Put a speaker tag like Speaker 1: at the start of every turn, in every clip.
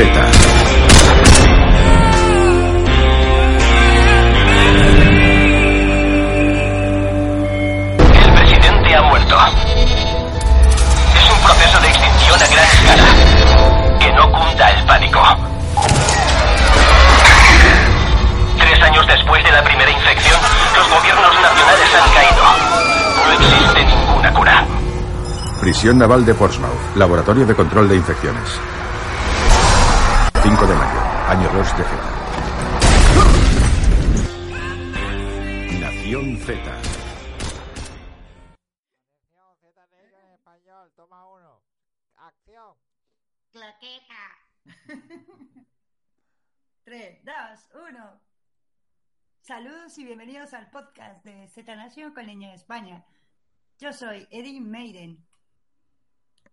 Speaker 1: Z.
Speaker 2: El presidente ha muerto. Es un proceso de extinción a gran escala que no cunda el pánico. Tres años después de la primera infección, los gobiernos nacionales han caído. No existe ninguna cura.
Speaker 1: Prisión Naval de Portsmouth. Laboratorio de Control de Infecciones. 5 de mayo. Año 2 de Z. Nación Z.
Speaker 3: Claqueta. 3, 2, 1. Saludos y bienvenidos al podcast de Z Nación con Leña de España. Yo soy Eddie Maiden.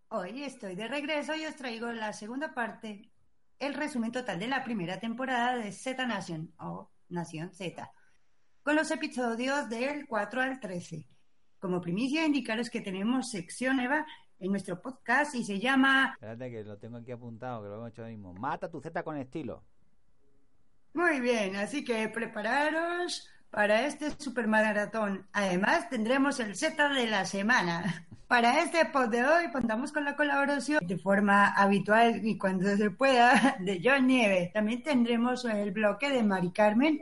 Speaker 3: Hoy estoy de regreso y os traigo la segunda parte, el resumen total de la primera temporada de Z Nación o Nación Z, con los episodios del 4 al 13. Como primicia, indicaros que tenemos sección Eva en nuestro podcast y se llama
Speaker 4: Espérate que lo tengo aquí apuntado, que lo hemos hecho ahora mismo. Mata tu Z con estilo.
Speaker 3: Muy bien, así que prepararos para este supermaratón. Además, tendremos el Z de la semana. Para este pod de hoy contamos con la colaboración de forma habitual y cuando se pueda de John Nieves. También tendremos el bloque de Mari Carmen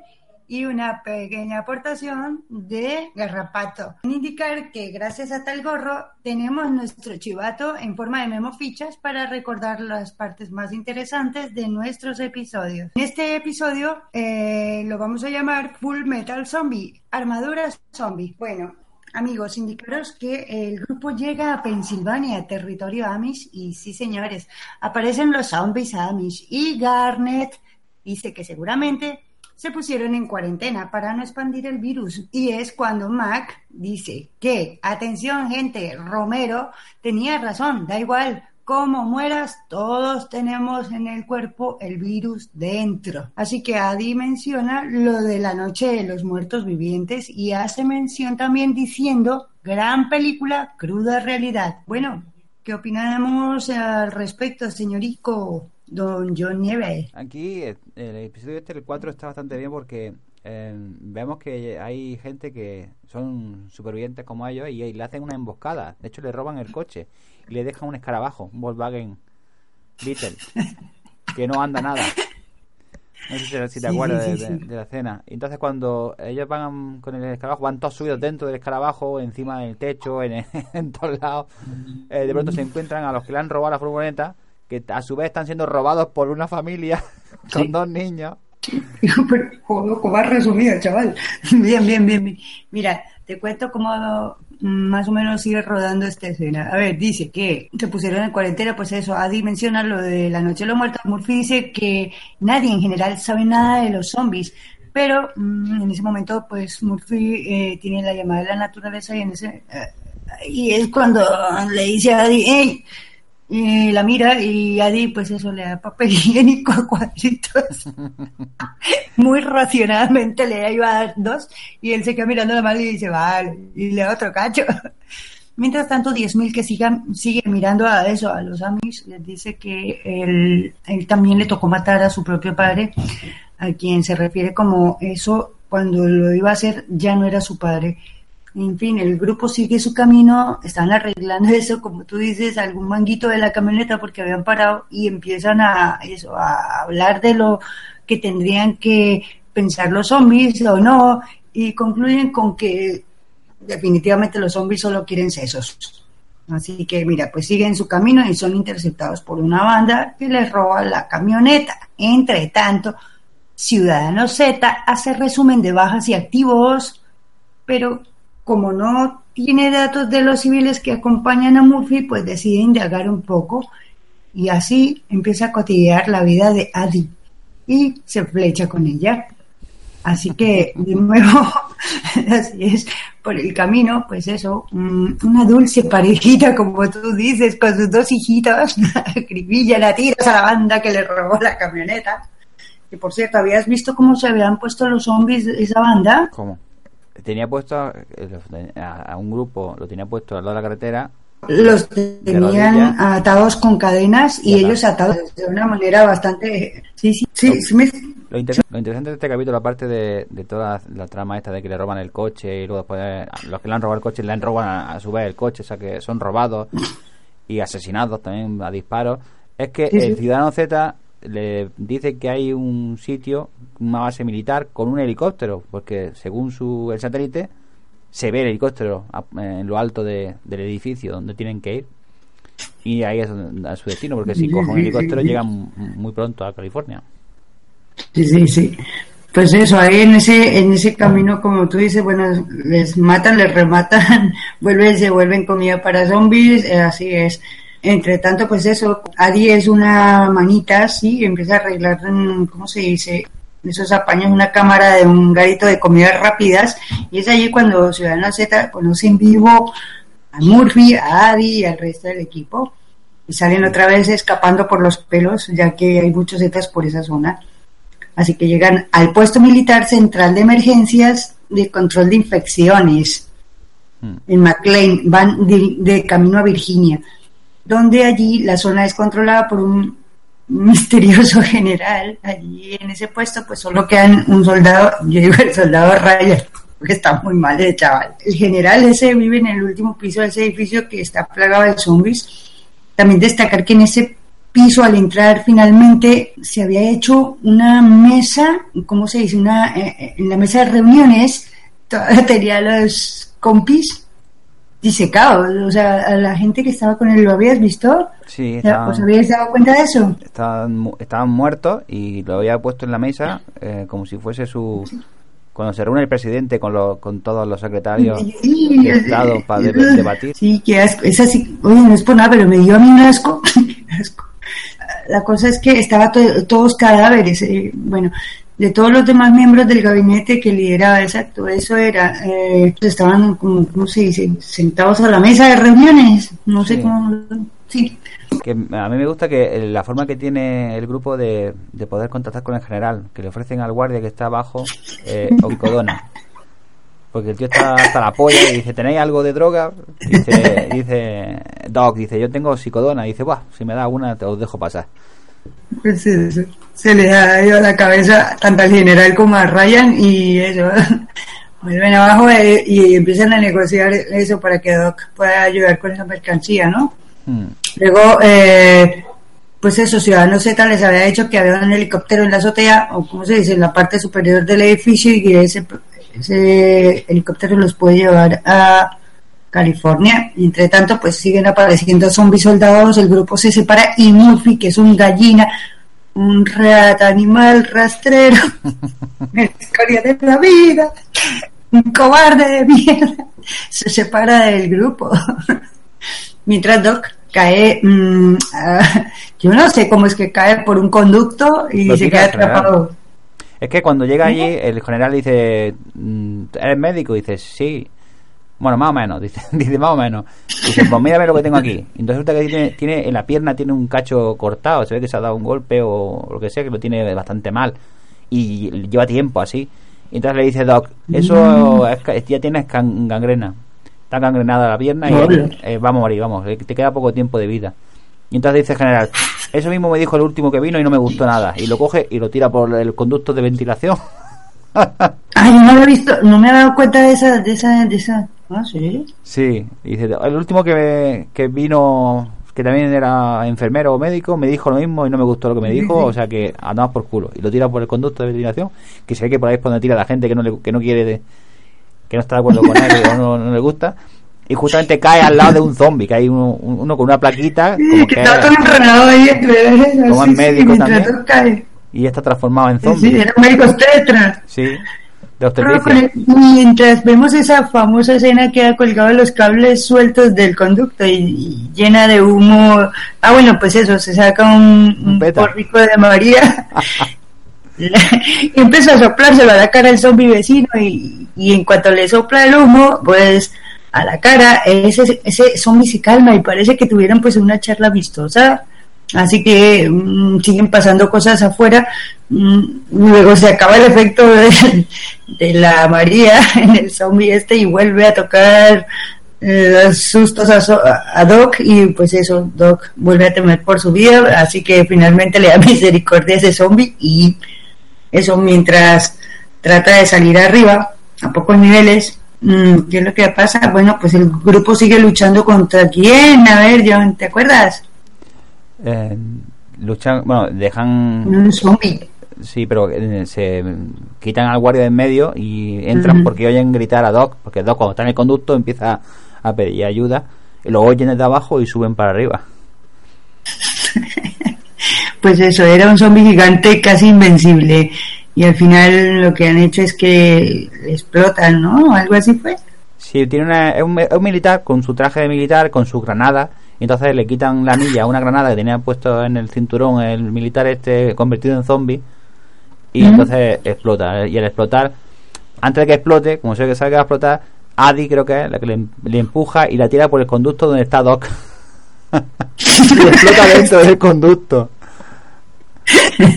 Speaker 3: y una pequeña aportación de Garrapato. Indicar que gracias a tal gorro tenemos nuestro chivato en forma de memo fichas para recordar las partes más interesantes de nuestros episodios. En este episodio eh, lo vamos a llamar Full Metal Zombie, armaduras zombie. Bueno, Amigos, indicaros que el grupo llega a Pensilvania, territorio Amish, y sí, señores, aparecen los zombies Amish. Y Garnet dice que seguramente se pusieron en cuarentena para no expandir el virus. Y es cuando Mac dice que, atención gente, Romero tenía razón, da igual, como mueras, todos tenemos en el cuerpo el virus dentro. Así que Adi menciona lo de la noche de los muertos vivientes y hace mención también diciendo, gran película, cruda realidad. Bueno, ¿qué opinamos al respecto, señorico don John Nieves?
Speaker 4: Aquí eh, el episodio este, el 4, está bastante bien porque eh, vemos que hay gente que son supervivientes como ellos y, y le hacen una emboscada. De hecho, le roban el coche y le dejan un escarabajo, un Volkswagen Beetle, que no anda nada. No sé si te,
Speaker 3: Sí,
Speaker 4: acuerdas
Speaker 3: sí,
Speaker 4: de, de- la escena. Y entonces cuando ellos van con el escarabajo, van todos subidos dentro del escarabajo, encima del techo, en, en todos lados. Eh, de pronto se encuentran a los que le han robado la furgoneta, que a su vez están siendo robados por una familia con dos niños.
Speaker 3: Pero, joder, resumido, chaval. Bien, bien, bien, bien. Mira, te cuento cómo más o menos sigue rodando esta escena. A ver, dice que se pusieron en cuarentena, pues eso, Adi menciona lo de la noche de los muertos. Murphy dice que nadie en general sabe nada de los zombies. Pero mm, en ese momento, pues Murphy eh, tiene la llamada de la naturaleza y en ese eh, y es cuando le dice a Adi, y la mira y Adi, pues eso, le da papel higiénico a cuadritos. Muy racionalmente le iba a dar dos y él se queda mirando la mano y dice, vale, y le da otro cacho. Mientras tanto, 10.000 que sigan, sigue mirando a eso, a los Amis, les dice que él, él también le tocó matar a su propio padre, a quien se refiere como eso, cuando lo iba a hacer, ya no era su padre. En fin, el grupo sigue su camino, están arreglando eso, como tú dices, algún manguito de la camioneta porque habían parado y empiezan a eso, a hablar de lo que tendrían que pensar los zombies o no, y concluyen con que definitivamente los zombies solo quieren sesos. Así que mira, pues siguen su camino y son interceptados por una banda que les roba la camioneta. Entre tanto, Ciudadano Z hace resumen de bajas y activos, pero como no tiene datos de los civiles que acompañan a Murphy, pues decide indagar un poco y así empieza a cotidiar la vida de Adi y se flecha con ella. Así que, de nuevo, así es, por el camino, pues eso, una dulce parejita, como tú dices, con sus dos hijitas, acribilla, la tiras a la banda que le robó la camioneta. Que por cierto, ¿habías visto cómo se habían puesto los zombies de esa banda?
Speaker 4: ¿Cómo? Tenía puesto eh, a, a un grupo, lo tenía puesto al lado de la carretera.
Speaker 3: Los tenían atados con cadenas y ellos atados de una manera bastante... Sí, sí, sí.
Speaker 4: Lo, interesante, de este capítulo, aparte de, toda la, trama esta de que le roban el coche y luego después los que le han robado el coche le han robado a, su vez el coche, o sea que son robados y asesinados también a disparos, es que el Ciudadano Z le dice que hay un sitio, una base militar con un helicóptero, porque según su el satélite se ve el helicóptero en lo alto del edificio donde tienen que ir. Y ahí es a su destino porque si cogen un helicóptero llegan muy pronto a California.
Speaker 3: Sí sí sí. Pues eso ahí en ese en ese camino como tú dices bueno les matan les rematan vuelven se vuelven comida para zombies eh, así es entre tanto pues eso Adi es una manita sí empieza a arreglar cómo se dice esos apaños una cámara de un garito de comidas rápidas. Y es allí cuando Ciudadano Z conoce en vivo a Murphy, a Adi y al resto del equipo. Y salen otra vez escapando por los pelos ya que hay muchos Zetas por esa zona. Así que llegan al puesto militar central de emergencias de control de infecciones. Hmm. en McLean, van de camino a Virginia, donde allí la zona es controlada por un misterioso general allí en ese puesto, pues solo quedan un soldado, yo digo el soldado Ryan, porque está muy mal de chaval. El general ese vive en el último piso de ese edificio que está plagado de zombies. También destacar que en ese piso al entrar finalmente se había hecho una mesa, ¿cómo se dice? Una, eh, eh, en la mesa de reuniones todavía tenía los compis disecado. O sea, a la gente que estaba con él, ¿lo habías visto?
Speaker 4: Sí,
Speaker 3: ¿Os habíais dado cuenta de eso?
Speaker 4: Estaban, estaban muertos y lo había puesto en la mesa eh, como si fuese su... Cuando se reúne el presidente con, los, con todos los secretarios de Estado para debatir.
Speaker 3: Sí, que es así. Oye, no es por nada, pero me dio a mí un asco. La cosa es que estaban todos cadáveres. Eh, bueno, de todos los demás miembros del gabinete que lideraba, exacto, eso era, eh, estaban como, ¿cómo se dice? Sentados a la mesa de reuniones, no sé cómo, sí.
Speaker 4: Que a mí me gusta que la forma que tiene el grupo de, de poder contactar con el general, que le ofrecen al guardia que está abajo eh, Oicodona. Porque el tío está hasta la polla y dice, ¿tenéis algo de droga? Dice, dice Doc, dice, yo tengo psicodona. dice, Buah, si me da una te os dejo pasar.
Speaker 3: Pues se le ha ido a la cabeza tanto al general como a Ryan y eso. Vuelven abajo eh, y, empiezan a negociar eso para que Doc pueda ayudar con esa mercancía, ¿no? Hmm. Luego, eh, pues eso, Ciudadanos Z les había dicho que había un helicóptero en la azotea, o como se dice, en la parte superior del edificio y ese, ese helicóptero los puede llevar a California. Entre tanto, pues siguen apareciendo zombies soldados, el grupo se separa y Murphy, que es un gallina, un rat animal rastrero, historia de la vida, un cobarde de mierda, se separa del grupo. Mientras Doc cae, mm, ah, yo no sé cómo es que cae por un conducto y se queda atrapado.
Speaker 4: Es que cuando llega allí, el general dice, mm, ¿eres médico? dice, sí. Bueno, más o menos, dice, dice más o menos. Dice, pues mira lo que tengo aquí. Entonces resulta que tiene, tiene, en la pierna tiene un cacho cortado, se ve que se ha dado un golpe o lo que sea, que lo tiene bastante mal. Y lleva tiempo así. Y entonces le dice Doc, eso es, ya tienes gangrena. Está gangrenada la pierna y eh, vamos a morir, vamos, te queda poco tiempo de vida. Y entonces dice el general, eso mismo me dijo el último que vino y no me gustó nada. Y lo coge y lo tira por el conducto de ventilación.
Speaker 3: Ay, no me he visto, no me he dado cuenta de esa, de esa, de esa. ¿Ah, sí?
Speaker 4: Sí, dice, el último que, que vino, que también era enfermero o médico, me dijo lo mismo y no me gustó lo que me dijo, o sea que andamos por culo. Y lo tira por el conducto de ventilación, que sé que por ahí es donde tira la gente que no, le, que no quiere, que no está de acuerdo con él o no, no le gusta y justamente cae al lado de un zombie, que hay uno, uno con una plaquita.
Speaker 3: Como que, está todo enredado ahí entre
Speaker 4: Como es médico también. Y está transformado en zombie.
Speaker 3: Sí, era médico tetra.
Speaker 4: Sí.
Speaker 3: Mientras vemos esa famosa escena que ha colgado los cables sueltos del conducto y, llena de humo. Ah, bueno, pues eso, se saca un, un porrico de María. y empieza a soplárselo a la cara del zombie vecino y, y en cuanto le sopla el humo, pues a la cara, ese, ese zombie se calma y parece que tuvieran pues una charla vistosa. Así que mm, siguen pasando cosas afuera. Mm, luego se acaba el efecto de, la María en el zombie este y vuelve a tocar eh, sustos a, a Doc y pues eso, Doc vuelve a temer por su vida, así que finalmente le da misericordia a ese zombie y eso mientras trata de salir arriba a pocos niveles. mm, ¿Qué es lo que pasa? Bueno, pues el grupo sigue luchando contra quién, a ver, John, ¿te acuerdas?
Speaker 4: Eh, luchan, bueno, dejan
Speaker 3: Un zombie.
Speaker 4: Sí, pero eh, se quitan al guardia de en medio y entran porque oyen gritar a Doc, porque Doc cuando está en el conducto empieza a pedir ayuda, y lo oyen desde abajo y suben para arriba.
Speaker 3: Pues eso, era un zombie gigante casi invencible. Y al final lo que han hecho es que explotan, ¿no? Algo así fue.
Speaker 4: Sí, tiene una, es, un, es un militar con su traje de militar, con su granada, entonces le quitan la anilla a una granada que tenía puesto en el cinturón el militar este convertido en zombie, y entonces explota. Y al explotar, antes de que explote, como sé que sabe que va a explotar, Adi creo que es la que le, le empuja y la tira por el conducto donde está Doc. y explota dentro del conducto.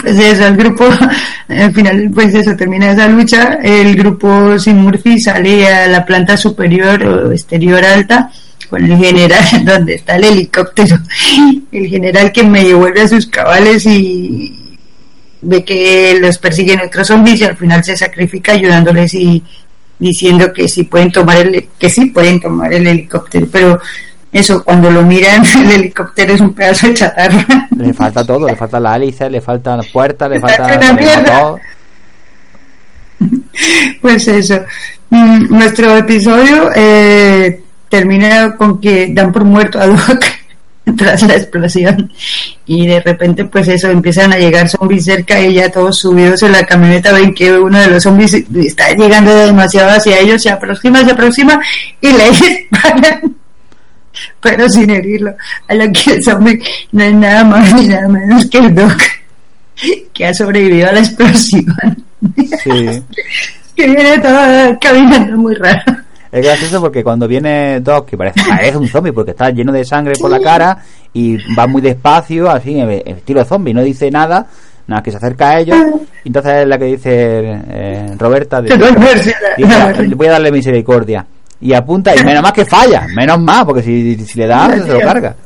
Speaker 3: Pues eso, el grupo, al final, pues eso, termina esa lucha. El grupo sin Murphy sale a la planta superior o exterior alta con el general, donde está el helicóptero. El general que medio vuelve a sus cabales y ve que los persiguen otros zombies y al final se sacrifica ayudándoles y diciendo que sí pueden tomar el, que sí pueden tomar el helicóptero, pero eso, cuando lo miran, el helicóptero es un pedazo de chatarra.
Speaker 4: Le falta todo, le falta la hélice, le faltan las puertas, le falta
Speaker 3: falta
Speaker 4: motor.
Speaker 3: Pues eso. Mm, Nuestro episodio eh, termina con que dan por muerto a Doc tras la explosión y de repente pues eso empiezan a llegar zombies cerca y ya todos subidos en la camioneta ven que uno de los zombies está llegando demasiado hacia ellos se aproxima se aproxima y le disparan pero sin herirlo a lo que el zombie no es nada más ni nada menos que el Doc que ha sobrevivido a la explosión
Speaker 4: Sí.
Speaker 3: que viene todo caminando muy raro.
Speaker 4: Es gracioso porque cuando viene Doc, que parece, parece un zombie porque está lleno de sangre por la cara y va muy despacio, así, en estilo zombie, no dice nada, nada que se acerca a ellos. Y entonces es la que dice eh, Roberta: dice, dice, Voy a darle misericordia. Y apunta, y menos más que falla, menos más, porque si, si le da, se lo carga.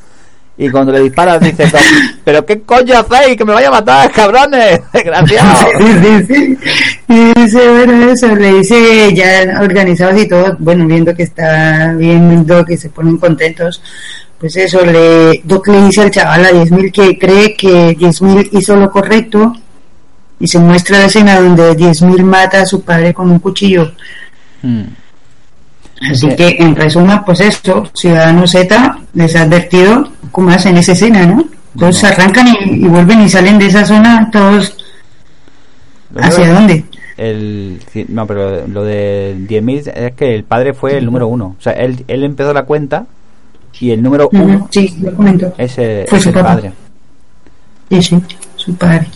Speaker 4: Y cuando le dispara, dice Doc: ¿Pero qué coño hacéis? ¡Que me vaya a matar, cabrones! ¡Desgraciados!
Speaker 3: Sí, sí, sí. Y dice, bueno, eso, le dice ya organizados y todo, bueno, viendo que está bien Doc y se ponen contentos, pues eso, le, Doc le dice al chaval a 10.000 que cree que 10.000 hizo lo correcto y se muestra la escena donde 10.000 mata a su padre con un cuchillo.
Speaker 4: Hmm.
Speaker 3: Así
Speaker 4: Sí.
Speaker 3: que, en resumen, pues esto, Ciudadano Z les ha advertido cómo hacen esa escena, ¿no? Todos
Speaker 4: No.
Speaker 3: arrancan y, y vuelven y salen de esa zona, todos, ¿hacia dónde?
Speaker 4: El, no, pero lo de 10.000 es que el padre fue el número uno. O sea, él, él empezó la cuenta y el número uno
Speaker 3: Sí, lo comento.
Speaker 4: es, el-
Speaker 3: Fue
Speaker 4: es
Speaker 3: su
Speaker 4: el padre.
Speaker 3: Sí, sí, su padre.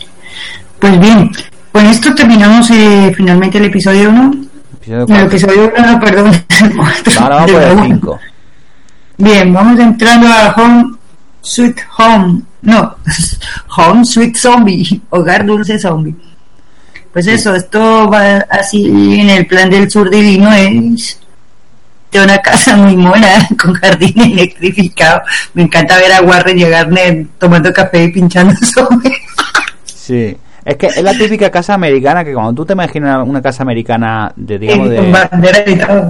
Speaker 3: Pues bien, con esto terminamos eh, finalmente el episodio 1.
Speaker 4: Episodio
Speaker 3: El
Speaker 4: cuatro.
Speaker 3: episodio 1, perdón. el
Speaker 4: Ahora vamos por el
Speaker 3: uno.
Speaker 4: 5.
Speaker 3: Bien, vamos entrando a Home Sweet Home. No, Home Sweet Zombie. Hogar Dulce Zombie. Pues eso, esto va así en el plan del sur de Illinois. De una casa muy mona, con jardín electrificado. Me encanta ver a Warren y a Garner tomando café y pinchando zombies.
Speaker 4: Sí. Es que es la típica casa americana que cuando tú te imaginas una casa americana de, digamos, de,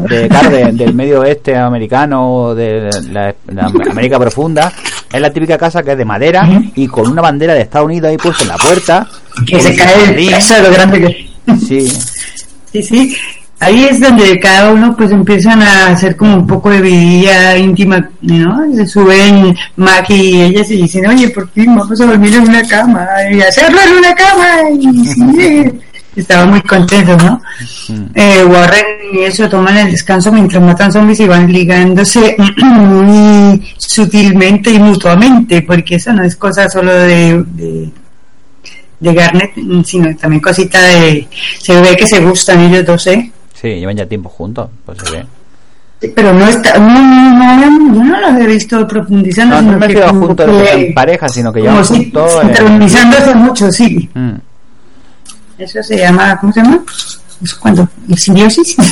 Speaker 4: de, claro, de- del medio oeste americano o de la, la América profunda, es la típica casa que es de madera y con una bandera de Estados Unidos ahí puesta en la puerta.
Speaker 3: que se cae el peso de lo grande que
Speaker 4: Sí,
Speaker 3: sí sí ahí es donde cada uno pues empiezan a hacer como un poco de vidilla íntima no se suben Mac y ellas y dicen oye por fin vamos a dormir en una cama y hacerlo en una cama y sí estaban muy contentos no eh, Warren y eso toman el descanso mientras matan zombies y van ligándose muy sutilmente y mutuamente porque eso no es cosa solo de, de de Garnet, sino también cosita de... Se ve que se gustan ellos dos, ¿eh?
Speaker 4: Sí, llevan ya tiempo juntos, pues se ve.
Speaker 3: Sí, Pero no está... No, no, no, yo no los he visto profundizando.
Speaker 4: No, no me juntos
Speaker 3: que-
Speaker 4: en pareja, sino que
Speaker 3: como
Speaker 4: llevan
Speaker 3: si
Speaker 4: juntos. eh,
Speaker 3: sincronizándose mucho, sí.
Speaker 4: mm.
Speaker 3: Eso se llama... ¿Cómo se llama? ¿Es cuándo? ¿Simbiosis?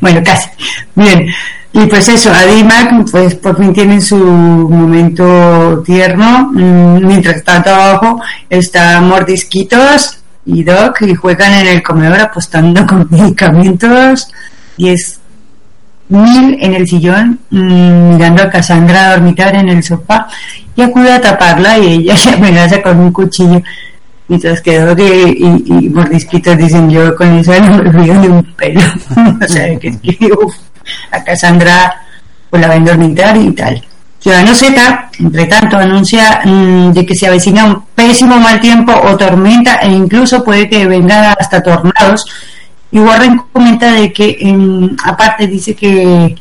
Speaker 3: bueno, casi. Bien. Y pues eso, Adimac, pues por fin tiene su momento tierno. Mm, Mientras tanto abajo está Mordisquitos y Doc y juegan en el comedor apostando con medicamentos. Y es Mil en el sillón, mm, mirando a Cassandra dormitar en el sofá y acude a taparla y ella se amenaza con un cuchillo. Mientras que Doc y, y, y Mordisquitos dicen yo con eso no me olvido ni un pelo. o sea, que que uf, a Cassandra pues la ven dormitar y tal. Ciudadano Z, entre tanto, anuncia mm, de que se avecina un pésimo mal tiempo o tormenta e incluso puede que venga hasta tornados. Y Warren comenta de que, aparte, dice que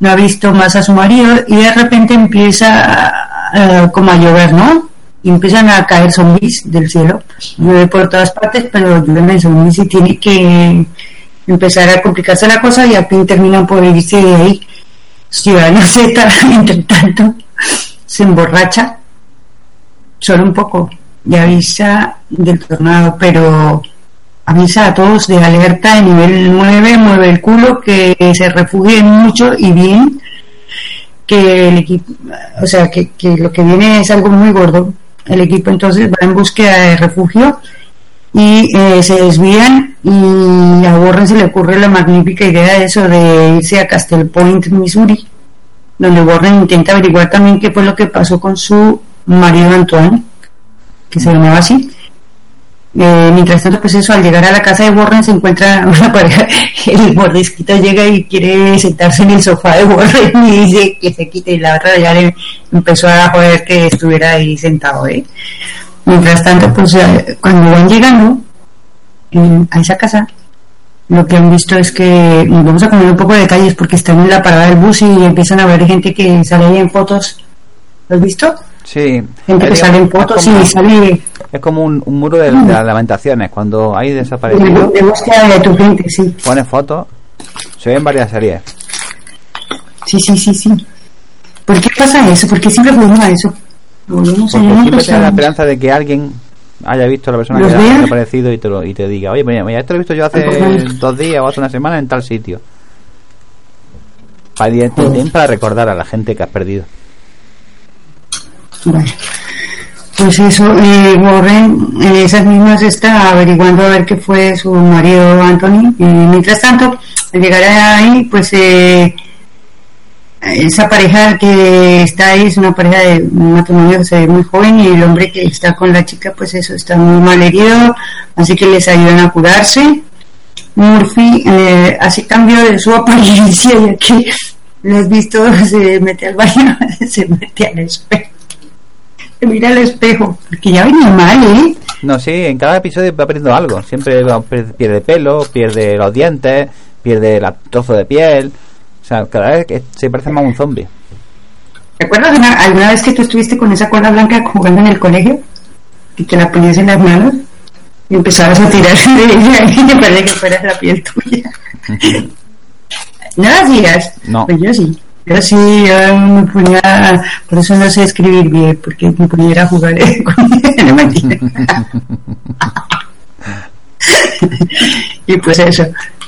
Speaker 3: no ha visto más a su marido y de repente empieza eh, como a llover, ¿no? Y empiezan a caer zombies del cielo. Llueve por todas partes, pero llueven zombies y tiene que empezar a complicarse la cosa y al fin terminan por irse de ahí. Ciudadano Z, entre tanto, se emborracha solo un poco y avisa del tornado, pero avisa a todos de alerta de nivel 9, mueve el culo, que se refugien mucho y bien, que el equipo, o sea, que, que lo que viene es algo muy gordo. El equipo entonces va en búsqueda de refugio y eh, se desvían y a Warren se le ocurre la magnífica idea de eso de irse a Castle Point, Missouri, donde Warren intenta averiguar también qué fue lo que pasó con su marido Antoine, que se llamaba así. Eh, mientras tanto, pues eso, al llegar a la casa de Warren se encuentra una pareja, el mordisquito llega y quiere sentarse en el sofá de Warren y dice que se quite y la otra ya le empezó a joder que estuviera ahí sentado, ¿eh? Mientras tanto, pues cuando van llegando eh, a esa casa, lo que han visto es que vamos a poner un poco de detalles porque están en la parada del bus y empiezan a ver gente que sale ahí en fotos. ¿Lo has visto?
Speaker 4: Sí.
Speaker 3: Gente que sale en fotos
Speaker 4: como-
Speaker 3: y sale
Speaker 4: Es como un, un muro de, de las lamentaciones. Cuando hay
Speaker 3: de,
Speaker 4: desaparecido,
Speaker 3: de búsqueda de tu gente, sí.
Speaker 4: pones fotos. Se ven varias series.
Speaker 3: Sí, sí, sí, sí. ¿Por qué pasa eso? ¿Por qué siempre volvemos a eso? Volvemos a
Speaker 4: Porque
Speaker 3: una
Speaker 4: siempre la esperanza de que alguien haya visto a la persona
Speaker 3: ¿Los
Speaker 4: que ha
Speaker 3: veas?
Speaker 4: desaparecido y te, lo, y te diga, oye, mira, mira, esto lo he visto yo hace dos días o hace una semana en tal sitio. Para, recordar a la gente que has perdido.
Speaker 3: Vale. Pues eso, eh, Warren en esas mismas está averiguando a ver qué fue su marido Anthony. Y mientras tanto, al llegar ahí, pues eh, esa pareja que está ahí es una pareja de un matrimonio que muy joven y el hombre que está con la chica, pues eso, está muy mal herido, así que les ayudan a curarse. Murphy eh, cambio de su apariencia y aquí lo has visto, se mete al baño, se mete al espejo se mira al espejo, porque ya venía mal, ¿eh?
Speaker 4: No, sí, en cada episodio va perdiendo algo. Siempre pierde pelo, pierde los dientes, pierde el trozo de piel. O sea, cada vez que se parece más a un zombie.
Speaker 3: ¿Te acuerdas una- alguna vez que tú estuviste con esa cola blanca jugando en el colegio? Y que la ponías en las manos y empezabas a tirar de ella y te parece que fuera la piel tuya. ¿No lo hacías?
Speaker 4: No.
Speaker 3: Pues yo sí. Yo sí, yo me ponía, por eso no sé escribir bien, porque me ponía a jugar con no, mentira. y pues eso.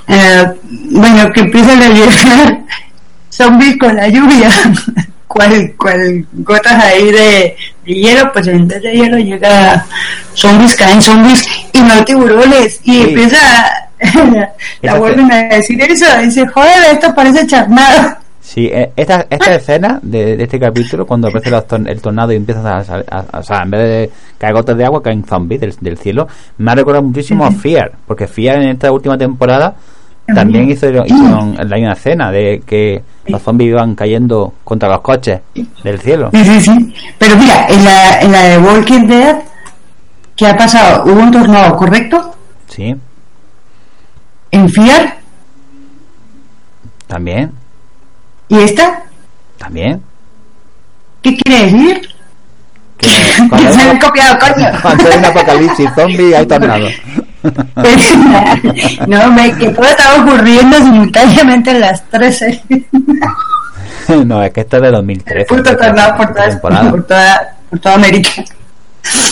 Speaker 3: Eh, bueno, que empiezan a llegar zombies con la lluvia. cual, cual gotas ahí de, de hielo, pues en vez de hielo llega zombies, caen zombies y no tiburones. Y
Speaker 4: Sí.
Speaker 3: empieza, la vuelven a decir eso, dice, joder, esto parece charnado.
Speaker 4: Sí, eh, esta, esta escena de, de este capítulo, cuando aparece el tornado y empieza a, a- a- o sea, en vez de caer gotas de agua, caen zombies del, del cielo, me ha recordado muchísimo a Fear, porque Fear en esta última temporada también hizo, hizo la misma escena de que los zombies iban cayendo contra los coches del cielo.
Speaker 3: Sí, sí, sí. Pero mira, en la, en la de Walking Dead, ¿qué ha pasado? Hubo un tornado, ¿correcto?
Speaker 4: Sí,
Speaker 3: En Fear,
Speaker 4: también,
Speaker 3: ¿y esta?
Speaker 4: también.
Speaker 3: ¿Qué quiere decir?
Speaker 4: Que cuando,
Speaker 3: se han copiado, coño.
Speaker 4: cuando hay un apocalipsis zombie hay tornado.
Speaker 3: no, me, que todo estaba ocurriendo simultáneamente en las tres series.
Speaker 4: no, es que esto es de 2013.
Speaker 3: Puto tornado por
Speaker 4: esta
Speaker 3: toda,
Speaker 4: temporada.
Speaker 3: por toda, por toda América.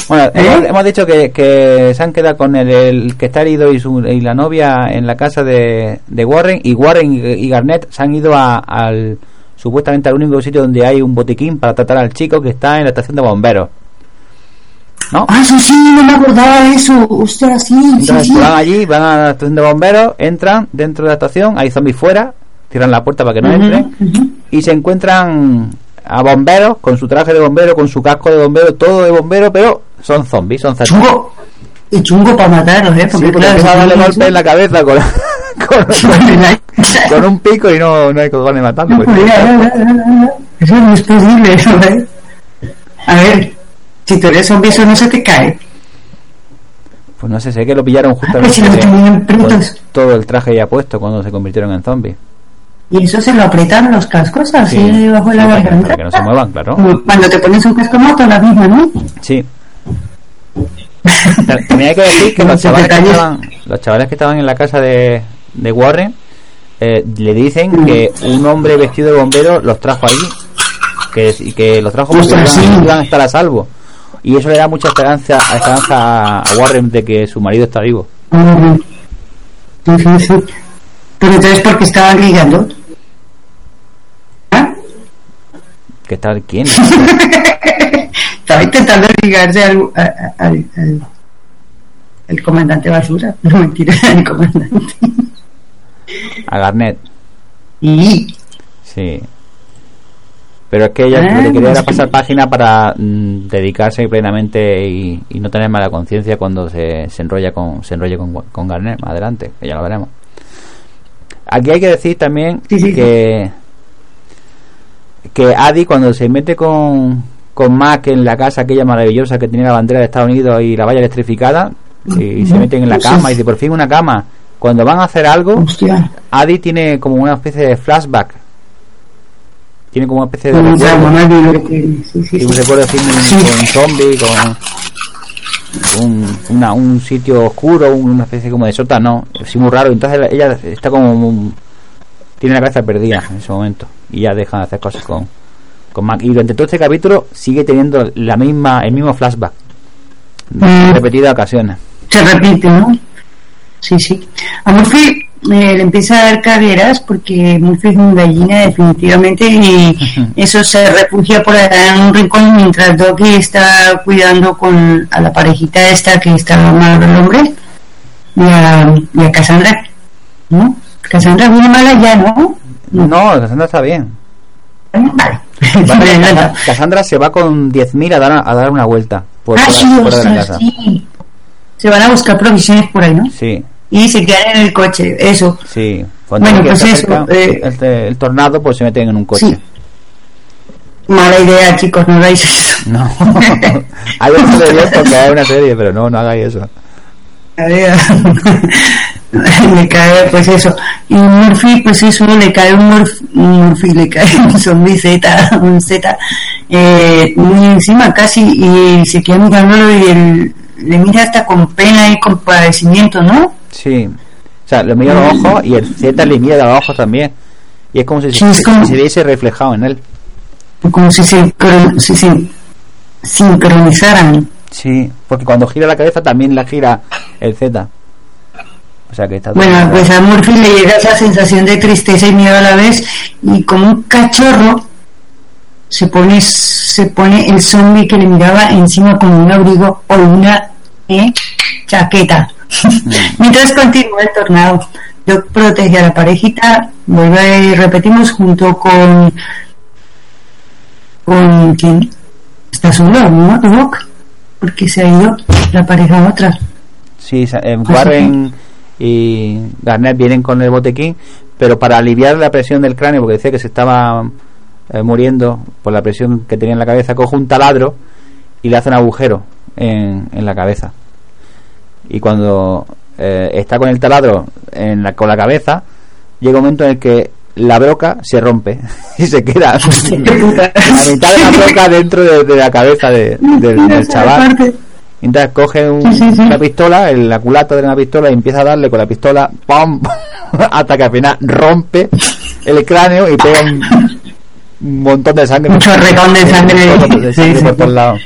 Speaker 4: Bueno,
Speaker 3: ¿Eh?
Speaker 4: hemos, hemos dicho que, que se han quedado con el, el que está herido y, su, y la novia en la casa de, de Warren y Warren y, y Garnett se han ido a- al supuestamente al único sitio donde hay un botiquín para tratar al chico que está en la estación de bomberos. ¿No?
Speaker 3: Ah, eso sí, no me acordaba de eso. Ostras, sí, sí,
Speaker 4: Entonces
Speaker 3: sí.
Speaker 4: van allí, van a la estación de bomberos, entran dentro de la estación, hay zombies fuera, cierran la puerta para que no entren y se encuentran a bomberos con su traje de bombero, con su casco de bombero, todo de bombero, pero son zombies, son zombies.
Speaker 3: Chungo. Y chungo para matarlos, ¿eh?
Speaker 4: Sí,
Speaker 3: Porque,
Speaker 4: porque
Speaker 3: claro,
Speaker 4: a
Speaker 3: si
Speaker 4: darle
Speaker 3: no-
Speaker 4: golpes en la cabeza con, con, con un pico y no, no hay matarlo.
Speaker 3: No,
Speaker 4: pues.
Speaker 3: Eso no es posible, ¿eh? A ver, si tú eres zombie, eso no se te cae.
Speaker 4: Pues no sé, sé que lo pillaron
Speaker 3: Ah, pues si
Speaker 4: justamente
Speaker 3: tenían
Speaker 4: con
Speaker 3: pretos.
Speaker 4: todo el traje ya puesto cuando se convirtieron en zombies.
Speaker 3: Y eso se lo apretan los cascos así
Speaker 4: Sí,
Speaker 3: debajo de la garganta.
Speaker 4: para que no se muevan, claro.
Speaker 3: Como Cuando te pones un casco moto, la misma, ¿no?
Speaker 4: Sí. Ta- También hay que decir que los chavales que, estaban, los chavales que estaban en la casa de, de Warren eh, le dicen que un hombre vestido de bombero los trajo allí. Que, que los trajo porque iban, a estar a salvo. Y eso le da mucha esperanza, esperanza a, Warren de que su marido está vivo.
Speaker 3: Mm. Sí, sí, sí. Pero entonces, ¿por qué estaban ligando? ¿Ah?
Speaker 4: Que quién?
Speaker 3: Estaba intentando ligarse al, al, al, al comandante basura. No, mentira, al comandante.
Speaker 4: A Garnett.
Speaker 3: Y
Speaker 4: Sí. Pero es que ella
Speaker 3: Ah,
Speaker 4: lo que quería era pasar página para mm, dedicarse plenamente y, y no tener mala conciencia cuando se, se enrolla con se enrolle con, con Garnet más adelante, que ya lo veremos. Aquí hay que decir también
Speaker 3: Sí, sí.
Speaker 4: que que Adi cuando se mete con con Mac en la casa aquella maravillosa que tenía la bandera de Estados Unidos y la valla electrificada y se meten en la cama y dice por fin una cama. Cuando van a hacer algo,
Speaker 3: hostia.
Speaker 4: Adi tiene como una especie de flashback. Tiene como una especie de
Speaker 3: un
Speaker 4: recuerdo. así con zombie, con un, una- un sitio oscuro, una especie como de sótano, así muy raro. Entonces ella está como un- tiene la cabeza perdida en ese momento y ya deja de hacer cosas con con Mac. Y durante todo este capítulo sigue teniendo la misma el mismo flashback
Speaker 3: Mm.
Speaker 4: repetidas ocasiones.
Speaker 3: se repite, ¿no? Sí, sí. A Murphy eh, le empieza a dar carreras porque Murphy es un gallina definitivamente y eso se refugia por allá en un rincón mientras Doggy está cuidando con a la parejita esta que está mal del hombre y a, y a Cassandra, ¿no? Cassandra viene mala ya, ¿no?
Speaker 4: No, Cassandra está bien.
Speaker 3: Vale.
Speaker 4: Cassandra, Cassandra se va con 10.000 a dar, a dar una vuelta por
Speaker 3: Ah, sí,
Speaker 4: casa.
Speaker 3: sí. Se van a buscar provisiones por ahí, ¿no?
Speaker 4: Sí,
Speaker 3: Y se quedan en el coche, eso.
Speaker 4: sí. Cuando
Speaker 3: Bueno, pues eso, eh,
Speaker 4: el, el tornado, pues se meten en un coche.
Speaker 3: Sí. Mala idea, chicos, no hagáis eso.
Speaker 4: No, hay una serie porque hay una serie, pero no, no hagáis eso.
Speaker 3: Le cae, pues eso. Y Murphy, pues eso, le cae un Murphy, le cae un zombie Z, un Z, eh, muy encima casi, y se queda mirándolo y él le mira hasta con pena y con padecimiento, ¿no?
Speaker 4: Sí. O sea, le mira los ojos y el Z le mira los ojos también. Y es como si
Speaker 3: Sí,
Speaker 4: se,
Speaker 3: es como-
Speaker 4: se viese reflejado en él.
Speaker 3: Como si se, sincron- si se sincronizaran.
Speaker 4: Sí, porque cuando gira la cabeza también la gira el Z. O sea que está todo
Speaker 3: Bueno, pues a Murphy le llega esa sensación de tristeza y miedo a la vez y como un cachorro se pone se pone el zombie que le miraba encima como un abrigo o una eh, chaqueta. Mientras continúa el tornado, Doc protege a la parejita, vuelve y repetimos junto con con quién está solo, ¿no? Doc, porque se ha ido la pareja a otra.
Speaker 4: Sí, eh, Warren y Garnett vienen con el botequín, pero para aliviar la presión del cráneo, porque decía que se estaba eh, muriendo por la presión que tenía en la cabeza, coge un taladro y le hace un agujero en, en la cabeza. Y cuando eh, está con el taladro en la, con la cabeza, llega un momento en el que la broca se rompe y se queda la mitad de la broca dentro de, de la cabeza de- del- del chaval. Entonces coge un-
Speaker 3: Sí, sí, sí.
Speaker 4: una pistola, el, la culata de una pistola y empieza a darle con la pistola, ¡pum! hasta que al final rompe el cráneo y pega un, un montón de sangre.
Speaker 3: Un chorretón de sangre.
Speaker 4: De por todos lados.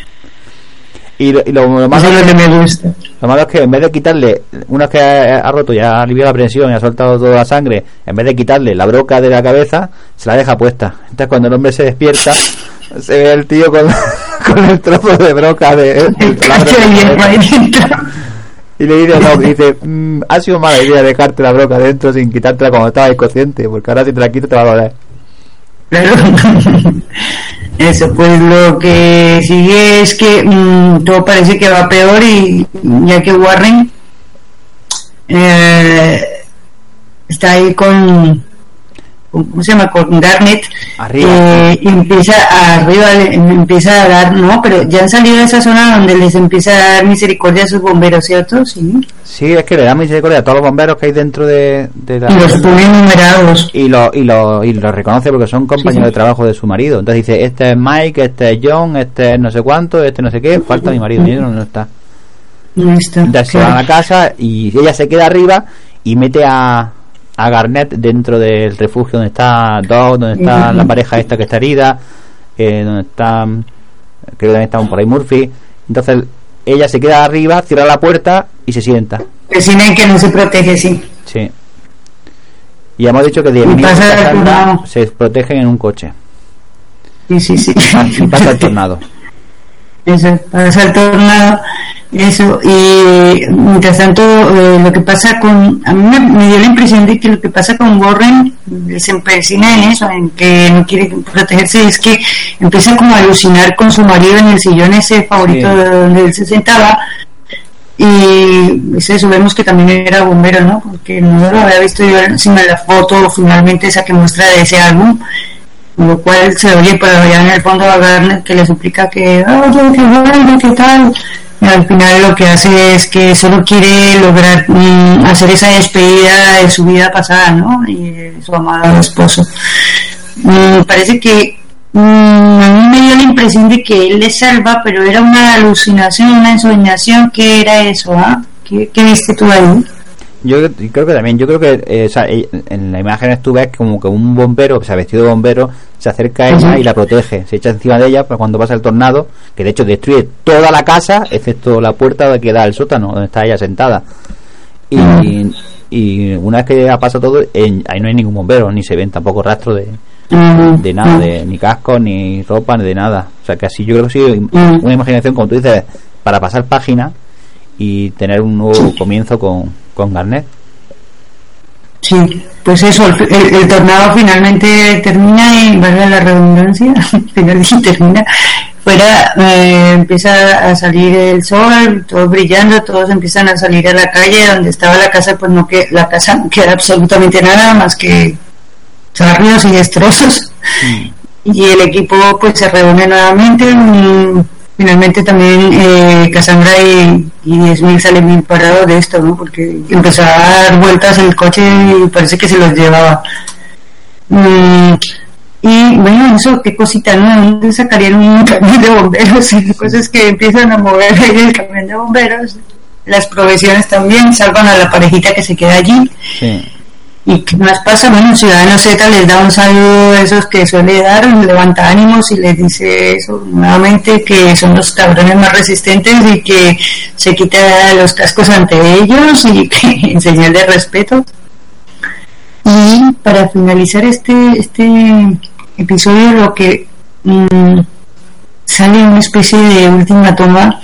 Speaker 4: Y lo, y lo- lo malo
Speaker 3: es que me gusta.
Speaker 4: Lo malo es que en vez de quitarle, una que ha, ha roto, ya ha aliviado la presión y ha soltado toda la sangre, en vez de quitarle la broca de la cabeza, se la deja puesta. Entonces cuando el hombre se despierta, se ve el tío con, con el trozo de broca de,
Speaker 3: El
Speaker 4: y le dice, no, dice "Mm, ha sido mala idea dejarte la broca dentro sin quitártela cuando estabas inconsciente, porque ahora si te la quitas te va a doler.
Speaker 3: Eso, pues lo que sigue es que mm, todo parece que va peor y ya que Warren eh, está ahí con- ¿cómo se llama? Con Garnet
Speaker 4: Arriba.
Speaker 3: eh, y empieza arriba, empieza a dar, no, pero ya han salido de esa zona donde les empieza a dar misericordia a sus bomberos, ¿cierto? Sí.
Speaker 4: Sí, es que le da misericordia a todos los bomberos que hay dentro de, de la...
Speaker 3: Y los pone numerados.
Speaker 4: y lo, y lo, y lo reconoce porque son compañeros
Speaker 3: sí.
Speaker 4: de trabajo de su marido. Entonces dice, este es Mike, este es John, este es no sé cuánto, este no sé qué, falta mi marido, y no, no está.
Speaker 3: No está.
Speaker 4: Entonces se
Speaker 3: claro.
Speaker 4: van a casa y ella se queda arriba y mete a, a Garnett dentro del refugio donde está Doug, donde está la pareja esta que está herida, eh, donde está, creo que también por ahí Murphy. Entonces ella se queda arriba, cierra la puerta y se sienta.
Speaker 3: Vecina que no se protege, sí.
Speaker 4: Sí. Y hemos dicho que de
Speaker 3: Y pasa el tornado.
Speaker 4: se protegen en un coche.
Speaker 3: Sí, sí, sí.
Speaker 4: Y pasa el tornado.
Speaker 3: Eso, pasa el tornado. Eso, y mientras tanto, eh, lo que pasa con. A mí me, me dio la impresión de que lo que pasa con Warren se empecina en eso, en que no quiere protegerse, es que empieza como a alucinar con su marido en el sillón ese favorito
Speaker 4: Sí.
Speaker 3: de donde él se sentaba. Y es eso, vemos que también era bombero, ¿no? Porque no lo había visto yo de la foto finalmente esa que muestra de ese álbum lo cual se oye por allá en el fondo a Garner que le suplica que oye que bueno qué tal al final lo que hace es que solo quiere lograr mm, hacer esa despedida de su vida pasada ¿no? y de su amado esposo Mm, parece que mm, a mí me dio la impresión de que él le salva pero era una alucinación una ensoñación ¿qué era eso? ah? ¿Qué, ¿qué viste tú ahí?
Speaker 4: Yo creo que también, yo creo que eh, eh, en la imagen tú ves como que un bombero, o sea, vestido de bombero, se acerca a ella y la protege, se echa encima de ella para cuando pasa el tornado, que de hecho destruye toda la casa, excepto la puerta que da al sótano, donde está ella sentada. Y, y una vez que pasa todo, en- ahí no hay ningún bombero, ni se ven tampoco rastro de, de nada, de, ni casco, ni ropa, ni de nada. O sea, que así yo creo que sí, una imaginación, como tú dices, para pasar página y tener un nuevo comienzo con, con Garnet.
Speaker 3: Sí, pues eso, el, el- el tornado finalmente termina y, valga la redundancia, finalmente termina, fuera eh, empieza a salir el sol, todo brillando, todos empiezan a salir a la calle donde estaba la casa, pues no que la casa no queda absolutamente nada más que sarrios y destrozos. Y el equipo pues se reúne nuevamente finalmente también eh, Cassandra y, y 10.000 salen bien parados de esto ¿no? porque empezó a dar vueltas el coche y parece que se los llevaba Mm, y bueno eso qué cosita ¿no? ¿De dónde sacarían un camión de bomberos? Y cosas que empiezan a mover ahí el camión de bomberos las provisiones también salvan a la parejita que se queda allí
Speaker 4: Sí.
Speaker 3: ¿Y qué más pasa? Bueno, Ciudadano Z les da un saludo de esos que suele dar, levanta ánimos y les dice eso nuevamente, que son los cabrones más resistentes y que se quita los cascos ante ellos y que en señal de respeto. Y para finalizar este, este episodio, lo que mm, sale una especie de última toma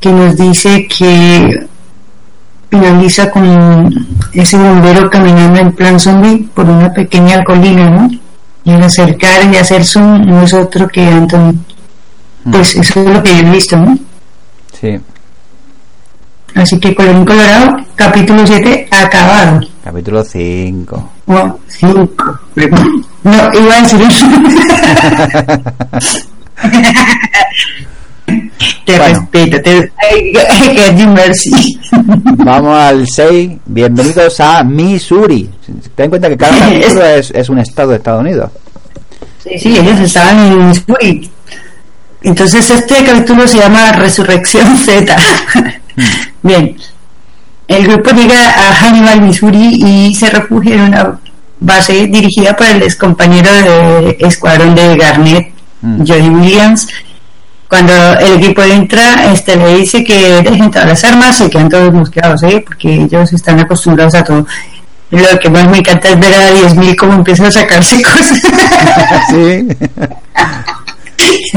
Speaker 3: que nos dice que finaliza con ese bombero caminando en plan zombie por una pequeña colina, ¿no? Y al acercar y hacer zoom no es otro que Anthony. Pues eso es lo que yo he visto, ¿no?
Speaker 4: Sí.
Speaker 3: Así que colorín colorado, capítulo 7 acabado.
Speaker 4: Capítulo 5.
Speaker 3: O 5. No, iba a decir Te
Speaker 4: Bueno.
Speaker 3: respeto, te mercy.
Speaker 4: Vamos al 6. Bienvenidos a Missouri. Ten en cuenta que cada es, es un estado de Estados Unidos.
Speaker 3: Sí, sí, ellos estaban en Missouri. Entonces este capítulo se llama Resurrección Z. Bien. El grupo llega a Hannibal, Missouri y se refugia en una base dirigida por el excompañero de escuadrón de Garnett,
Speaker 4: Mm.
Speaker 3: Jody Williams. Cuando el equipo entra, este le dice que dejen todas las armas y quedan todos mosqueados, ¿eh? porque ellos están acostumbrados a todo. Lo que más me encanta es ver a 10.000 cómo empiezan a sacarse cosas.
Speaker 4: Sí.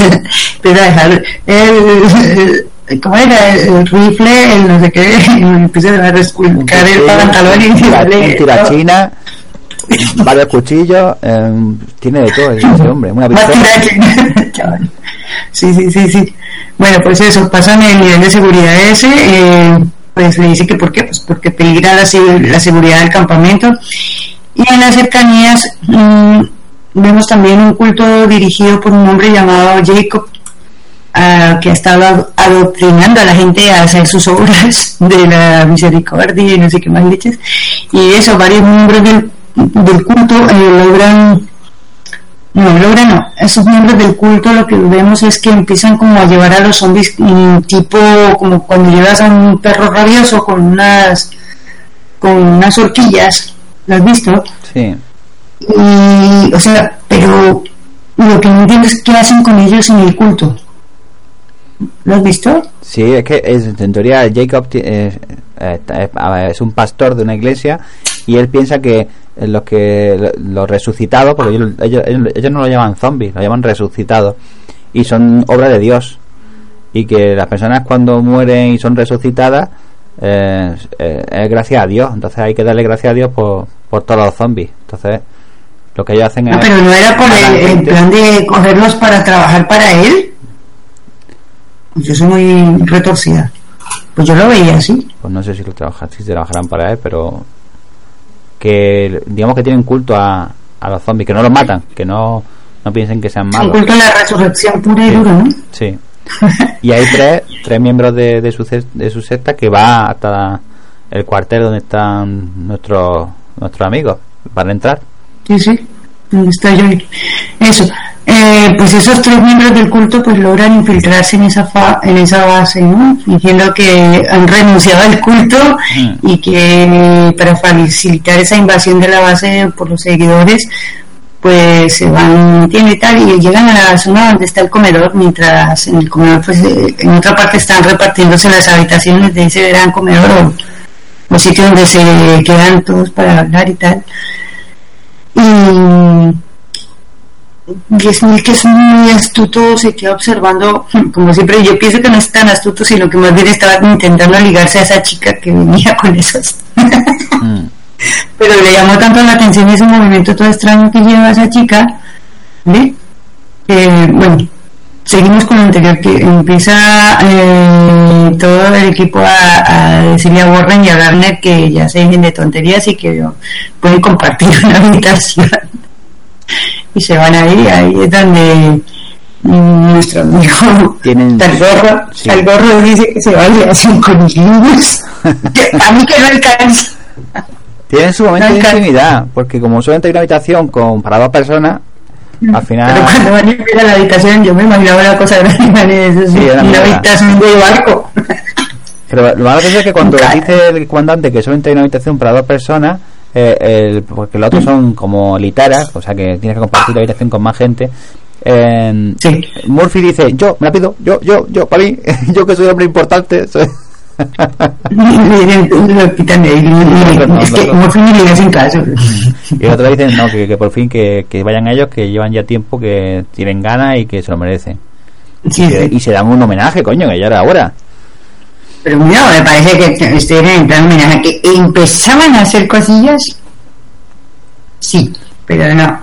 Speaker 3: Empieza a dejar el, el- ¿cómo era? El rifle, el no sé qué, y empieza a resculcar el pantalón y
Speaker 4: un
Speaker 3: tirarle.
Speaker 4: tirachina, varios cuchillos, eh, tiene de todo ese hombre, una pistola.
Speaker 3: Sí, sí, sí, sí. Bueno, pues eso, pasan el nivel de seguridad ese, eh, pues le dice que por qué, pues porque peligra la seguridad del campamento. Y en las cercanías mm, vemos también un culto dirigido por un hombre llamado Jacob, ah, que ha estado adoctrinando a la gente a hacer sus obras de la misericordia y no sé qué más leches. Y eso, varios miembros del, del culto eh, logran no, logra no. Esos miembros del culto lo que vemos es que empiezan como a llevar a los zombies mm, tipo como cuando llevas a un perro rabioso con unas con unas horquillas, ¿lo has visto?
Speaker 4: Sí.
Speaker 3: Y, o sea, pero lo que no entiendo es qué hacen con ellos en el culto. ¿Lo has visto?
Speaker 4: Sí, es que es, en teoría Jacob eh, eh, es un pastor de una iglesia y él piensa que eh, los que los resucitados, porque ellos, ellos, ellos- no lo llaman zombies, lo llaman resucitados y son obra de Dios y que las personas cuando mueren y son resucitadas eh, eh, es gracias a Dios, entonces hay que darle gracias a Dios por, por todos los zombies. Entonces lo que ellos hacen
Speaker 3: No,
Speaker 4: es
Speaker 3: pero no era por
Speaker 4: matar
Speaker 3: el, el plan de cogerlos para trabajar para él. Yo soy muy retorcida. Pues yo lo veía así.
Speaker 4: pues no sé si lo trabajan, si trabajarán para él, pero que digamos que tienen culto a, a los zombies, que no los matan, que no, no piensen que sean
Speaker 3: Un
Speaker 4: malos.
Speaker 3: culto a la resurrección pura y dura, ¿no?
Speaker 4: Sí. Y hay tres, tres miembros de, de, su, de su secta que va hasta el cuartel donde están nuestros nuestros amigos para entrar.
Speaker 3: Sí, sí. ¿Dónde está yo? Eso. Eh, pues esos tres miembros del culto pues logran infiltrarse en esa fa- en esa base, ¿no? Fingiendo que han renunciado al culto
Speaker 4: Mm.
Speaker 3: y que para facilitar esa invasión de la base por los seguidores pues se van y tal y llegan a la zona donde está el comedor mientras en el comedor pues eh, en otra parte están repartiéndose las habitaciones de ese gran comedor o, o sitio donde se quedan todos para hablar y tal y Yesmil, que es muy astuto, se queda observando, como siempre, yo pienso que no es tan astuto, sino que más bien estaba intentando ligarse a esa chica que venía con esos.
Speaker 4: Mm.
Speaker 3: Pero le llamó tanto la atención ese movimiento todo extraño que lleva esa chica, ¿ve? Eh, bueno, seguimos con lo anterior, que empieza eh, todo el equipo a, a decirle a Warren y a Garner que ya se dejen de tonterías y que pueden compartir una habitación. y se van ahí, ahí es donde nuestro amigo
Speaker 4: Tienen-
Speaker 3: Talgorro,
Speaker 4: sí.
Speaker 3: Talgorro dice que se vaya hacen con niños. a mí que no alcanza.
Speaker 4: Tienen su momento de
Speaker 3: Nunca-
Speaker 4: intimidad, porque como suelen tener una habitación con para dos personas, al final
Speaker 3: Pero cuando van a ir a la habitación, yo me imaginaba una cosa grande, eso es
Speaker 4: Sí,
Speaker 3: una habitación de barco.
Speaker 4: Pero lo malo que es que cuando dice el comandante que solamente hay una habitación para dos personas, eh, el- porque los otros son como literas, o sea que tienes que compartir la habitación con más gente. eh,
Speaker 3: Sí.
Speaker 4: Murphy dice, yo, me la pido, yo, yo, yo, para mí, yo que soy hombre importante. soy-".
Speaker 3: Lo quitan de ahí.
Speaker 4: no,
Speaker 3: Es que como fin ni le hacen caso.
Speaker 4: y dicen, no, que, que por fin que, que vayan ellos, que llevan ya tiempo, que tienen ganas y que se lo merecen.
Speaker 3: Sí,
Speaker 4: Y,
Speaker 3: sí.
Speaker 4: y se dan un homenaje, coño, que ya era hora.
Speaker 3: Pero mira, me parece que estuvieron en plan homenaje, que empezaban a hacer cosillas. Sí, pero no.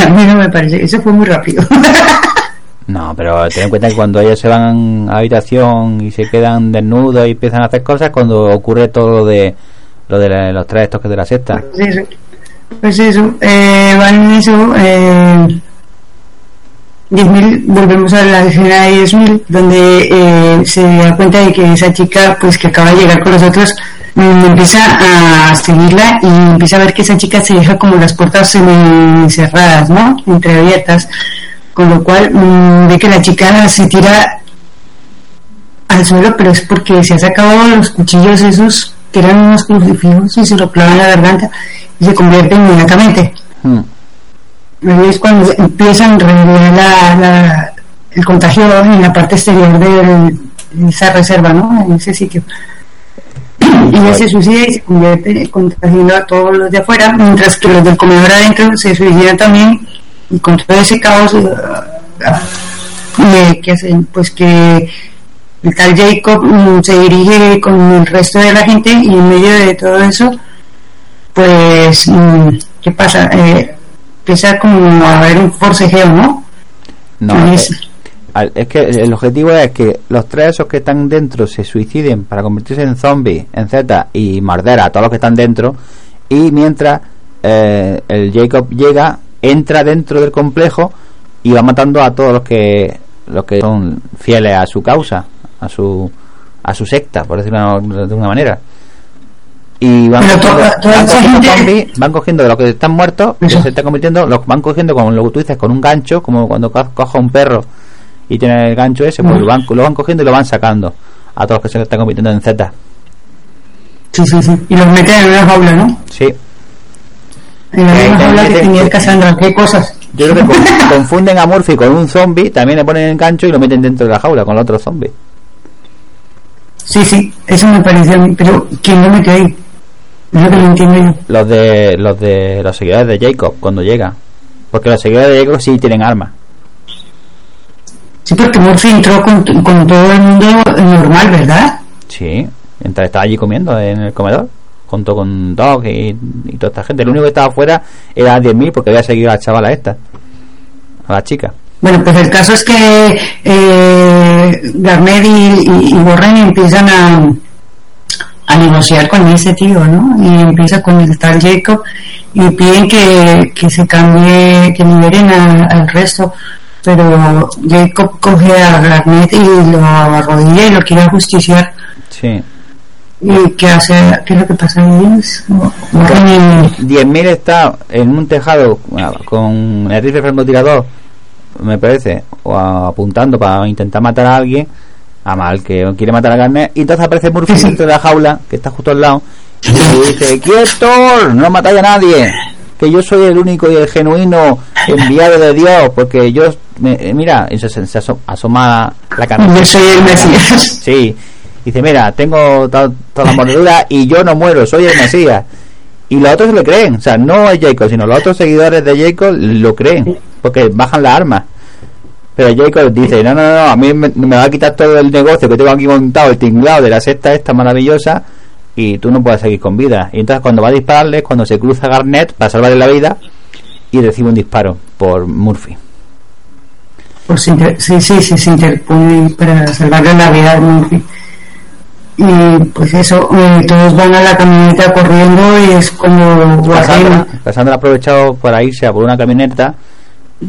Speaker 3: A mí no me parece. Eso fue muy rápido.
Speaker 4: No, pero ten en cuenta que cuando ellos se van a habitación y se quedan desnudos y empiezan a hacer cosas, cuando ocurre todo lo de lo de los tres toques de la secta.
Speaker 3: Pues eso, pues eso, eh, van eso, eh, 10.000, volvemos a la escena de 10.000, donde eh, se da cuenta de que esa chica, pues que acaba de llegar con los otros, mm, empieza a seguirla y empieza a ver que esa chica se deja como las puertas semi cerradas, ¿no? Entreabiertas, con lo cual mm, ve que la chica se tira al suelo, pero es porque se ha sacado los cuchillos esos que eran unos crucifijos y se lo clavan en la garganta y se convierte inmediatamente. Ahí es cuando empiezan a revelar la, la- el contagio en la parte exterior de esa reserva, ¿no? En ese sitio. Y ella se suicida y se convierte contagiando a todos los de afuera, mientras que los del comedor adentro se suicidan también y con todo ese caos eh, que hacen pues que el tal Jacob mm, se dirige con el resto de la gente y en medio de todo eso pues mm, ¿qué pasa? Eh, empieza como a haber un forcejeo, ¿no?
Speaker 4: No, es, es que el objetivo es que los tres esos que están dentro se suiciden para convertirse en zombies, en Z y morder a todos los que están dentro y mientras eh, el Jacob llega, entra dentro del complejo y va matando a todos los que los que son fieles a su causa, a su a su secta, por decirlo de una manera. Y van cogiendo, de los que están muertos que se están convirtiendo los van cogiendo como lo que tú dices con un gancho como cuando coja un perro y tiene el gancho ese pues lo van, lo van cogiendo y lo van sacando a todos los que se están convirtiendo en Z
Speaker 3: sí sí sí. Y los meten en una jaula ¿no?
Speaker 4: sí
Speaker 3: en la misma jaula que tenía Cassandra qué cosas
Speaker 4: yo creo que confunden a Murphy con un zombie también le ponen el gancho y lo meten dentro de la jaula con el otro zombie
Speaker 3: sí sí eso me pareció a mí pero ¿quién lo mete ahí?
Speaker 4: Los de los de los seguidores de Jacob cuando llega. Porque los seguidores de Jacob sí tienen armas.
Speaker 3: Sí, porque Murphy entró con, todo el mundo normal, ¿verdad?
Speaker 4: Sí, mientras estaba allí comiendo en el comedor, junto con Doc y, toda esta gente. El único que estaba afuera era 10.000 porque había seguido a la chavala esta, a la chica.
Speaker 3: Bueno, pues el caso es que eh, Garnet y, y Borren empiezan a, a negociar con ese tío, ¿no? Y empieza con el tal Jacob y piden que, que se cambie, que liberen al resto. Pero Jacob coge a Garnett y lo arrodilla y lo quiere justiciar.
Speaker 4: Sí.
Speaker 3: ¿Y qué hace? ¿Qué es lo que pasa ahí?
Speaker 4: 10.000 está en un tejado con el rifle francotirador, me parece, o apuntando para intentar matar a alguien a mal que quiere matar a Garnet y entonces aparece Murphy dentro de la jaula que está justo al lado y dice quieto no matáis a nadie que yo soy el único y el genuino enviado de Dios porque yo eh, mira y se, asoma la cara
Speaker 3: yo soy el Mesías
Speaker 4: sí dice mira tengo toda la mordedura y yo no muero soy el Mesías y los otros le creen o sea no es Jacob sino los otros seguidores de Jacob lo creen porque bajan las armas pero Jacob dice, no, no, no, a mí me, va a quitar todo el negocio que tengo aquí montado, el tinglado de la secta esta maravillosa, y tú no puedes seguir con vida. Y entonces cuando va a dispararle, cuando se cruza Garnet para salvarle la vida, y recibe un disparo por Murphy.
Speaker 3: Pues sí, sí, sí, se interpone para salvarle la vida a Murphy. Y pues eso, eh, todos van a la camioneta corriendo y es como...
Speaker 4: Cassandra, Cassandra ha aprovechado para irse a por una camioneta,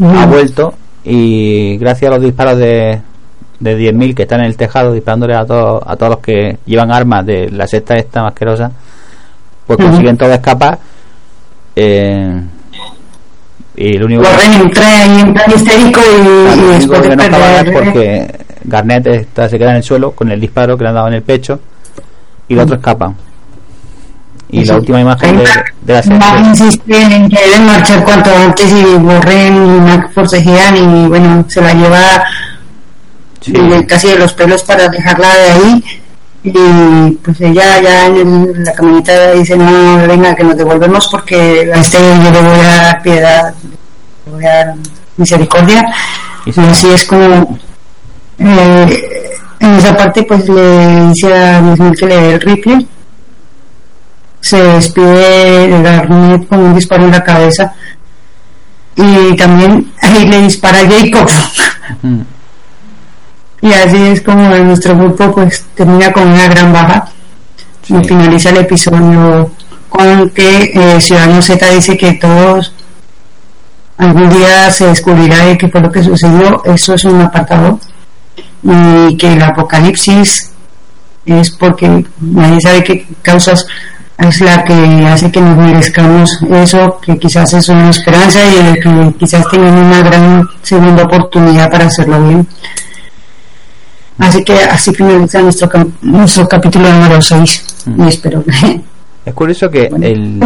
Speaker 4: ha vuelto y gracias a los disparos de, de 10.000 que están en el tejado disparándole a todos a todos los que llevan armas de la secta esta masquerosa pues consiguen todo escapar eh, y el único
Speaker 3: que, histérico y,
Speaker 4: después que no es porque Garnet está, se queda en el suelo con el disparo que le han dado en el pecho y el otro escapa. Y la última imagen de, de la serie.
Speaker 3: insisten en que deben marchar cuanto antes y Borren y Mac forcejean y bueno, se la lleva casi de los pelos para dejarla de ahí y pues ella ya en la camioneta dice no venga que nos devolvemos porque a este yo le voy a dar piedad le voy a dar misericordia y así es como eh, en esa parte pues le dice a Luis que le dé el rifle. Se despide de Garnet con un disparo en la cabeza. Y también ahí le dispara a Jacob y así es como nuestro grupo pues termina con una gran baja. Y finaliza el episodio con que eh, Ciudadano Z dice que todos algún día se descubrirá de qué fue lo que sucedió. Eso es un apartado. Y que el apocalipsis es porque nadie sabe qué causas es la que hace que nos merezcamos eso, que quizás es una esperanza y que quizás tengan una gran segunda oportunidad para hacerlo bien. Así que así finaliza nuestro, nuestro capítulo número 6. Mm. Y espero
Speaker 4: Es curioso que el,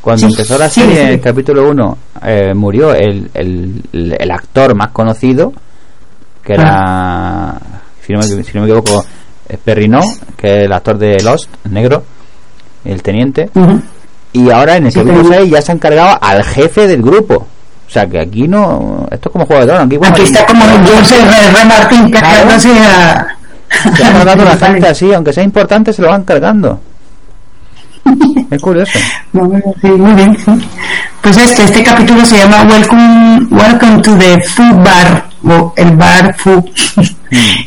Speaker 4: cuando empezó la serie, en el capítulo 1, eh, murió el, el, el, actor más conocido que era, si no me, si no me equivoco, es Perrinó, que es el actor de Lost, negro, el teniente. Y ahora en el
Speaker 3: Sí,
Speaker 4: capítulo
Speaker 3: pero-
Speaker 4: 6 ya se han cargado al jefe del grupo. O sea que aquí no. Esto es como Juego de Tronos. Aquí, bueno,
Speaker 3: Aquí está como George R. R. Martin cargándose a...
Speaker 4: Se han cargado la gente así, aunque sea importante, se lo van cargando. Es curioso.
Speaker 3: Bueno, sí, muy bien, sí. Pues este, este capítulo se llama Welcome, Welcome to the Food Bar, o el bar Food.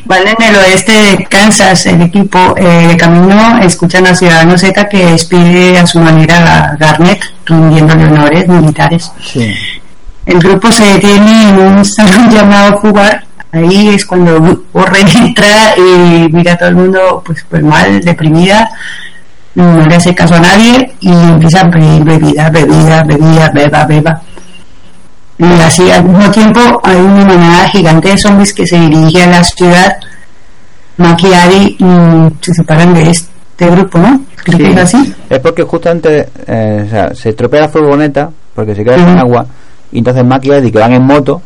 Speaker 3: Van en el oeste de Kansas, el equipo eh, de camino escuchan a Ciudadano Z que despide a su manera a Garnett, rindiéndole honores militares.
Speaker 4: Sí.
Speaker 3: El grupo se detiene en un salón llamado Fubar. Ahí es cuando Warren entra y mira a todo el mundo pues, pues mal, deprimida. No le hace caso a nadie y empieza a pedir bebida, bebida, bebida, beba, beba. Y así al mismo tiempo hay una manada gigante de zombies que se dirige a la ciudad. Maki y Ari mm, se separan de este grupo, ¿no? Creo que
Speaker 4: Sí.
Speaker 3: es así.
Speaker 4: Es porque justamente eh, o sea, se estropea la furgoneta porque se queda sin
Speaker 3: Ujú.
Speaker 4: agua y entonces Mac y Eddie que van en moto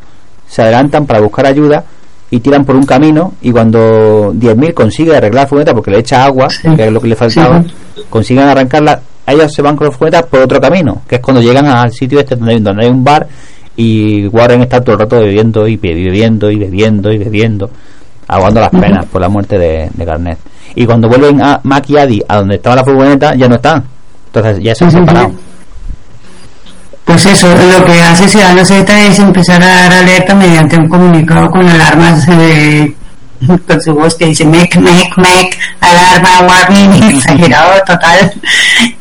Speaker 4: se adelantan para buscar ayuda y tiran por un camino y cuando 10.000 consigue arreglar la furgoneta porque le echa agua,
Speaker 3: Sí.
Speaker 4: que es lo que le faltaba,
Speaker 3: Sí.
Speaker 4: consiguen arrancarla, ellos se van con la furgoneta por otro camino, que es cuando llegan al sitio este donde, donde hay un bar y Warren está todo el rato bebiendo y bebiendo y bebiendo y bebiendo, aguando las penas por la muerte de, de Garnett. Y cuando vuelven a Mac y Eddie a donde estaba la furgoneta ya no están. Entonces ya se han separado.
Speaker 3: Pues eso, lo que hace Ciudadano Z es empezar a dar alerta mediante un comunicado con alarmas eh, con su voz que dice mec, mec, mec, alarma, warning, exagerado total.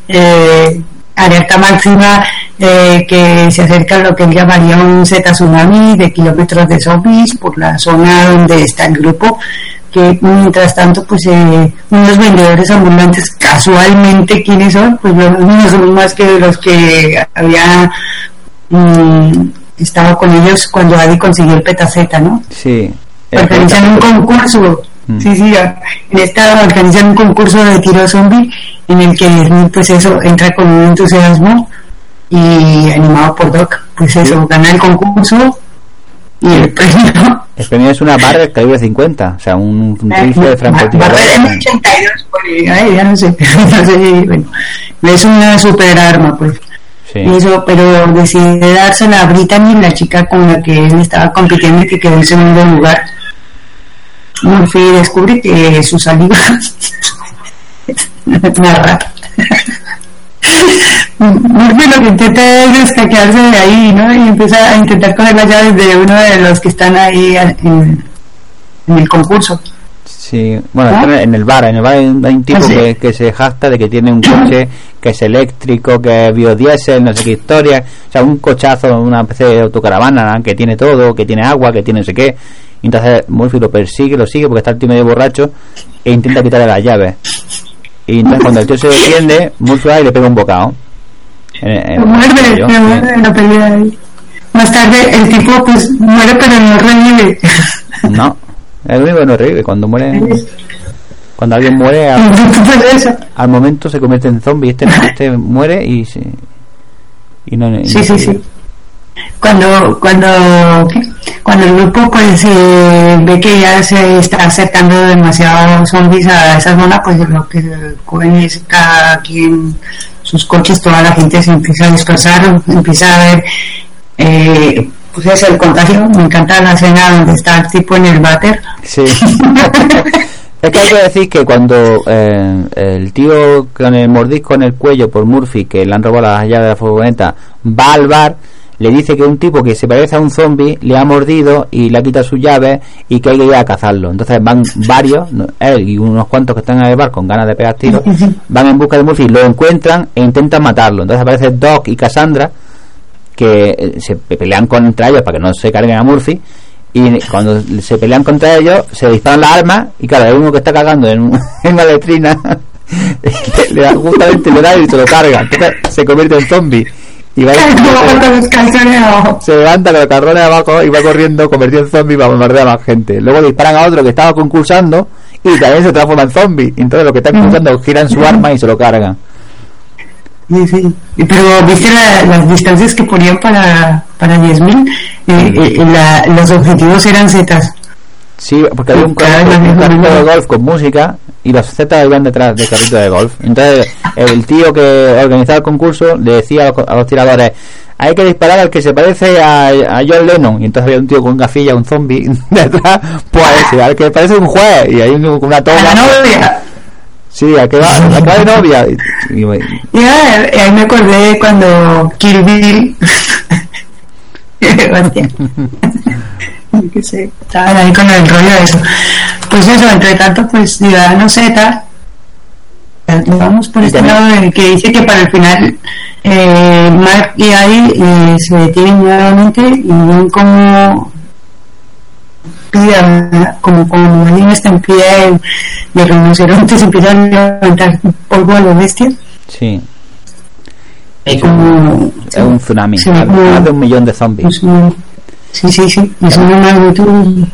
Speaker 3: Eh, alerta máxima eh, que se acerca a lo que él llamaría un Z tsunami de kilómetros de zombies por la zona donde está el grupo que mientras tanto pues eh, unos vendedores ambulantes casualmente quiénes son pues no son más que los que había mm, estado con ellos cuando Adi consiguió el petaceta ¿no?
Speaker 4: Sí.
Speaker 3: organizan un concurso
Speaker 4: Mm.
Speaker 3: sí sí en esta organizan un concurso de tiro zombie en el que pues eso entra con un entusiasmo y animado por Doc pues eso gana el concurso y el premio
Speaker 4: El premio es una barra del calibre 50, o sea, un, un rifle de francotirador.
Speaker 3: Barra M82, por ahí, ay, ya no sé, no sé, bueno, es una super arma, pues.
Speaker 4: Sí.
Speaker 3: Eso, pero decide dársela a Brittany, la chica con la que él estaba compitiendo y que quedó en segundo lugar. Murphy descubre que su saliva es una rata. Murphy lo que intenta es destacarse de ahí, ¿no? Y empieza a intentar coger las llaves de uno de los que están ahí en, en el concurso.
Speaker 4: Sí, bueno,
Speaker 3: ¿Ah?
Speaker 4: en el bar, en el bar hay un, tipo
Speaker 3: Ah, sí.
Speaker 4: que, que se jacta de que tiene un coche que es eléctrico, que es biodiesel, no sé qué historia, o sea, un cochazo, una especie de autocaravana que tiene todo, que tiene agua, que tiene no sé qué. Y entonces Murphy lo persigue, lo sigue porque está el tío medio borracho e intenta quitarle las llaves. Y entonces cuando el tío se defiende, Murphy va y le pega un bocado. En- en-
Speaker 3: muerde, muerde en la pelea ahí. Más tarde el tipo pues muere pero no revive.
Speaker 4: No, el único que no revive. Cuando muere, cuando alguien muere, al, momento se convierte en zombie. Este, este muere y se, y no. y
Speaker 3: Sí,
Speaker 4: no
Speaker 3: sí, sí. Cuando, cuando, ¿qué? cuando el grupo pues eh, ve que ya se está acercando demasiado zombies a esa zona, pues lo que cogen es cada quien sus coches, toda la gente se empieza a dispersar, empieza a ver, eh, pues es el contagio. Me encanta la escena donde está el tipo en el váter.
Speaker 4: Sí. es que hay que decir que cuando eh, el tío con el mordisco en el cuello por Murphy, que le han robado las llaves de la furgoneta, va al bar, le dice que un tipo que se parece a un zombie le ha mordido y le ha quitado sus llaves y que hay que ir a cazarlo. Entonces van varios, él y unos cuantos que están en el bar con ganas de pegar tiros, van en busca de Murphy, lo encuentran e intentan matarlo. Entonces aparece Doc y Cassandra que eh, se pe- pelean contra ellos para que no se carguen a Murphy y cuando se pelean contra ellos se disparan las armas y claro hay uno que está cagando en, un- en una letrina le, le da, justamente le da y se lo carga entonces se convierte en zombie y va
Speaker 3: los
Speaker 4: se levanta con los carrones abajo y va corriendo convertido en zombie para bombardear a más gente. Luego disparan a otro que estaba concursando y también se transforma en zombie. Entonces lo que está concursando giran su arma y se lo cargan.
Speaker 3: Sí, sí. Pero viste la- las distancias que ponían para, para 10.000, eh, eh, la- los objetivos eran zetas.
Speaker 4: Sí, porque había un, un carrito de golf con música y los Z iban detrás del carrito de golf. Entonces, el tío que organizaba el concurso le decía a los, a los tiradores: hay que disparar al que se parece a, a John Lennon. Y entonces había un tío con gafilla, un zombie detrás, pues al que parece un juez. Y hay un- una toma.
Speaker 3: La novia.
Speaker 4: Sí, al que va, al que va de novia. Y-
Speaker 3: ahí me acordé cuando Kill Bill. Qué sé, estaban ahí con el rollo de eso. Pues eso, entre tanto, pues Ciudadano Z, eh, vamos por este lado de que dice que para el final eh, Mark y Ari eh, se detienen nuevamente y ven como pida, como como alguien está en pie de, de rinocerontes empiezan a levantar polvo a lo bestia
Speaker 4: sí,
Speaker 3: y como
Speaker 4: es un tsunami.
Speaker 3: Sí,
Speaker 4: Más
Speaker 3: como-
Speaker 4: de un millón de zombies.
Speaker 3: pues, sí sí sí. Es una magnitud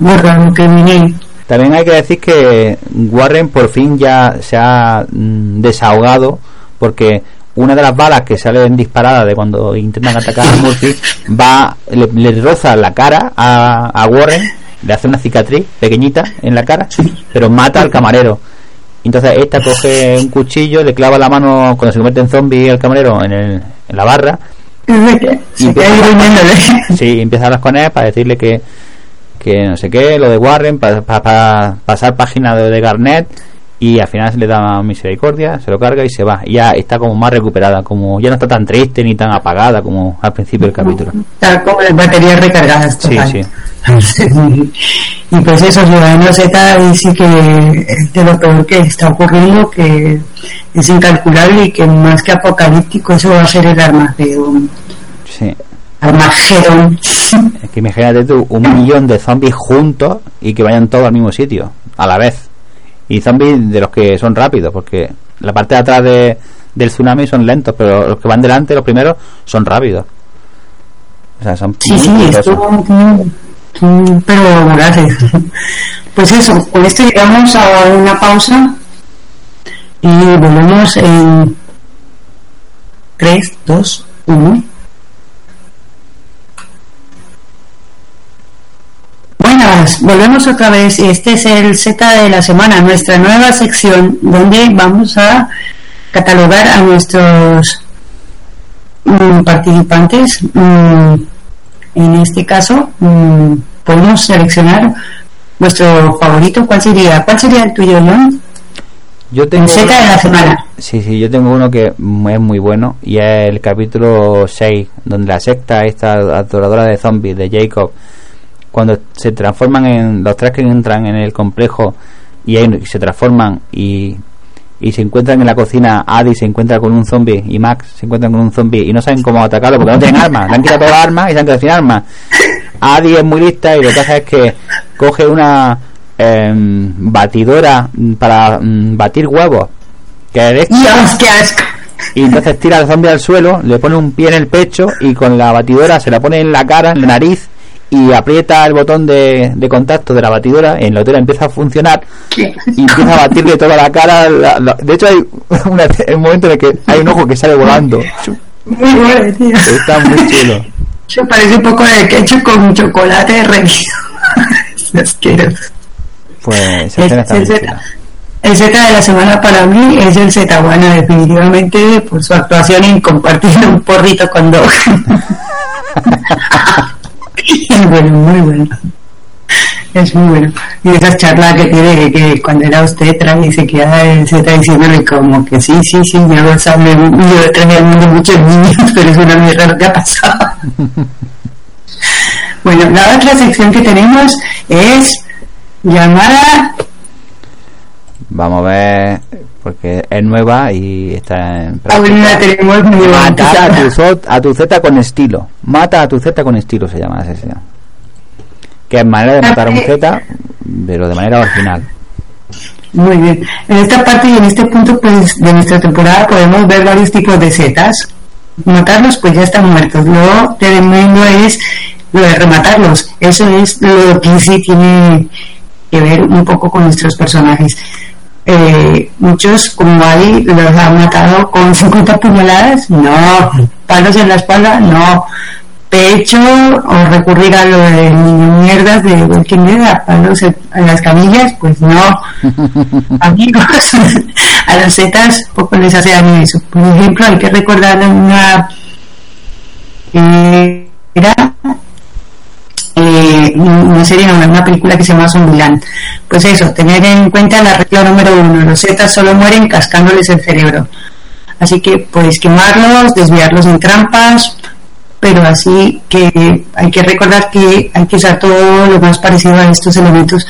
Speaker 3: raro que viene.
Speaker 4: También hay que decir que Warren por fin ya se ha mm, desahogado porque una de las balas que salen disparadas de cuando intentan atacar a Murphy va le, le roza la cara a, a Warren, le hace una cicatriz pequeñita en la cara, pero mata al camarero. Entonces esta coge un cuchillo, le clava la mano cuando se convierte en zombie al camarero en, el, en la barra Y empieza-. Sí, empieza a hablar con él para decirle que, que no sé qué, lo de Warren, para, pasar página de, de Garnett y al final se le da misericordia, se lo carga y se va. Y ya está como más recuperada, como ya no está tan triste ni tan apagada como al principio del capítulo.
Speaker 3: Está como las baterías recargadas
Speaker 4: Sí, sí.
Speaker 3: Y pues eso Ciudadano Z dice que es de lo peor que está ocurriendo que es incalculable y que más que apocalíptico eso va a ser el Armagedón
Speaker 4: Sí.
Speaker 3: Armagedón
Speaker 4: Es que imagínate tú un millón de zombies juntos y que vayan todos al mismo sitio, a la vez. Y zombies de los que son rápidos, porque la parte de atrás de, del tsunami son lentos, pero los que van delante, los primeros, son rápidos. O sea, son
Speaker 3: Sí, sí. Mm, mm, pero gracias. Pues eso, con esto llegamos a una pausa y volvemos en 3, 2, 1. Buenas, volvemos otra vez. Este es el Z de la semana, nuestra nueva sección donde vamos a catalogar a nuestros mm, participantes. En este caso, mm, podemos seleccionar nuestro favorito. ¿Cuál sería? ¿Cuál sería el tuyo, John?
Speaker 4: Yo tengo
Speaker 3: El Z de la semana.
Speaker 4: Sí, sí, yo tengo uno que es muy bueno y es el capítulo 6, donde la secta, esta adoradora de zombies de Jacob, cuando se transforman en los tres que entran en el complejo y ahí se transforman y, y se encuentran en la cocina, Adi se encuentra con un zombie y Max se encuentran con un zombie y no saben cómo atacarlo porque no tienen armas, le han quitado todas las armas y se han quedado sin armas. Adi es muy lista y lo que hace es que coge una em, batidora para mm, batir huevos que es
Speaker 3: Dios, qué asco.
Speaker 4: y entonces tira al zombie al suelo, le pone un pie en el pecho y con la batidora se la pone en la cara, en la nariz y aprieta el botón de, de contacto de la batidora en la batidora empieza a funcionar y empieza a batirle toda la cara. la- la- de hecho hay una- un momento en el que hay un ojo que sale volando.
Speaker 3: Muy bueno, tío.
Speaker 4: Está muy chulo.
Speaker 3: Eso parece un poco de ketchup con chocolate derretido. Es.
Speaker 4: Pues esa escena está
Speaker 3: El
Speaker 4: muy
Speaker 3: Z,
Speaker 4: chula.
Speaker 3: el Z de la semana para mí es el Z bueno definitivamente por su actuación en compartir un porrito con Dog. es bueno, muy bueno. Es muy bueno. Y esas charlas que tiene que cuando era usted trae y se queda el Z diciéndole como que sí, sí, sí, yo lo sabe, yo traje al mundo muchos niños, pero es una mierda lo que ha pasado. bueno, la otra sección que tenemos es llamada
Speaker 4: Vamos a ver, porque es nueva y está en
Speaker 3: Aún la tenemos
Speaker 4: Matar a tu, a tu Z con estilo. Mata a tu Z con estilo se llama la sesión. Que es manera de matar a un Z, pero de manera original.
Speaker 3: Muy bien. En esta parte y en este punto pues de nuestra temporada podemos ver varios tipos de setas. Matarlos pues ya están muertos. Luego tremendo es lo de rematarlos. Eso es lo que sí tiene que ver un poco con nuestros personajes. Eh, muchos como Ali los han matado con 50 puñaladas, no. Palos en la espalda, no. pecho o recurrir a lo de mierdas de Walking Dead, a, palos en- a las camillas, pues no. Amigos, a los zetas poco les hace daño eso. Por ejemplo, hay que recordar una... eh, era una serie, una película que se llama Zombieland. Pues eso, tener en cuenta la regla número uno, los zetas solo mueren cascándoles el cerebro. Así que pues quemarlos, desviarlos en trampas, pero así que hay que recordar que hay que usar todo lo más parecido a estos elementos,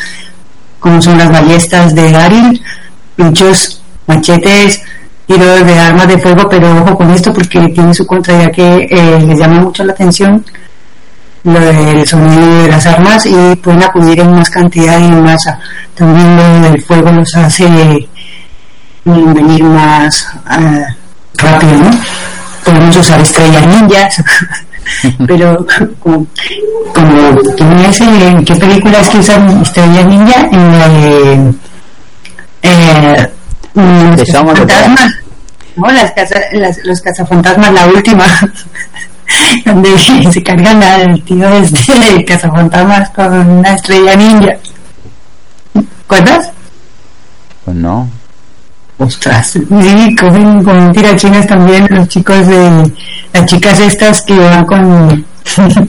Speaker 3: como son las ballestas de Daryl, pinchos, machetes, tiros de armas de fuego, pero ojo con esto porque tiene su contra, que eh, les llama mucho la atención lo del sonido de las armas y pueden acudir en más cantidad y en masa. También lo del fuego los hace mm, venir más ah, rápido, ¿no? Podemos usar estrellas ninjas, pero como, como ¿quién es, eh, ¿en qué película es que usan estrellas ninja? En la de... Eh, mm,
Speaker 4: Dead.
Speaker 3: fantasmas. No, las casa- las- los cazafantasmas, la última, donde se cargan al tío este de cazafantasmas con una estrella ninja. ¿Recuerdas?
Speaker 4: Pues no.
Speaker 3: Ostras, sí, cogen con tirachinas también los chicos de las chicas estas que van con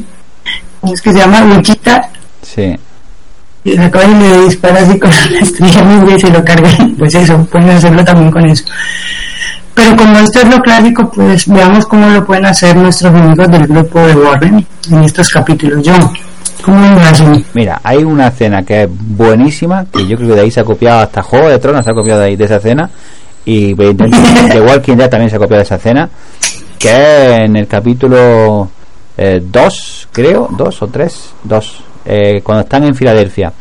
Speaker 3: ¿cómo es que se llama? Luchita
Speaker 4: Sí.
Speaker 3: y la y le dispara así con la estrella ninja y se lo cargan pues eso, pueden hacerlo también con eso pero como esto es lo clásico pues veamos cómo lo pueden hacer nuestros amigos del grupo de Warren en estos capítulos yo, ¿cómo lo hacen?
Speaker 4: Mira, hay una escena que es buenísima, que yo creo que de ahí se ha copiado hasta Juego de Tronos, se ha copiado de ahí de esa escena, y de Walking Dead también se ha copiado de esa escena, que es en el capítulo 2, creo, 2 o 3, 2, cuando están en Filadelfia.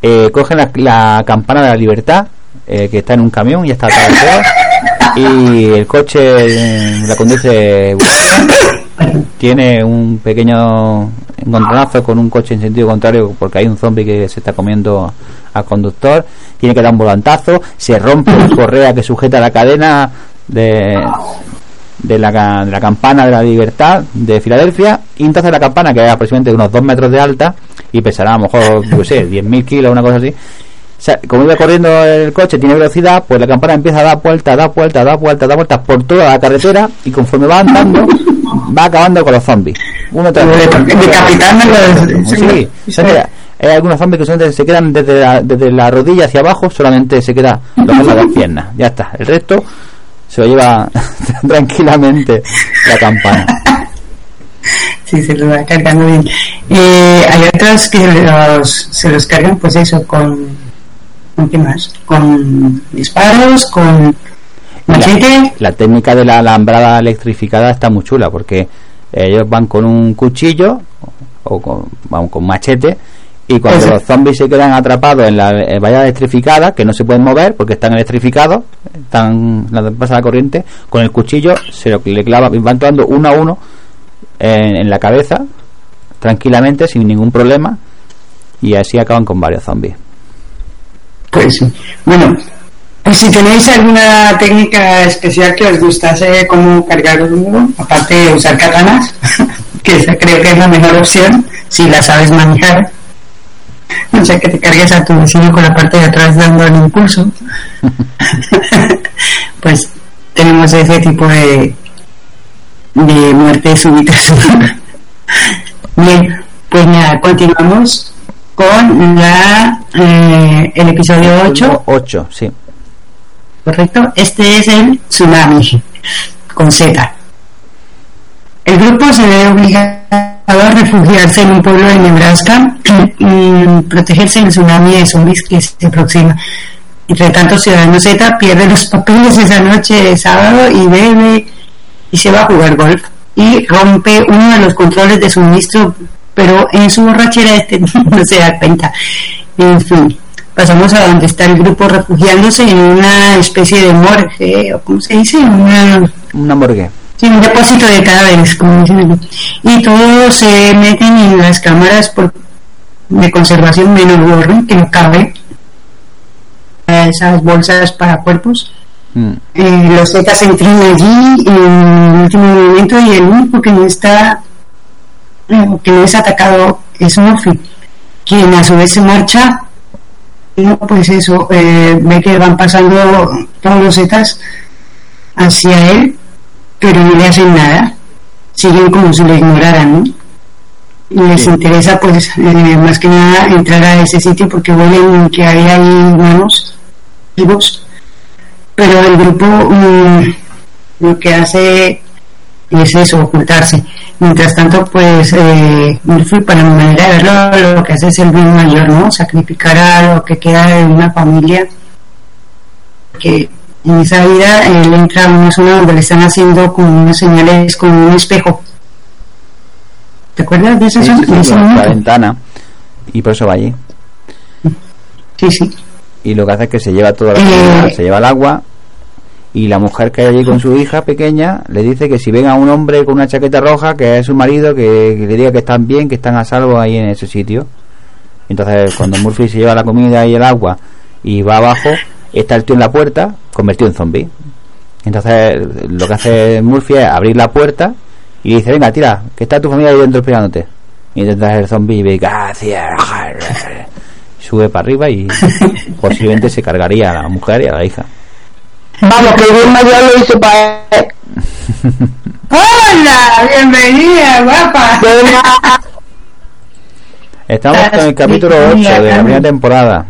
Speaker 4: Eh, cogen la, la campana de la libertad, eh, que está en un camión y está todo, y el coche eh, la conduce tiene un pequeño encontronazo con un coche en sentido contrario porque hay un zombie que se está comiendo al conductor. Tiene que dar un volantazo se rompe la correa que sujeta la cadena de de la, de la campana de la libertad de Filadelfia y entonces la campana que es aproximadamente unos 2 metros de alta y pesará a lo mejor qué sé 10.000 kilos una cosa así sea, como iba corriendo el coche, tiene velocidad, pues la campana empieza a dar vueltas, da vueltas, da vueltas, da vueltas por toda la carretera y conforme va andando, va acabando con los zombies. Uno tras otro.
Speaker 3: decapitando los-
Speaker 4: Sí, mira, hay algunos zombies que solamente se quedan desde la, desde la rodilla hacia abajo, solamente se queda lo que las piernas. Ya está. El resto se lo lleva tranquilamente la campana.
Speaker 3: Sí, se los va cargando bien. Eh, hay otros que los, se los cargan, pues eso, con. ¿Con qué más? Con disparos, con machete.
Speaker 4: La técnica de la alambrada electrificada está muy chula porque ellos van con un cuchillo o con, vamos, con machete y cuando los zombies se quedan atrapados en la eh, valla electrificada que no se pueden mover porque están electrificados están la pasa la corriente con el cuchillo se lo le clava van clavando uno a uno en, en la cabeza tranquilamente sin ningún problema y así acaban con varios zombies
Speaker 3: Pues sí. Bueno, pues si tenéis alguna técnica especial que os gustase cómo cargar uno, aparte de usar katanas, que esa creo que es la mejor opción, si la sabes manejar. No sé, que te cargues a tu vecino con la parte de atrás dando el impulso. pues tenemos ese tipo de, de muertes súbitas. Bien, pues nada, continuamos con la eh, el episodio 8,
Speaker 4: 8 sí
Speaker 3: correcto. Este es el tsunami con Z. El grupo se ve obligado a refugiarse en un pueblo de Nebraska y protegerse del tsunami de zombies que se aproxima. Entre tanto, Ciudadano Z pierde los papeles esa noche de sábado y bebe y se va a jugar golf y rompe uno de los controles de suministro, pero en su borrachera este no se da cuenta. En fin, pasamos a donde está el grupo refugiándose en una especie de morgue, o ¿cómo se dice? Una,
Speaker 4: una morgue
Speaker 3: Sí, un depósito de cadáveres, como dicen aquí. Y todos se meten en las cámaras por, de conservación menos Warren, que no cabe. Esas bolsas para cuerpos.
Speaker 4: Mm.
Speaker 3: Eh, los Zetas entran allí en el último momento y el único que no está que no es atacado es Murphy, quien a su vez se marcha, pues eso, eh, ve que van pasando todos los zetas hacia él, pero no le hacen nada, siguen como si lo ignoraran, ¿no? Y les interesa, pues, eh, más que nada entrar a ese sitio porque huelen que hay ahí humanos vivos, pero el grupo mm, lo que hace es eso, ocultarse. Mientras tanto, pues eh, para mi manera de verlo, lo que hace es el bien mayor, ¿no? Sacrificar a lo que queda de una familia. Que en esa vida él entra a una zona donde le están haciendo como unas señales, como un espejo. ¿Te acuerdas de esa
Speaker 4: Sí,
Speaker 3: zona?
Speaker 4: sí, sí,
Speaker 3: de ese
Speaker 4: la
Speaker 3: momento?
Speaker 4: ventana. Y por eso va allí.
Speaker 3: Sí, sí.
Speaker 4: Y lo que hace es que se lleva toda la
Speaker 3: Eh.
Speaker 4: se lleva el agua. Y la mujer que hay allí con su hija pequeña le dice que si ven a un hombre con una chaqueta roja, que es su marido, que, que le diga que están bien, que están a salvo ahí en ese sitio. Entonces, cuando Murphy se lleva la comida y el agua y va abajo, está el tío en la puerta, convertido en zombie. Entonces, lo que hace Murphy es abrir la puerta y dice: Venga, tira, que está tu familia ahí dentro esperándote. Y entonces el zombie ve, gracias. Sube para arriba y posiblemente se cargaría a la mujer y a la hija.
Speaker 5: Vamos, que el bien mayor lo hizo para él.
Speaker 3: ¡Hola! ¡Bienvenida, guapa!
Speaker 5: Una-
Speaker 4: Estamos en el capítulo 8 de la primera temporada.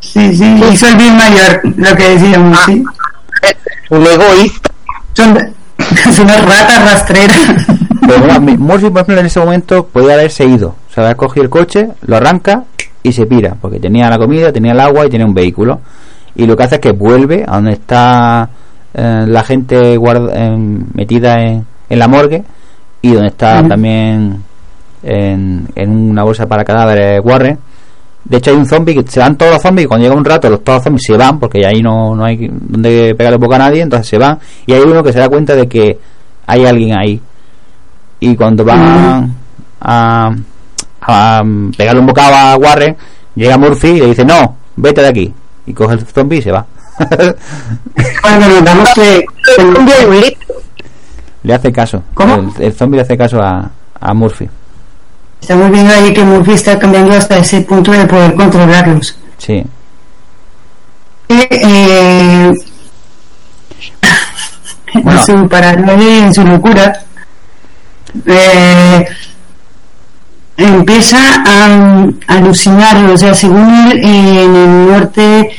Speaker 3: Sí, sí, hizo el bien mayor, lo que decíamos, ¿sí?
Speaker 5: Un egoísta.
Speaker 3: Son, son unas ratas rastreras.
Speaker 4: Pero Murphy, por ejemplo, en ese momento podía haberse ido. O sea, ha cogido el coche, lo arranca y se pira. Porque tenía la comida, tenía el agua y tenía un vehículo. Y lo que hace es que vuelve a donde está eh, la gente guarda- en- metida en, en la morgue y donde está también en, en una bolsa para cadáveres Warren. De hecho, hay un zombie que se van todos los zombies y cuando llega un rato, los, todos los zombies se van porque ahí no, no hay donde pegarle boca a nadie, entonces se van. Y hay uno que se da cuenta de que hay alguien ahí. Y cuando van a, a pegarle un bocado a Warren, llega Murphy y le dice: No, vete de aquí. Y coge el zombie y se va.
Speaker 3: Cuando nos damos que...
Speaker 5: Litro.
Speaker 4: le hace caso.
Speaker 3: ¿Cómo?
Speaker 4: El, el zombie le hace caso a, a Murphy.
Speaker 3: Estamos viendo ahí que Murphy está cambiando hasta ese punto de poder controlarlos.
Speaker 4: Sí.
Speaker 3: Eh, eh,
Speaker 4: Bueno.
Speaker 3: en su paranoia en su locura, eh, empieza a, a alucinar, o sea, según él, eh, en el norte,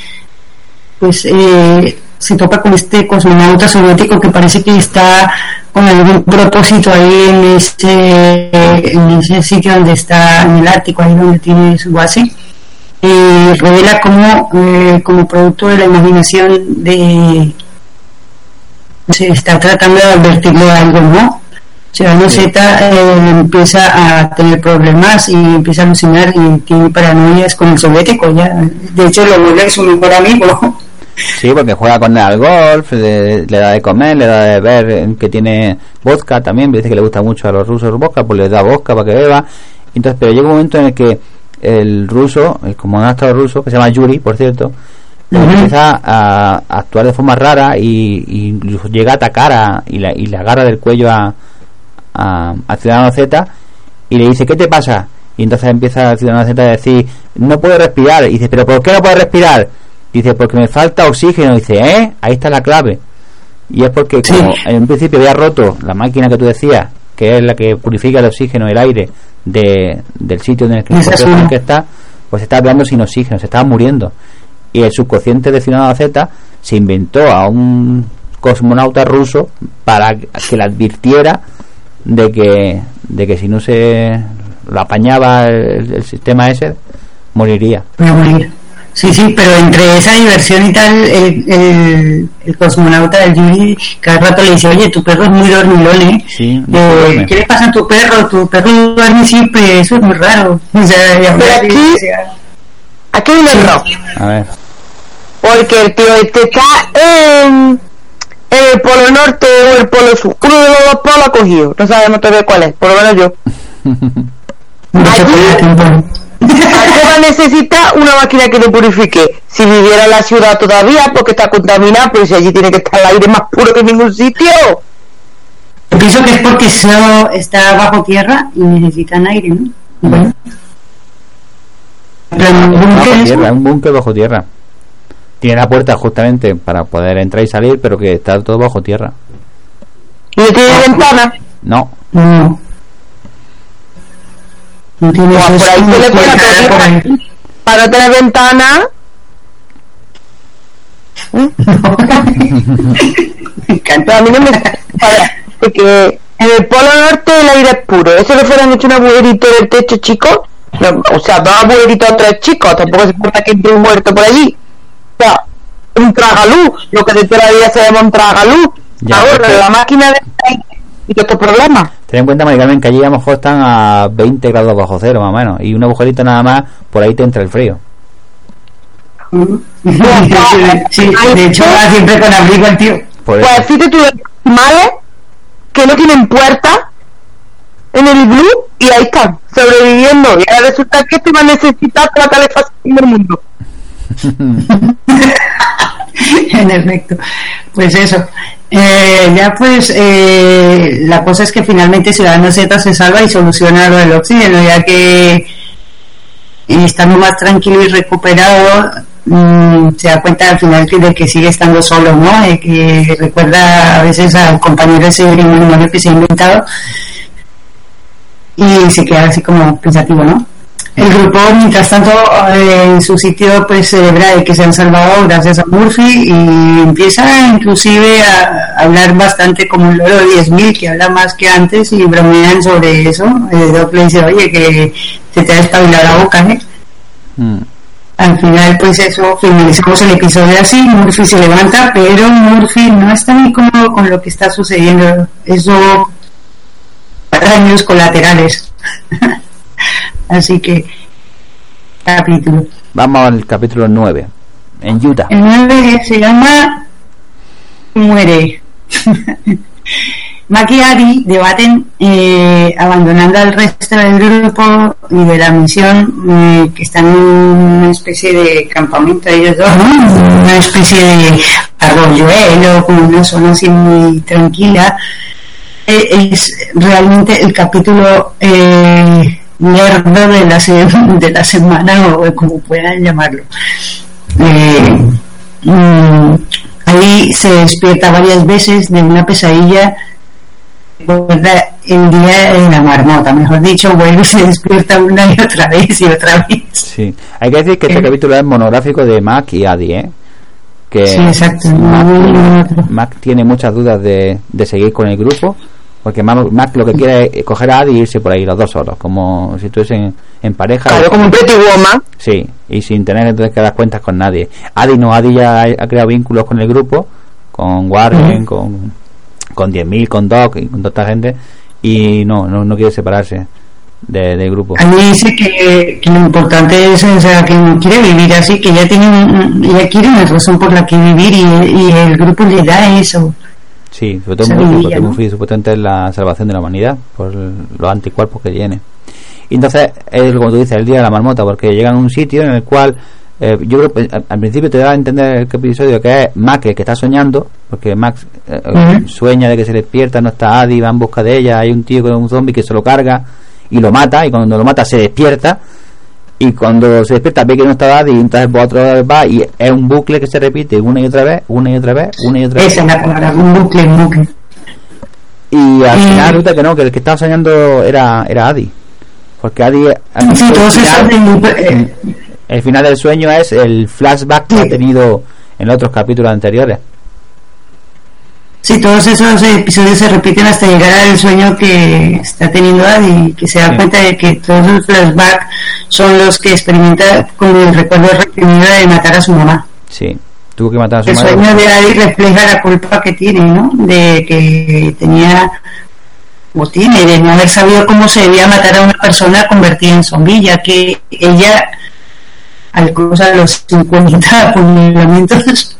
Speaker 3: pues eh, se topa con este cosmonauta soviético que parece que está con algún propósito ahí en ese, en ese sitio donde está, en el Ártico, ahí donde tiene su base y revela como, eh, como producto de la imaginación de se está tratando de advertirle algo, ¿no? Ciudadano Z eh, empieza a tener problemas y empieza a alucinar y tiene paranoias con el soviético ya. De hecho lo vuelve su mejor amigo.
Speaker 4: Sí, porque juega con él al golf, le, le da de comer, le da de ver eh, que tiene vodka también, dice que le gusta mucho a los rusos el vodka, pues le da vodka para que beba. Entonces, pero llega un momento en el que el ruso, el comandante ruso, que se llama Yuri, por cierto, empieza a, a actuar de forma rara y, y llega a atacar a- y, la, y le agarra del cuello a, a, a Ciudadano Z y le dice, ¿qué te pasa? Y entonces empieza el Ciudadano Z a decir, no puede respirar. Y dice, ¿pero por qué no puede respirar? Dice, porque me falta oxígeno. dice, ¿eh? Ahí está la clave. Y es porque como en un principio había roto la máquina que tú decías, que es la que purifica el oxígeno y el aire de, del sitio en el que, el está, pues estaba quedando sin oxígeno, se estaba muriendo. Y el subconsciente de Ciudadano Z se inventó a un cosmonauta ruso para que le advirtiera de que, de que si no se lo apañaba el, el sistema ese, moriría.
Speaker 3: Voy a morir. Sí, sí, pero entre esa diversión y tal, el, el, el cosmonauta del Yuri cada rato le dice, oye, tu perro es muy dormilón, ¿eh?
Speaker 4: Sí, no
Speaker 3: Eh. ¿Qué le pasa a tu perro? Tu perro duerme siempre, eso es muy raro. O sea,
Speaker 5: Pero aquí- Aquí hay un error.
Speaker 4: A ver.
Speaker 5: Porque el tío este está en, en el polo norte o el polo sur. Uno de los dos polos ha cogido. No sabemos todavía cuál es. Por lo menos yo. Aquí va a necesitar una máquina que lo purifique. Si viviera en la ciudad todavía, porque está contaminada, pero si allí tiene que estar el aire más puro que en ningún sitio.
Speaker 3: Yo pienso que es porque eso está bajo tierra y necesitan aire, ¿no? Bueno. Pero en un
Speaker 4: bajo
Speaker 3: búnker,
Speaker 4: tierra, un búnker bajo tierra. Tiene la puerta justamente para poder entrar y salir, pero que está todo bajo tierra.
Speaker 5: ¿Y no tiene ventana?
Speaker 4: No,
Speaker 3: No. No tiene
Speaker 5: por ahí se le puede
Speaker 3: puerta por ahí.
Speaker 5: hacer para no tener ventana.
Speaker 3: Me encanta.
Speaker 5: Pero a mí no me para, porque en el polo norte el aire es puro. Eso le fueran hecho un agujerito en el techo, chicos. No, o sea, dos agujeritos o tres chicos. Tampoco se importa que entre un muerto por allí. O sea, un tragaluz. Lo que de toda la vida se llama un tragaluz.
Speaker 4: Pero-
Speaker 5: la máquina de y todos estos problemas.
Speaker 4: ten en cuenta, Mari Carmen, que allí a lo mejor están a 20 grados bajo cero, más o menos. Y un agujerito nada más, por ahí te entra el frío.
Speaker 3: Sí, de hecho va siempre con abrigo el tío.
Speaker 4: Por.
Speaker 5: Pues fíjate tú, animales que no tienen puerta en el blue y ahí están, sobreviviendo. Y ahora resulta que este va a necesitar la calefacción del mundo.
Speaker 3: en efecto. Pues eso. Eh, ya pues eh, la cosa es que finalmente Ciudadano Z se salva y soluciona lo del oxígeno, ya que estando más tranquilo y recuperado mm, se da cuenta al final que, de que sigue estando solo, ¿no? De que recuerda a veces al compañero ese imaginario que se ha inventado y se queda así como pensativo, ¿no? El grupo, mientras tanto, eh, en su sitio, pues celebra de que se han salvado gracias a Murphy y empieza inclusive a hablar bastante como un loro de 10.000, que habla más que antes y bromean sobre eso. Eh, Doc le dice, oye, que se te ha espabilado la boca, ¿eh?
Speaker 4: Mm.
Speaker 3: Al final, pues eso, finalizamos el episodio así, Murphy se levanta, pero Murphy no está muy cómodo con lo que está sucediendo. Eso, daños colaterales. así que, capítulo.
Speaker 4: Vamos al capítulo 9. En Utah.
Speaker 3: El 9 se llama Muere. Mac y Ari debaten eh, abandonando al resto del grupo y de la misión eh, que están en una especie de campamento ellos dos, ¿no? una especie de arroyuelo, como una zona así muy tranquila. Eh, es realmente el capítulo eh, nerdo de la, se- de la semana o como puedan llamarlo. Eh, mm, ahí se despierta varias veces de una pesadilla el día de la marmota, mejor dicho, vuelve y se despierta una y otra vez y otra vez.
Speaker 4: Sí. Hay que decir que este
Speaker 3: Eh.
Speaker 4: capítulo es monográfico de Mac y Adi, ¿eh? Que
Speaker 3: Sí, exacto.
Speaker 4: Mac. Mac tiene muchas dudas de, de seguir con el grupo. Porque Mac, Mac lo que quiere es coger a Adi y irse por ahí los dos solos. Como si estuviesen en pareja.
Speaker 5: Claro, como un pretty woman.
Speaker 4: Sí, y sin tener entonces que dar cuentas con nadie. Adi no, Adi ya ha, ha creado vínculos con el grupo, con Warren, con, con 10.000, con Doc y con toda esta gente, y no, no, no quiere separarse de- del grupo.
Speaker 3: A mí dice que, que lo importante es, o sea, que no quiere vivir así, que ya tiene, ella quiere una razón por la que vivir y, y el grupo le da eso.
Speaker 4: Sí, sobre todo
Speaker 3: vidilla,
Speaker 4: porque
Speaker 3: ¿no?
Speaker 4: Murphy supuestamente es la salvación de la humanidad por los anticuerpos que tiene. Y entonces es como tú dices, el día de la marmota, porque llegan a un sitio en el cual eh, yo creo que al, al principio te da a entender el episodio que es Mac el que está soñando, porque Max eh, eh, sueña de que se despierta, no está Adi, va en busca de ella, hay un tío con un zombie que se lo carga y lo mata, y cuando lo mata se despierta, y cuando se despierta ve que no está Adi, y entonces pues, otra vez va, y es un bucle que se repite una y otra vez, una y otra vez, una y otra vez.
Speaker 3: Esa es la palabra, un bucle, un bucle.
Speaker 4: Y al
Speaker 3: Mm.
Speaker 4: final resulta que no, que el que estaba soñando era, era Adi. Porque Adi,
Speaker 3: Sí,
Speaker 4: final,
Speaker 3: de- eh,
Speaker 4: el final del sueño es el flashback que ha tenido en otros capítulos anteriores.
Speaker 3: Sí, todos esos episodios se repiten hasta llegar al sueño que está teniendo Adi, que se da
Speaker 4: Sí.
Speaker 3: cuenta de que todos los flashbacks son los que experimenta con el recuerdo reprimido de matar a su mamá.
Speaker 4: Sí, tuvo que matar a su
Speaker 3: El
Speaker 4: madre.
Speaker 3: sueño de Adi refleja la culpa que tiene, ¿no? De que tenía, o tiene, de no haber sabido cómo se debía matar a una persona convertida en zombie, ya que ella, al cruzar los 50 apuñalamientos,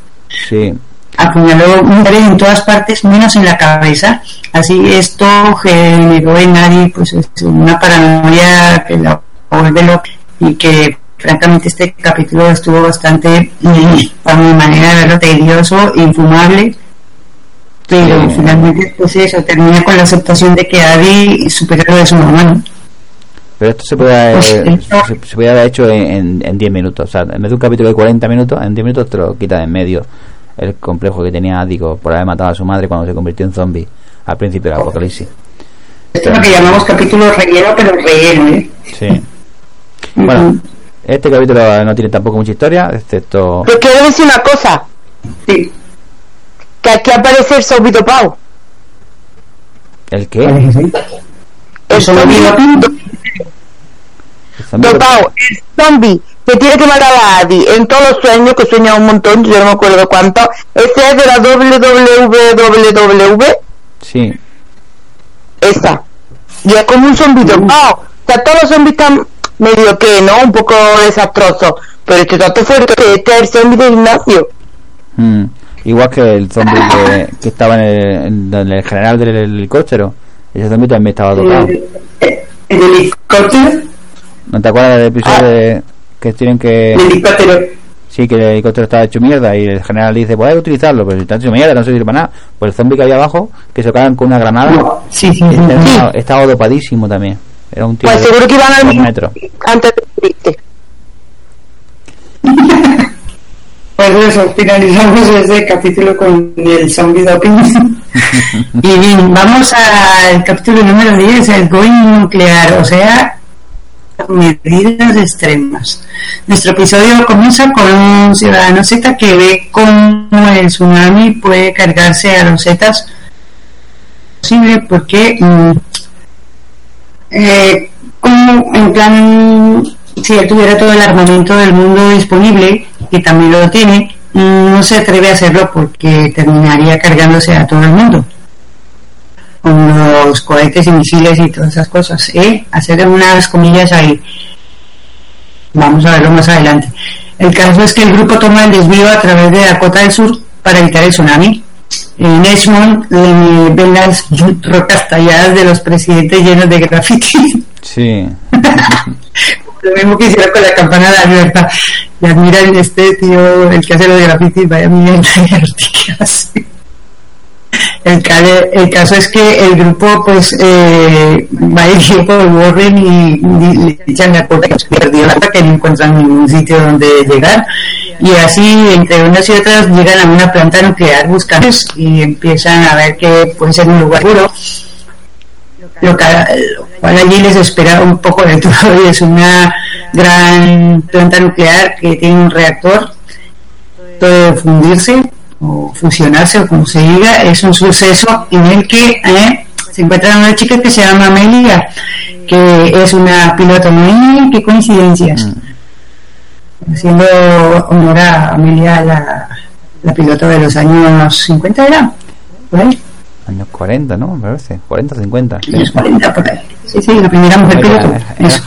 Speaker 4: Sí,
Speaker 3: apuñaló mujeres en todas partes menos en la cabeza así esto generó en nadie pues es una paranoia que la vuelve loca y que francamente este capítulo estuvo bastante mm, para mi manera de verlo tedioso infumable Pero
Speaker 4: Sí.
Speaker 3: finalmente, pues eso, termina con la aceptación de que Abby supera lo de su mamá, ¿no?
Speaker 4: Pero esto se puede, haber-
Speaker 3: Pues,
Speaker 4: se, se puede haber hecho en- en en 10 minutos. O sea, en vez de un capítulo de 40 minutos, en 10 minutos te lo quita de en medio el complejo que tenía Ático por haber matado a su madre cuando se convirtió en zombie al principio del apocalipsis.
Speaker 3: Esto es lo que llamamos capítulo relleno, pero relleno, ¿eh?
Speaker 4: Sí. Bueno, este capítulo no tiene tampoco mucha historia, excepto.
Speaker 5: Pero quiero decir una cosa,
Speaker 3: Sí.
Speaker 5: que aquí aparece el zombie dopado.
Speaker 4: ¿El qué?
Speaker 5: El zombie dopado, el zombie que tiene que matar a Adi en todos los sueños, que sueña un montón, yo no me acuerdo cuánto. Ese es de la WWW,
Speaker 4: Sí,
Speaker 5: esa. Y es como un zombie dopado. O sea, todos los zombies están medio que, ¿no? Un poco desastrosos. Pero este tanto fuerte que este es el zombie de Ignacio.
Speaker 4: Mm. Igual que el zombie que, que estaba en el, en- en el general del helicóptero. Ese zombie también estaba tocado.
Speaker 3: El, el helicóptero.
Speaker 4: ¿No te acuerdas del episodio de que tienen que...
Speaker 3: El helicóptero.
Speaker 4: Sí, que el helicóptero estaba hecho mierda y el general dice, que utilizarlo, pero si está hecho mierda no sirve para nada. Pues el zombie que había abajo, que se cagan con una granada,
Speaker 3: No, sí, sí, sí. sí.
Speaker 4: estaba, estaba dopadísimo también. Era un tío
Speaker 5: Pues
Speaker 4: de
Speaker 5: seguro que iban al
Speaker 4: metros.
Speaker 5: antes de.
Speaker 3: Pues eso, finalizamos ese capítulo con el zombie doping. y bien, vamos al capítulo número 10, el going nuclear, o sea, medidas extremas. Nuestro episodio comienza con un ciudadano Z que ve cómo el tsunami puede cargarse a los Zetas posible porque mm, eh, como en plan si él tuviera todo el armamento del mundo disponible que también lo tiene no se atreve a hacerlo porque terminaría cargándose a todo el mundo con los cohetes y misiles y todas esas cosas ¿eh? hacer unas comillas ahí vamos a verlo más adelante el caso es que el grupo toma el desvío a través de Dakota del Sur para evitar el tsunami en Edgemont eh, ven las rocas talladas de los presidentes llenos de graffiti.
Speaker 4: Sí.
Speaker 3: Lo mismo que hicieron con la campana de la libertad. Y admiran este tío, el que hace los grafitis, vaya mierda de hace. El, ca- el caso es que el grupo pues eh, va dirigido por Warren y, y echan la culpa que se perdió la que no encuentran ningún sitio donde llegar. Y así entre unas y otras llegan a una planta nuclear buscando y empiezan a ver que puede ser un lugar seguro lo cual allí les espera un poco de todo. Y es una gran planta nuclear que tiene un reactor puede fundirse o fusionarse o como se diga es un suceso en el que eh, se encuentra una chica que se llama Amelia que es una piloto muy qué coincidencias haciendo honor a Amelia la, la piloto de los años 50 era por ahí
Speaker 4: Años 40, ¿no? Me parece. 40 o 50. sí.
Speaker 3: años 40 por ahí sí sí la primera mujer piloto Eso.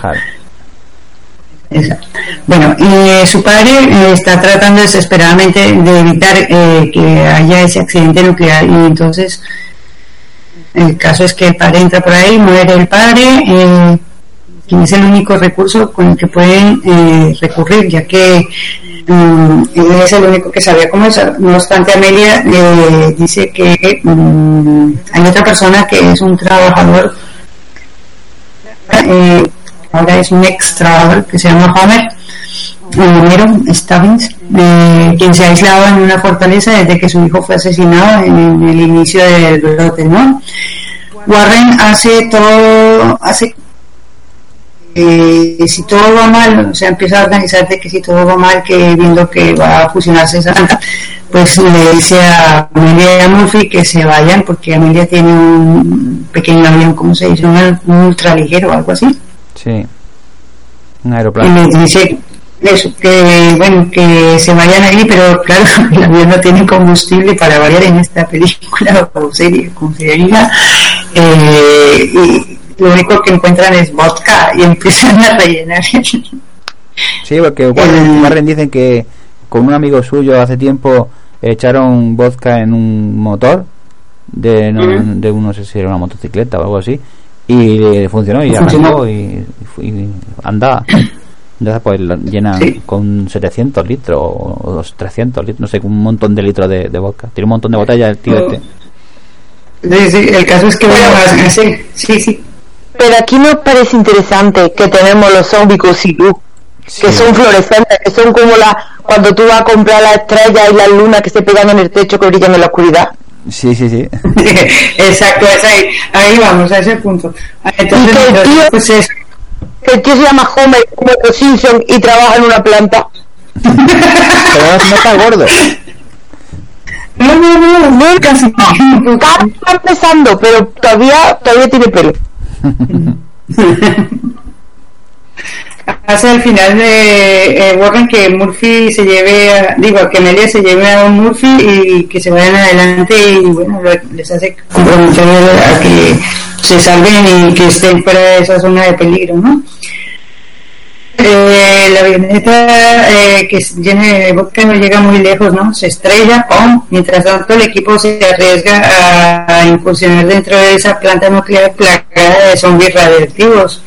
Speaker 3: Bueno, eh, su padre eh, está tratando desesperadamente de evitar eh, que haya ese accidente nuclear y entonces el caso es que el padre entra por ahí, muere el padre, eh, quien es el único recurso con el que pueden eh, recurrir, ya que mm, él es el único que sabía cómo es. No obstante, Amelia dice que mm, hay otra persona que es un trabajador ahora es un ex trabajador que se llama Homer, Homero Stubbins, eh, quien se ha aislado en una fortaleza desde que su hijo fue asesinado en, el inicio del brote, ¿no? Warren hace todo, hace eh, si todo va mal, o sea, empieza a organizar de que si todo va mal, que viendo que va a fusionarse esa planta, pues le dice a Amelia y a Murphy que se vayan porque Amelia tiene un pequeño avión, ¿cómo se dice? Un, un ultraligero o algo así.
Speaker 4: Sí. Un
Speaker 3: Y
Speaker 4: aeroplano.
Speaker 3: les dice eso, que bueno, que se vayan ahí, pero claro, el avión no tiene combustible para variar en esta película o serie, como se diga, eh, y lo único que encuentran es vodka y empiezan a rellenar.
Speaker 4: Sí, porque Warren, Warren dicen que con un amigo suyo hace tiempo echaron vodka en un motor de, no, de un, no sé si era una motocicleta o algo así y funcionó y arrancó y, y y andaba. Entonces pues
Speaker 3: Sí.
Speaker 4: con 700 litros o, o 300 litros, no sé, con un montón de litros de, de vodka. Tiene un montón de botellas el tío
Speaker 3: Oh.
Speaker 4: este.
Speaker 3: Sí, sí, el caso es que bueno, más, sí, sí, sí.
Speaker 5: Pero aquí nos parece interesante que tenemos los zombies Cosirú, que son fluorescentes, que son como la cuando tú vas a comprar las estrellas y las lunas que se pegan en el techo que brillan en la oscuridad.
Speaker 4: Sí, sí, sí.
Speaker 3: Exacto, es ahí, ahí vamos, a ese punto. Entonces,
Speaker 5: que el tío-
Speaker 3: pues.
Speaker 5: Que el tío se llama Homer como los Simpson y trabaja en una planta.
Speaker 4: Pero no está gordo.
Speaker 3: No, no, no, no, casi.
Speaker 5: Casi está empezando, pero todavía todavía tiene pelo.
Speaker 3: Hace al final de eh, Warren que Murphy se lleve, a- digo, que Amelia se lleve a un Murphy y que se vayan adelante y bueno, les hace comprometer a que se salven y que estén fuera de esa zona de peligro, ¿no? Eh, la avioneta eh, que llena de vodka no llega muy lejos, ¿no? Se estrella, ¡pum! Mientras tanto, el equipo se arriesga a, a incursionar dentro de esa planta nuclear plagada de zombies radiactivos.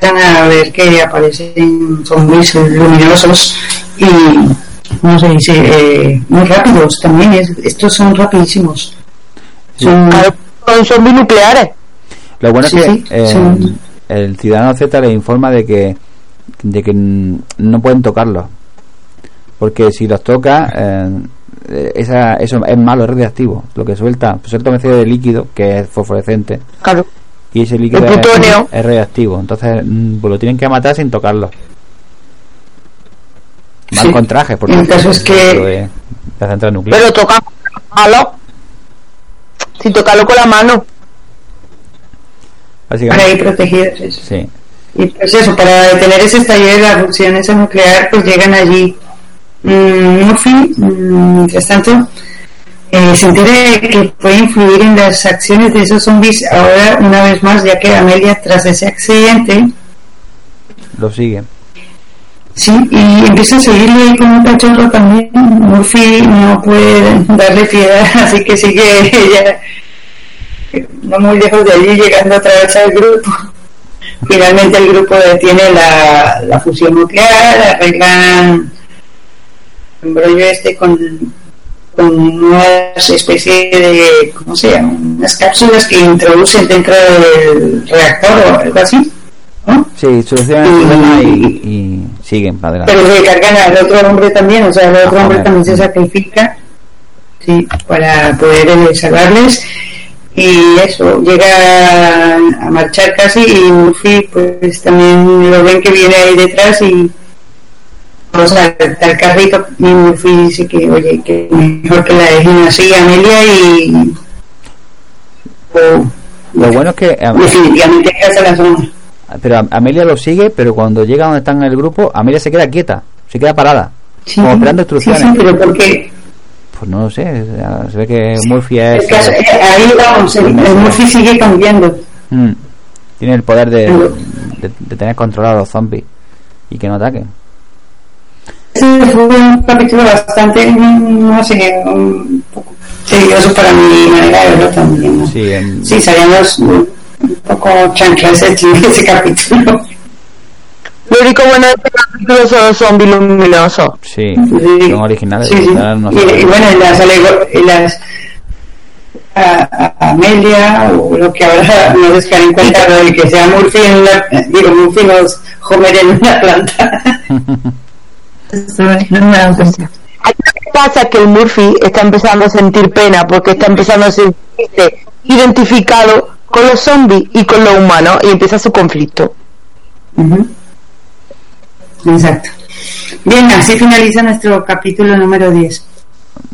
Speaker 3: Empiezan a ver que aparecen zombies luminosos y, ¿cómo se dice? Eh, muy rápidos también. es- estos son rapidísimos. Son-
Speaker 5: Son zombies nucleares.
Speaker 4: Lo bueno
Speaker 3: Sí,
Speaker 4: es que
Speaker 3: sí,
Speaker 4: eh, el ciudadano Z le informa de que de que no pueden tocarlos. Porque si los toca, eh, esa, eso es malo, es radiactivo. Lo que suelta, suelta una especie de líquido que es fosforescente
Speaker 5: Claro.
Speaker 4: Y ese líquido es, es radiactivo. Entonces, mm, pues lo tienen que matar sin tocarlo. Mal
Speaker 3: Sí.
Speaker 4: con trajes, porque
Speaker 3: El caso es que-
Speaker 4: la central nuclear.
Speaker 5: Pero toca malo. Si tocarlo con la mano.
Speaker 3: para
Speaker 4: Básicamente,
Speaker 3: ir protegidos. eso.
Speaker 4: sí.
Speaker 3: Y pues eso, para detener ese estallido de la fusión esa nuclear, pues llegan allí. Mm, Murphy, mm, mientras tanto, eh, se entera que puede influir en las acciones de esos zombies ahora una vez más, ya que Amelia, tras ese accidente,
Speaker 4: Lo sigue.
Speaker 3: sí, y empieza a seguirle ahí como un cachorro también. Murphy no puede darle piedad, así que sigue ella, no muy lejos de allí, llegando otra vez al grupo. Finalmente el grupo detiene la, la fusión nuclear, arreglan el embrollo este con, con unas especie de, ¿cómo se llama? Unas cápsulas que introducen dentro del reactor o algo así, ¿no?
Speaker 4: Sí, solucionan y, y siguen para adelante.
Speaker 3: Pero se cargan al otro hombre también, o sea, el otro
Speaker 4: Ah,
Speaker 3: hombre también se sacrifica sí, para poder eh, salvarles. Y eso, llega a marchar casi y Murphy pues también lo ven que viene ahí detrás y vamos a al carrito y Murphy dice que oye que mejor que la dejen así Amelia y
Speaker 4: Lo bueno es que
Speaker 3: definitivamente casa la zona.
Speaker 4: pero Am- Amelia lo sigue, pero cuando llega donde están en el grupo, Amelia se queda quieta, se queda parada,
Speaker 3: Sí,
Speaker 4: como esperando
Speaker 3: sí,
Speaker 4: instrucciones.
Speaker 3: sí, pero porque
Speaker 4: Pues no lo sé, se ve que Murphy es
Speaker 3: caso- ahí vamos, el, el Murphy sigue cambiando.
Speaker 4: mm, tiene el poder de, de, de tener controlado a los zombies y que no ataquen.
Speaker 3: Ese fue un capítulo bastante, no sé, un poco tedioso para mi manera de verlo también. ¿no?
Speaker 4: Sí,
Speaker 3: Sí, salíamos un poco chanclas de ese capítulo.
Speaker 5: Lo único bueno de este capítulo son los zombies luminosos.
Speaker 4: sí,
Speaker 3: Sí.
Speaker 4: son originales.
Speaker 3: Sí, sí.
Speaker 4: no
Speaker 3: Y, bueno, y las, alego- y las a, a Amelia, o lo que ahora no les en cuenta, lo de que sea Murphy en una, digo, Murphy no es Homer en una planta. No me he dado cuenta.
Speaker 5: Aquí lo que pasa es que el Murphy está empezando a sentir pena porque está empezando a sentirse identificado con los zombies y con los humanos y empieza su conflicto.
Speaker 3: Exacto. Bien, así finaliza nuestro capítulo número 10.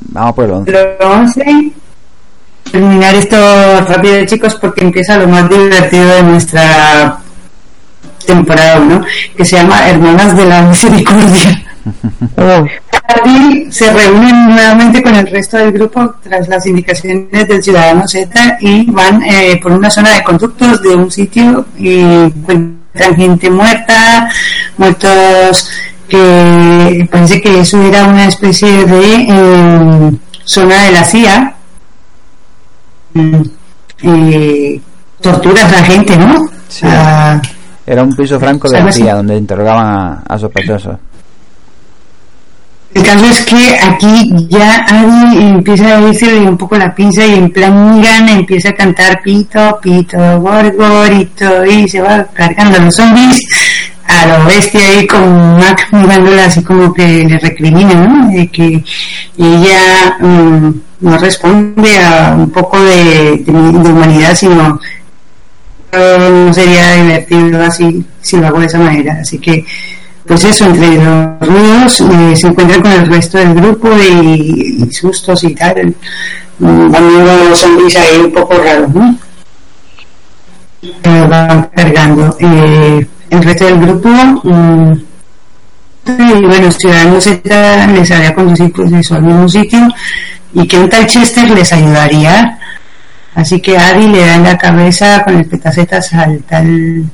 Speaker 4: Vamos por el 11.
Speaker 3: Lo 11. Terminar esto rápido, chicos, porque empieza lo más divertido de nuestra temporada 1, que se llama Hermanas de la Misericordia. Adil se reúnen nuevamente con el resto del grupo tras las indicaciones del ciudadano Z y van eh, por una zona de conductos de un sitio y encuentran gente muerta, muertos que parece que eso era una especie de eh, zona de la CIA. Mm, eh, torturas a la gente, ¿no?
Speaker 4: Sí.
Speaker 3: Ah,
Speaker 4: Era un piso franco de la. CIA donde interrogaban a, a sospechosos.
Speaker 3: El caso es que aquí ya Adi empieza a irse un poco la pinza y en plan miran empieza a cantar pito, pito, gorgorito y se va cargando a los zombies a lo bestia ahí con Mac mirándola así como que le recrimina, ¿no? De que ella mm, no responde a un poco de, de- de humanidad, sino no sería divertido así si lo hago de esa manera. Así que, pues eso, entre los ruidos eh, se encuentran con el resto del grupo y, y sustos y tal. Mm, los zombies ahí un poco raros, ¿no? Eh, van cargando. Eh, el resto del grupo, mm, y bueno, Ciudadano Z les haría conducir pues eso al mismo sitio y que un tal Chester les ayudaría. Así que Adi le da en la cabeza con el petacetas al tal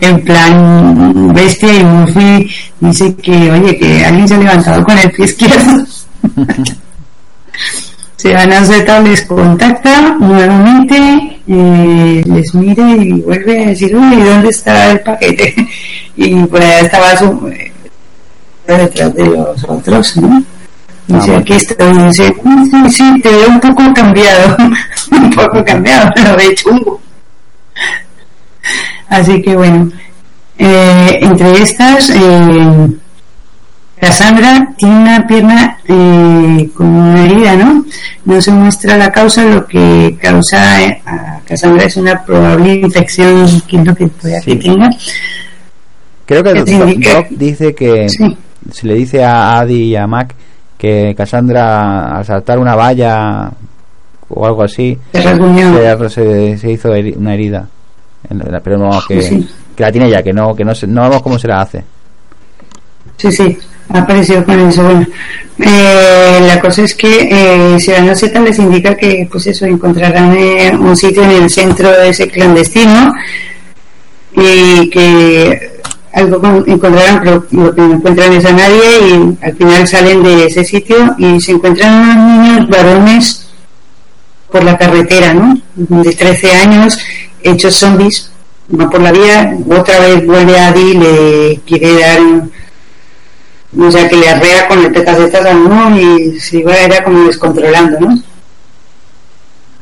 Speaker 3: en plan bestia y Murphy dice que oye que alguien se ha levantado con el pie izquierdo Ciudadano Z les contacta nuevamente eh, les mira y vuelve a decir uy ¿dónde está el paquete? y por allá estaba su eh, detrás de los otros ¿no?
Speaker 4: Ah,
Speaker 3: aquí está, y dice, "Mm, sí, sí, te veo un poco cambiado, un poco cambiado, pero de chungo. Así que bueno, eh, entre estas, eh, Cassandra tiene una pierna eh, con una herida, ¿no? No se muestra la causa, lo que causa eh, a Cassandra es una probable infección, que es lo que puede
Speaker 4: Sí.
Speaker 3: que tenga.
Speaker 4: Creo que
Speaker 3: ¿Qué
Speaker 4: Doc,
Speaker 3: significa?
Speaker 4: Doc dice que
Speaker 3: Sí.
Speaker 4: se le dice a Adi y a Mac que Cassandra al saltar una valla o algo así
Speaker 3: Se
Speaker 4: hizo heri- una herida pero no que,
Speaker 3: Sí.
Speaker 4: que la tiene ya que no que no, se- no vemos cómo se la hace
Speaker 3: Sí, sí, ha aparecido con eso. Bueno, eh, la cosa es que eh, Ciudadano Z les indica que, pues eso, encontrarán eh, un sitio en el centro de ese clandestino y que algo con- encontrarán, pero lo que no encuentran es a nadie y al final salen de ese sitio y se encuentran unos niños varones por la carretera, ¿no? De 13 años, hechos zombies, van por la vía, otra vez vuelve a Adi y le quiere dar un- o sea que le arrea con el petacetas a uno y se iba era como descontrolando ¿no?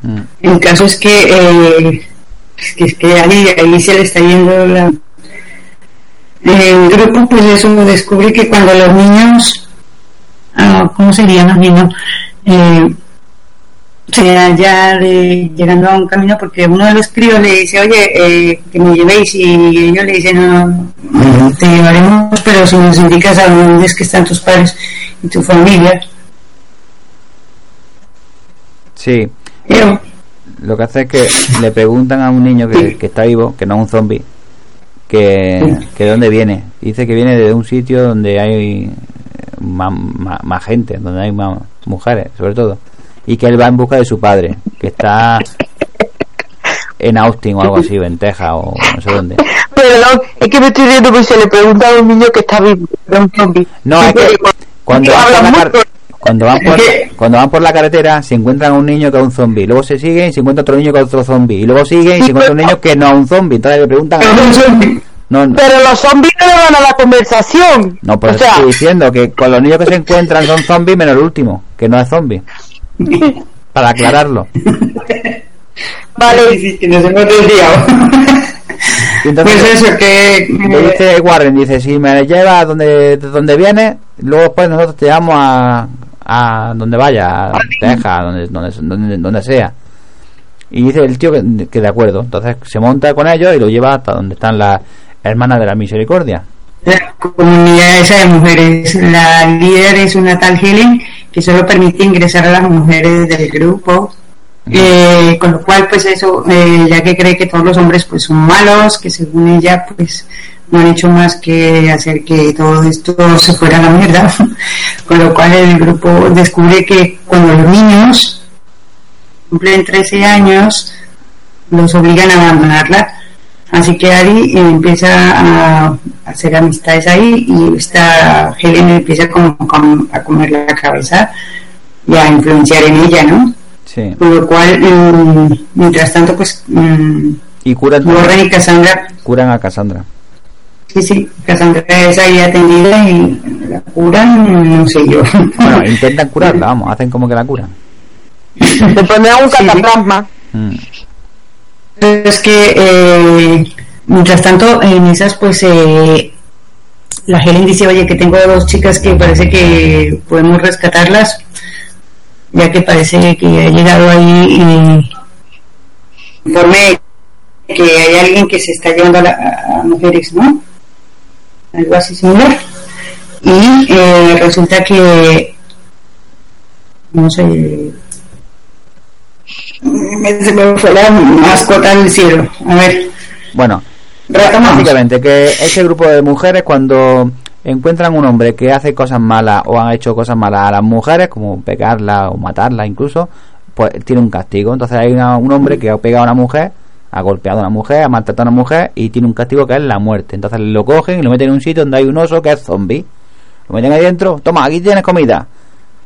Speaker 4: Mm.
Speaker 3: el caso es que eh, es que, es que ahí, ahí se le está yendo la el grupo pues eso descubre que cuando los niños ah, ¿cómo serían los niños? Eh, se ya de- llegando a un camino porque uno de los críos le dice oye eh, que me llevéis y ellos le dicen no, no, te llevaremos pero si nos indicas a dónde es que están tus padres y tu familia
Speaker 4: sí. Lo que hace es que le preguntan a un niño que, que está vivo que no es un zombie que, que de dónde viene dice que viene de un sitio donde hay más, más- más gente donde hay más mujeres sobre todo y que él va en busca de su padre que está en Austin o algo así o en Texas o no sé dónde
Speaker 5: Perdón, es que me estoy riendo porque se le pregunta a un niño que está vivo, un zombie.
Speaker 4: No, es que cuando
Speaker 5: hablan
Speaker 4: la. Cuando, van por, cuando van por la carretera se encuentran a un niño que es un zombie, luego se siguen y se encuentra otro niño que es otro zombie, y luego siguen y se encuentra un niño que no es un zombie, entonces le preguntan
Speaker 3: pero no
Speaker 4: no,
Speaker 5: Pero los zombies no le van a la conversación.
Speaker 4: no, pues
Speaker 5: o sea,
Speaker 4: estoy diciendo que con los niños que se encuentran son zombies menos el último, que no es zombie, para aclararlo.
Speaker 5: vale,
Speaker 3: Sí, sí, que nos hemos desviado.
Speaker 4: Entonces
Speaker 3: pues eso, que...
Speaker 4: le dice Warren, dice, si me llevas donde, de donde vienes, luego después nosotros te llevamos a, a donde vaya, a Texas, donde, donde, donde, donde sea. Y dice el tío que, que de acuerdo. Entonces se monta con ellos y lo lleva hasta donde están las hermanas de la misericordia.
Speaker 3: la comunidad esa de mujeres. La líder es una tal Helen que solo permite ingresar a las mujeres del grupo. Eh, con lo cual, pues eso, eh, ya que cree que todos los hombres pues son malos, que según ella pues no han hecho más que hacer que todo esto se fuera a la mierda. con lo cual el grupo descubre que cuando los niños cumplen 13 años, los obligan a abandonarla. Así que Ari eh, empieza a hacer amistades ahí y esta Helen empieza como, a comer la cabeza y a influenciar en ella, ¿no?
Speaker 4: Sí.
Speaker 3: Con lo cual, mm, mientras tanto, pues mm,
Speaker 4: Y curan,
Speaker 3: Warren y Cassandra
Speaker 4: curan a Cassandra.
Speaker 3: Sí, sí, Cassandra es ahí atendida y la curan, no sé yo.
Speaker 4: Bueno, intentan curarla, vamos, hacen como que la curan.
Speaker 5: Le ponen un
Speaker 3: Sí.
Speaker 5: cataplasma.
Speaker 4: Mm.
Speaker 3: es que eh, mientras tanto en esas pues eh, la Helen dice oye que tengo dos chicas que parece que podemos rescatarlas ya que parece que ha llegado ahí eh, informe que hay alguien que se está llevando a, la- a mujeres no algo así similar y eh, resulta que no sé me- se me fue la mascota del cielo. A ver,
Speaker 4: Bueno,
Speaker 3: retomamos.
Speaker 4: básicamente que ese grupo de mujeres cuando encuentran un hombre que hace cosas malas o han hecho cosas malas a las mujeres, como pegarla o matarla incluso, pues tiene un castigo. Entonces hay una- un hombre que ha pegado a una mujer, ha golpeado a una mujer, ha maltratado a una mujer y tiene un castigo que es la muerte. Entonces lo cogen y lo meten en un sitio donde hay un oso que es zombie. Lo meten ahí dentro, toma, aquí tienes comida.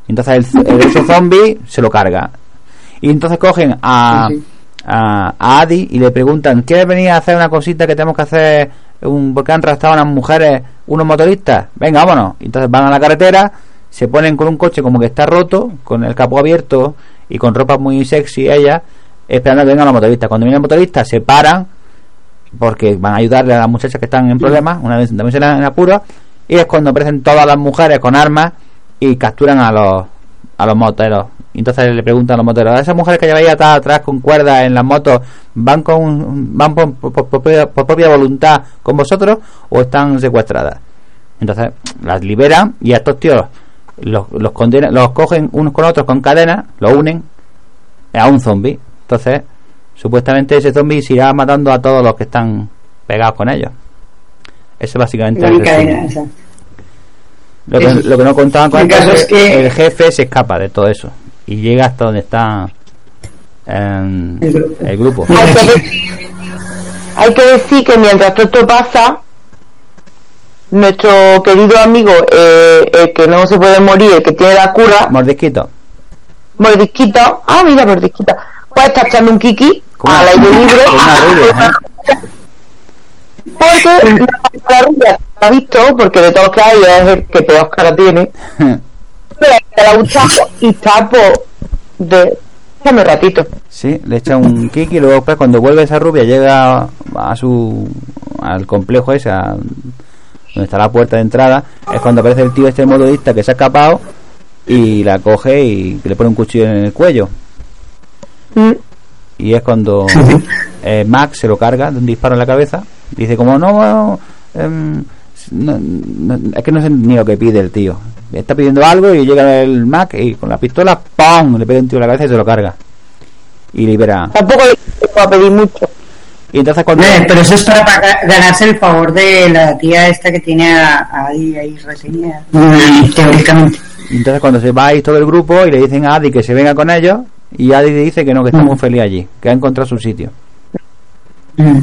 Speaker 4: Entonces el, el oso zombie se lo carga. Y entonces cogen a, a, a Adi y le preguntan, ¿quieres venir a hacer una cosita que tenemos que hacer? Un, porque han arrastrado unas mujeres, unos motoristas. Venga, vámonos. Y entonces van a la carretera, se ponen con un coche como que está roto, con el capó abierto y con ropa muy sexy ellas, esperando a que vengan los motoristas. Cuando vienen los motoristas se paran porque van a ayudarle a las muchachas que están en problemas, una vez también en apuro, y es cuando aparecen todas las mujeres con armas y capturan a los a los moteros. Y entonces le preguntan a los moteros, ¿esas mujeres que lleváis atadas atrás con cuerdas en las motos van con van por, por- por propia, por propia voluntad con vosotros o están secuestradas? Entonces las liberan y a estos tíos los, los condenan, los cogen unos con otros con cadenas, los unen a un zombie. Entonces, supuestamente ese zombie se irá matando a todos los que están pegados con ellos. Eso es básicamente
Speaker 3: La
Speaker 4: el. Lo que, lo que no contaban con
Speaker 3: El caso
Speaker 4: es
Speaker 3: es
Speaker 4: que el jefe se escapa de todo eso y llega hasta donde está em,
Speaker 3: El grupo.
Speaker 4: el grupo.
Speaker 5: Hay que, hay que decir que mientras todo esto pasa, nuestro querido amigo, eh, el que no se puede morir, el que tiene la cura,
Speaker 4: Mordisquito.
Speaker 5: mordisquito, ah, mira, mordisquito, pues está echando un kiki al aire libre.
Speaker 4: rubia,
Speaker 5: Porque la rubia la ha visto, porque de todos que hay es el que peor cara tiene, pero le ha gustado y está por de un ratito.
Speaker 4: Sí, le echa un kick y luego después cuando vuelve esa rubia llega a su al complejo ese a- donde está la puerta de entrada es cuando aparece el tío este motorista que se ha escapado y la coge y le pone un cuchillo en el cuello
Speaker 5: Mm.
Speaker 4: y es cuando eh, Max se lo carga de un disparo en la cabeza dice como no, em, no- no- es que no sé ni lo que pide el tío está pidiendo algo y llega el Mac y con la pistola ¡pum! le pega un tío en la cabeza y se lo carga y libera
Speaker 5: Tampoco le voy a pedir mucho.
Speaker 4: y entonces cuando
Speaker 3: Eh, pero eso es para ganarse el favor de la tía esta que tiene a, a Adi ahí reseñada. Mm, Teóricamente.
Speaker 4: y entonces cuando se va ahí todo el grupo y le dicen a Adi que se venga con ellos y Adi dice que no que está muy feliz allí que ha encontrado su sitio
Speaker 3: Mm.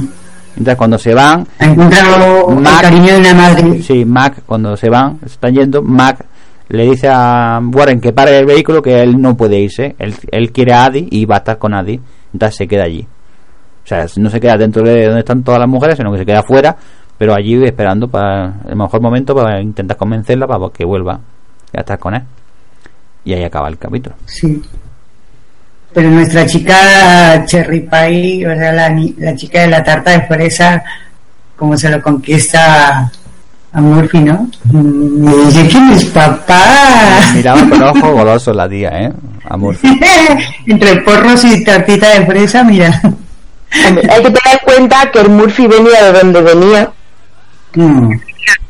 Speaker 4: entonces cuando se van
Speaker 3: Ha encontrado el
Speaker 4: Mac-
Speaker 3: cariño de una madre.
Speaker 4: Sí, Mac, cuando se van, se están yendo, Mac le dice a Warren que pare el vehículo, que él no puede irse. Él, él quiere a Adi y va a estar con Adi. Entonces se queda allí. O sea, no se queda dentro de donde están todas las mujeres, sino que se queda afuera, pero allí esperando para el mejor momento para intentar convencerla para que vuelva a estar con él. Y ahí acaba el capítulo.
Speaker 3: Sí. Pero nuestra chica Cherry Pie, o sea, la, ni- la chica de la tarta de fresa, como se lo conquista a Murphy, ¿no? Mm, Me dice, ¿quién es papá?
Speaker 4: Miraba con ojos golosos la tía, ¿eh? Amor.
Speaker 3: Entre porros y tartita de fresa, mira.
Speaker 5: Hay que tener en cuenta que el Murphy venía de donde venía,
Speaker 3: Mm.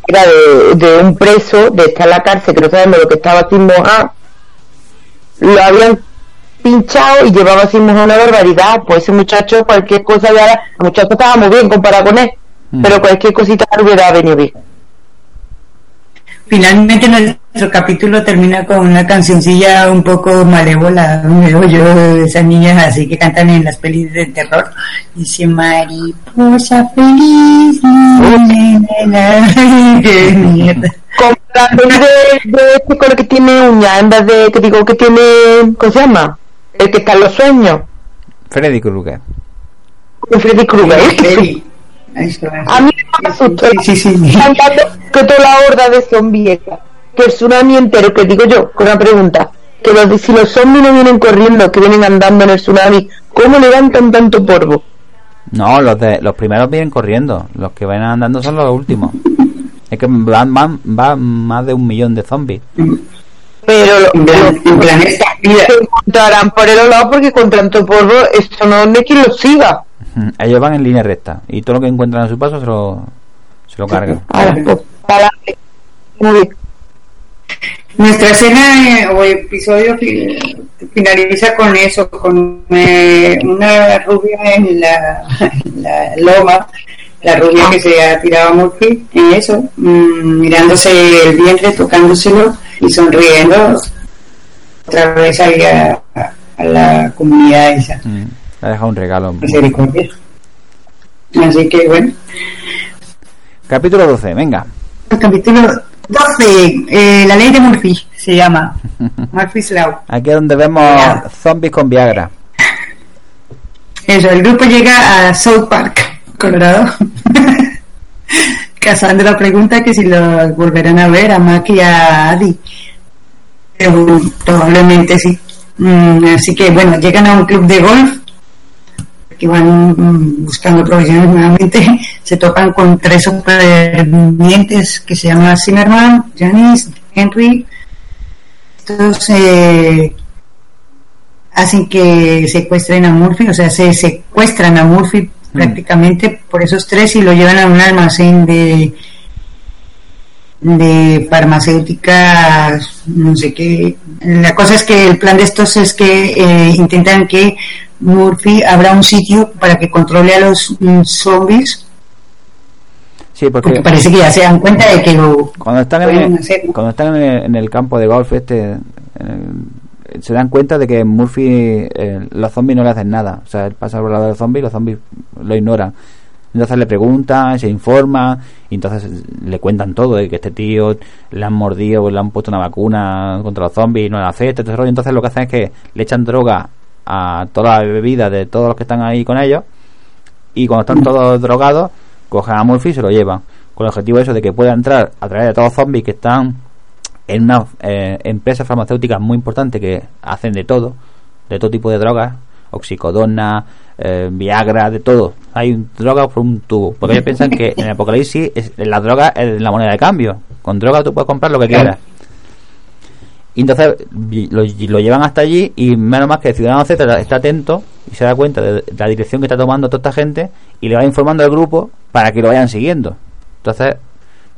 Speaker 5: era de, de un preso, de estar en la cárcel, que no sabemos lo que estaba haciendo ah, lo habían pinchado y llevaba sin una barbaridad, pues ese muchacho cualquier cosa ya, el muchacho estaba muy bien comparado con él,
Speaker 4: Mm.
Speaker 5: pero cualquier cosita hubiera venido bien.
Speaker 3: Finalmente nuestro capítulo termina con una cancioncilla un poco malévola, me digo yo, de esas niñas así que cantan en las pelis de terror. Dice mariposa feliz. na, na, na". Qué mierda.
Speaker 5: Como la de, de este con el que tiene uñas, en vez de que digo que tiene, ¿cómo se llama? El que está en los sueños,
Speaker 4: Freddy Krueger.
Speaker 5: Freddy Krueger.
Speaker 3: Peli. Eso es.
Speaker 5: A mí me
Speaker 3: Sí, sí, sí.
Speaker 5: Cantando que toda la horda de zombies, que el tsunami entero, que digo yo, con una pregunta, que los, si los zombies no vienen corriendo, que vienen andando en el tsunami, ¿cómo levantan tanto polvo?
Speaker 4: No, los de los primeros vienen corriendo. Los que van andando son los últimos. Es que van, van, van más de un millón de zombies.
Speaker 5: Pero lo-
Speaker 3: En plan, esta vida.
Speaker 5: se encontrarán por el otro lado porque con tanto polvo, eso no es quien los siga.
Speaker 4: Ellos van en línea recta. Y todo lo que encuentran a su paso se lo, se lo cargan.
Speaker 5: Ahora, pues, para adelante. Muy bien.
Speaker 3: Nuestra escena eh, o episodio fi- finaliza con eso, con eh, una rubia en la, en la loma, la rubia que se ha tirado a Murphy, en eso, mm, mirándose el vientre, tocándoselo y sonriendo otra vez ahí a, la comunidad esa.
Speaker 4: Mm. Ha dejado un regalo.
Speaker 3: Misericordia. Así que bueno.
Speaker 4: Capítulo 12, venga.
Speaker 3: Capítulo 12, eh, la ley de Murphy se llama. Murphy's Law.
Speaker 4: Aquí es donde vemos zombies con Viagra.
Speaker 3: Eso, el grupo llega a South Park, Colorado. Cassandra pregunta que si lo volverán a ver a Mac y a Adi. Probablemente sí. Mm, así que bueno, llegan a un club de golf que van mm, buscando provisiones nuevamente. Se topan con tres supervivientes que se llaman Zimmerman, Janice, Henry. Estos eh, hacen que secuestren a Murphy, o sea, se secuestran a Murphy prácticamente por esos tres y lo llevan a un almacén de de farmacéuticas, no sé qué. La cosa es que el plan de estos es que eh, intentan que Murphy abra un sitio para que controle a los mm, zombies,
Speaker 4: Sí, porque
Speaker 3: porque parece que ya se dan cuenta de que lo
Speaker 4: cuando están en el,
Speaker 3: hacer.
Speaker 4: cuando están en el, en el campo de golf este en el- se dan cuenta de que Murphy eh, los zombies no le hacen nada o sea él pasa por el lado de los zombies y los zombies lo ignoran entonces le preguntan se informan y entonces le cuentan todo de que este tío le han mordido le han puesto una vacuna contra los zombies no afecta todo ese rollo. entonces lo que hacen es que le echan droga a toda la bebida de todos los que están ahí con ellos y cuando están todos drogados cogen a Murphy y se lo llevan con el objetivo eso de que pueda entrar a través de todos los zombies que están en una eh, empresa farmacéutica muy importante que hacen de todo de todo tipo de drogas oxicodona eh, viagra de todo. Hay drogas por un tubo porque ellos piensan que en el apocalipsis es, la droga es la moneda de cambio. Con droga tú puedes comprar lo que quieras. Y entonces lo, lo llevan hasta allí y menos más que el ciudadano Z está atento y se da cuenta de la dirección que está tomando toda esta gente y le va informando al grupo para que lo vayan siguiendo. Entonces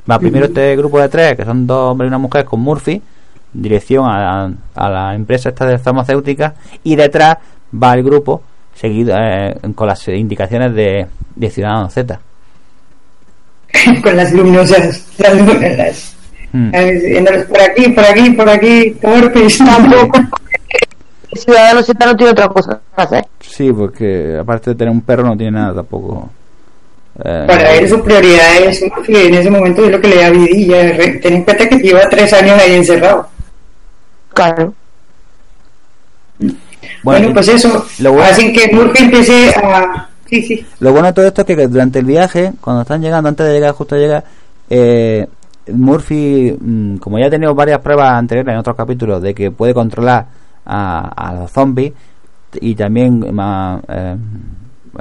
Speaker 4: va primero este grupo de tres, que son dos hombres y una mujer con Murphy, dirección a, a la empresa esta de farmacéuticas y detrás va el grupo seguido eh, con las indicaciones de, de Ciudadano Z.
Speaker 3: con las luminosas, las luminosas.
Speaker 4: Mm.
Speaker 3: Diciéndoles por aquí, por aquí, por aquí, torpes.
Speaker 5: Tampoco. El ciudadano Z no tiene otra cosa que hacer.
Speaker 4: Sí, porque aparte de tener un perro no tiene nada tampoco. Eh,
Speaker 3: Para él su prioridad es Murphy, en ese momento es lo que le da vidilla. Ten en cuenta que lleva tres años ahí encerrado.
Speaker 5: Claro.
Speaker 3: Bueno,
Speaker 4: y-
Speaker 3: pues eso,
Speaker 4: lo bueno-
Speaker 3: hacen que Murphy empiece a... Sí, sí.
Speaker 4: Lo bueno de todo esto es que durante el viaje, cuando están llegando, antes de llegar, justo a llegar, eh, Murphy, mm, como ya ha tenido varias pruebas anteriores en otros capítulos de que puede controlar a, a los zombies y también ma- eh,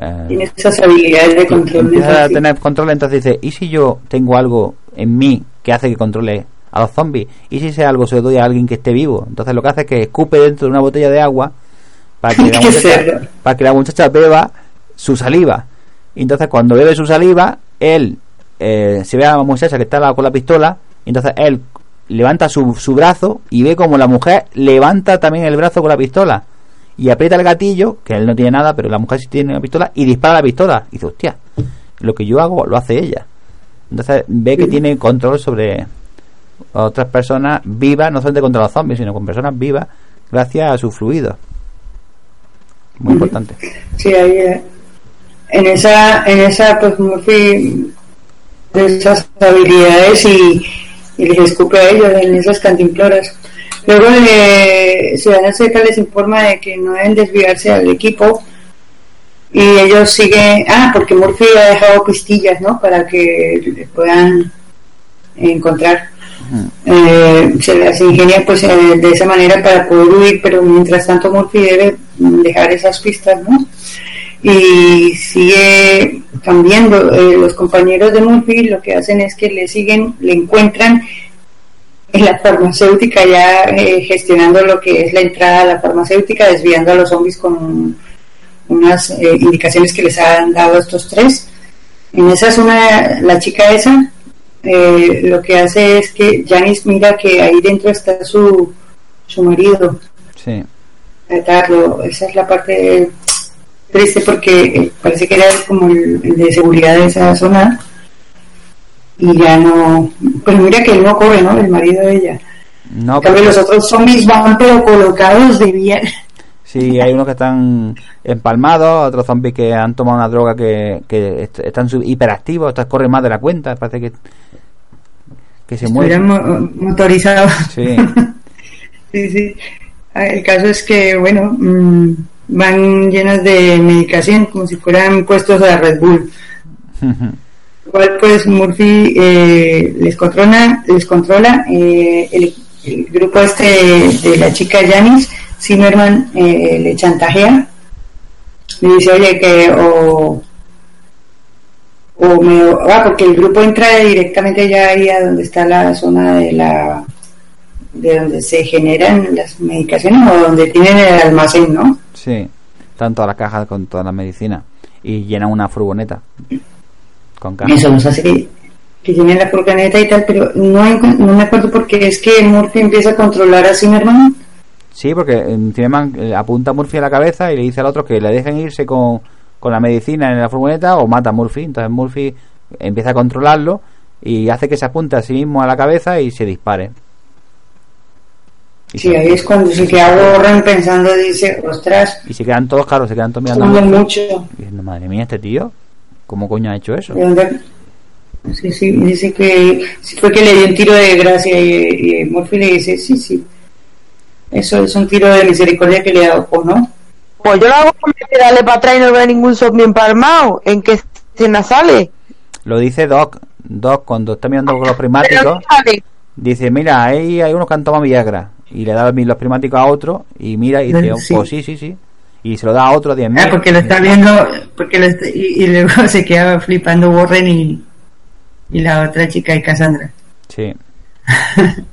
Speaker 4: eh,
Speaker 3: Tiene esas habilidades de control.
Speaker 4: empieza a tener control, entonces dice, ¿y si yo tengo algo en mí que hace que controle a los zombies? ¿Y si ese algo se lo doy a alguien que esté vivo? Entonces lo que hace es que escupe dentro de una botella de agua para que la muchacha,
Speaker 3: cerdo.
Speaker 4: para que la muchacha beba su saliva. Y entonces cuando bebe su saliva, él eh, se ve a la muchacha que está la- con la pistola, y entonces él levanta su, su brazo y ve como la mujer levanta también el brazo con la pistola y aprieta el gatillo, que él no tiene nada, pero la mujer sí tiene una pistola, y dispara la pistola. Y dice, hostia, lo que yo hago lo hace ella. Entonces ve que tiene control sobre otras personas vivas, no solamente contra los zombies, sino con personas vivas, gracias a su fluido. Muy importante.
Speaker 3: Sí, ahí, eh, en esa, en esa, pues Murphy de esas habilidades y, y les escupe a ellos en esas cantimploras. Luego eh, Ciudadano Z les informa de que no deben desviarse al equipo y ellos siguen, ah, porque Murphy ha dejado pistillas, ¿no? Para que le puedan encontrar. Eh, se las ingenia pues eh, de esa manera para poder huir, pero mientras tanto Murphy debe dejar esas pistas, ¿no? Y sigue cambiando. Eh, los compañeros de Murphy lo que hacen es que le siguen, le encuentran en la farmacéutica ya eh, gestionando lo que es la entrada a la farmacéutica, desviando a los zombies con unas eh, indicaciones que les han dado estos tres. En esa zona, la chica esa eh, lo que hace es que Janice mira que ahí dentro está su, su marido.
Speaker 4: Sí.
Speaker 3: Atarlo. Esa es la parte triste porque parece que era como el, el de seguridad de esa zona y ya no. Pues mira que él no corre, ¿no? El marido de ella.
Speaker 4: No, porque-
Speaker 3: los otros zombies van pero colocados de bien.
Speaker 4: Sí, hay unos que están empalmados, otros zombies que han tomado una droga que, que est- están hiperactivos, estas corren más de la cuenta, parece que, que se mueven.
Speaker 3: mo- motorizados.
Speaker 4: Sí.
Speaker 3: sí, sí. Ah, El caso es que, bueno, mm, van llenas de medicación, como si fueran puestos a Red Bull. Igual, pues Murphy eh, les controla, les controla eh, el, grupo este de la chica Janice, Zimmerman eh, le chantajea, le dice, oye, que o, o me, ah, porque el grupo entra directamente ya ahí a donde está la zona de la de donde se generan las medicaciones o donde tienen el almacén, ¿no?
Speaker 4: Sí, están todas las cajas con toda la medicina y llenan una furgoneta con.
Speaker 3: Eso nos hace que, que llenen la furgoneta y tal, pero no, hay- no me acuerdo porque es que Murphy empieza a controlar a Zimmerman.
Speaker 4: Sí, porque eh, Zimmerman eh, apunta a Murphy a la cabeza y le dice al otro que le dejen irse con, con la medicina en la furgoneta o mata a Murphy. Entonces Murphy empieza a controlarlo y hace que se apunte a sí mismo a la cabeza y se dispare. Y,
Speaker 3: Sí,
Speaker 4: se,
Speaker 3: ahí es cuando se queda borran pensando, dice, ostras,
Speaker 4: y se quedan todos, claro, se quedan todos mirando Murphy.
Speaker 3: mucho.
Speaker 4: Y diciendo, madre mía, este tío, ¿cómo coño ha hecho eso?
Speaker 3: Sí, sí, dice que sí fue que le dio un tiro de gracia y, y Murphy le dice, sí, sí, eso es un tiro de misericordia que le ha dado, pues, ¿no?
Speaker 5: Pues yo lo hago con que darle para atrás y no veo ningún zombie empalmado. ¿En qué escena sale?
Speaker 4: Lo dice Doc. Doc, cuando está mirando con los
Speaker 5: sale.
Speaker 4: dice, mira, ahí hay unos que han tomado Viagra. Y le da los prismáticos a otro y mira y dice,
Speaker 3: Sí.
Speaker 4: pues sí, sí, sí. Y se lo da a otro 10
Speaker 3: Ah, porque lo está viendo, porque lo está- y, y luego se queda flipando Warren y, y la otra chica y Cassandra.
Speaker 4: Sí.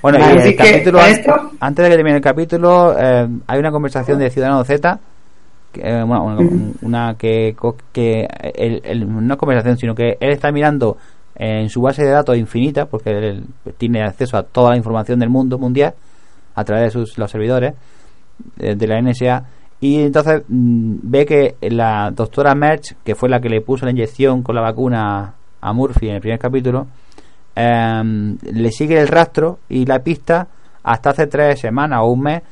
Speaker 4: Bueno, y el capítulo,
Speaker 3: ¿para
Speaker 4: an-
Speaker 3: esto?
Speaker 4: antes de que termine el capítulo, eh, hay una conversación de Ciudadano Z, que, eh, bueno, una,
Speaker 3: Ujú.
Speaker 4: una que, que el- el- no es conversación, sino que él está mirando en su base de datos infinita, porque él tiene acceso a toda la información del mundo mundial a través de sus, los servidores eh, de la NSA, y entonces mm, ve que la doctora Merch, que fue la que le puso la inyección con la vacuna a Murphy en el primer capítulo, em, le sigue el rastro y la pista hasta hace tres semanas o un mes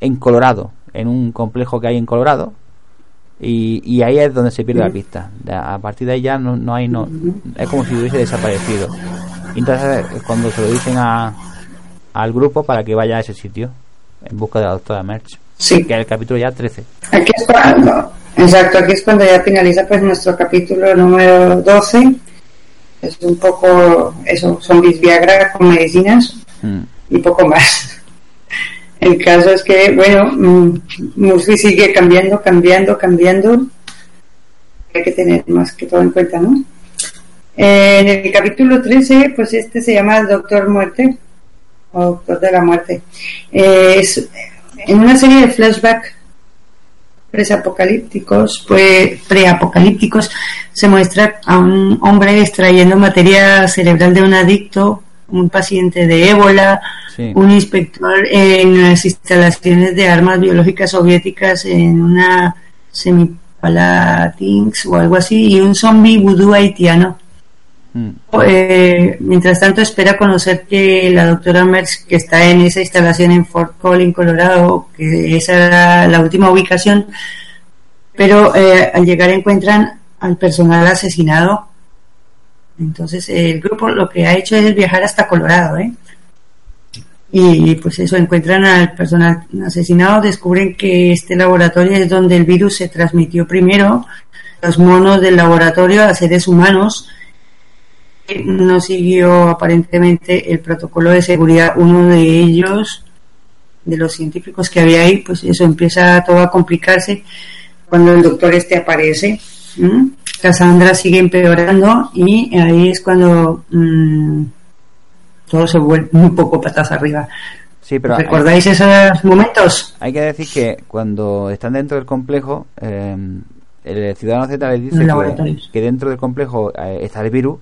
Speaker 4: en Colorado, en un complejo que hay en Colorado. Y, y ahí es donde se pierde la pista. A partir de ahí ya no, no hay, no, es como si hubiese desaparecido. Entonces es cuando se lo dicen a, al grupo para que vaya a ese sitio en busca de la doctora Merch.
Speaker 3: Sí.
Speaker 4: Que el capítulo ya 13.
Speaker 3: Aquí es cuando, exacto, aquí es cuando ya finaliza pues nuestro capítulo número 12. Es un poco, eso, zombies Viagra con medicinas
Speaker 4: Mm.
Speaker 3: y poco más. El caso es que, bueno, mm, Murphy sigue cambiando, cambiando, cambiando. Hay que tener más que todo en cuenta, ¿no? En el capítulo 13, pues este se llama Doctor Muerte, o Doctor de la Muerte. Eh, es en una serie de flashback presapocalípticos, pues preapocalípticos, se muestra a un hombre extrayendo materia cerebral de un adicto, un paciente de ébola,
Speaker 4: Sí.
Speaker 3: un inspector en las instalaciones de armas biológicas soviéticas en una semipalatins o algo así, y un zombie vudú haitiano. Eh, mientras tanto espera conocer que la doctora Merckx que está en esa instalación en Fort Collins, Colorado, que esa era la última ubicación, pero eh, al llegar encuentran al personal asesinado. Entonces el grupo lo que ha hecho es viajar hasta Colorado, ¿eh? y pues eso, encuentran al personal asesinado, descubren que este laboratorio es donde el virus se transmitió primero, los monos del laboratorio a seres humanos. No siguió aparentemente el protocolo de seguridad. Uno de ellos, de los científicos que había ahí, pues eso empieza todo a complicarse cuando el doctor este aparece. ¿m? Cassandra sigue empeorando y ahí es cuando mm, todo se vuelve un poco patas arriba.
Speaker 4: Sí, pero hay,
Speaker 3: ¿Recordáis esos momentos?
Speaker 4: hay que decir que cuando están dentro del complejo, eh, el ciudadano Z les dice que dentro del complejo eh, está el virus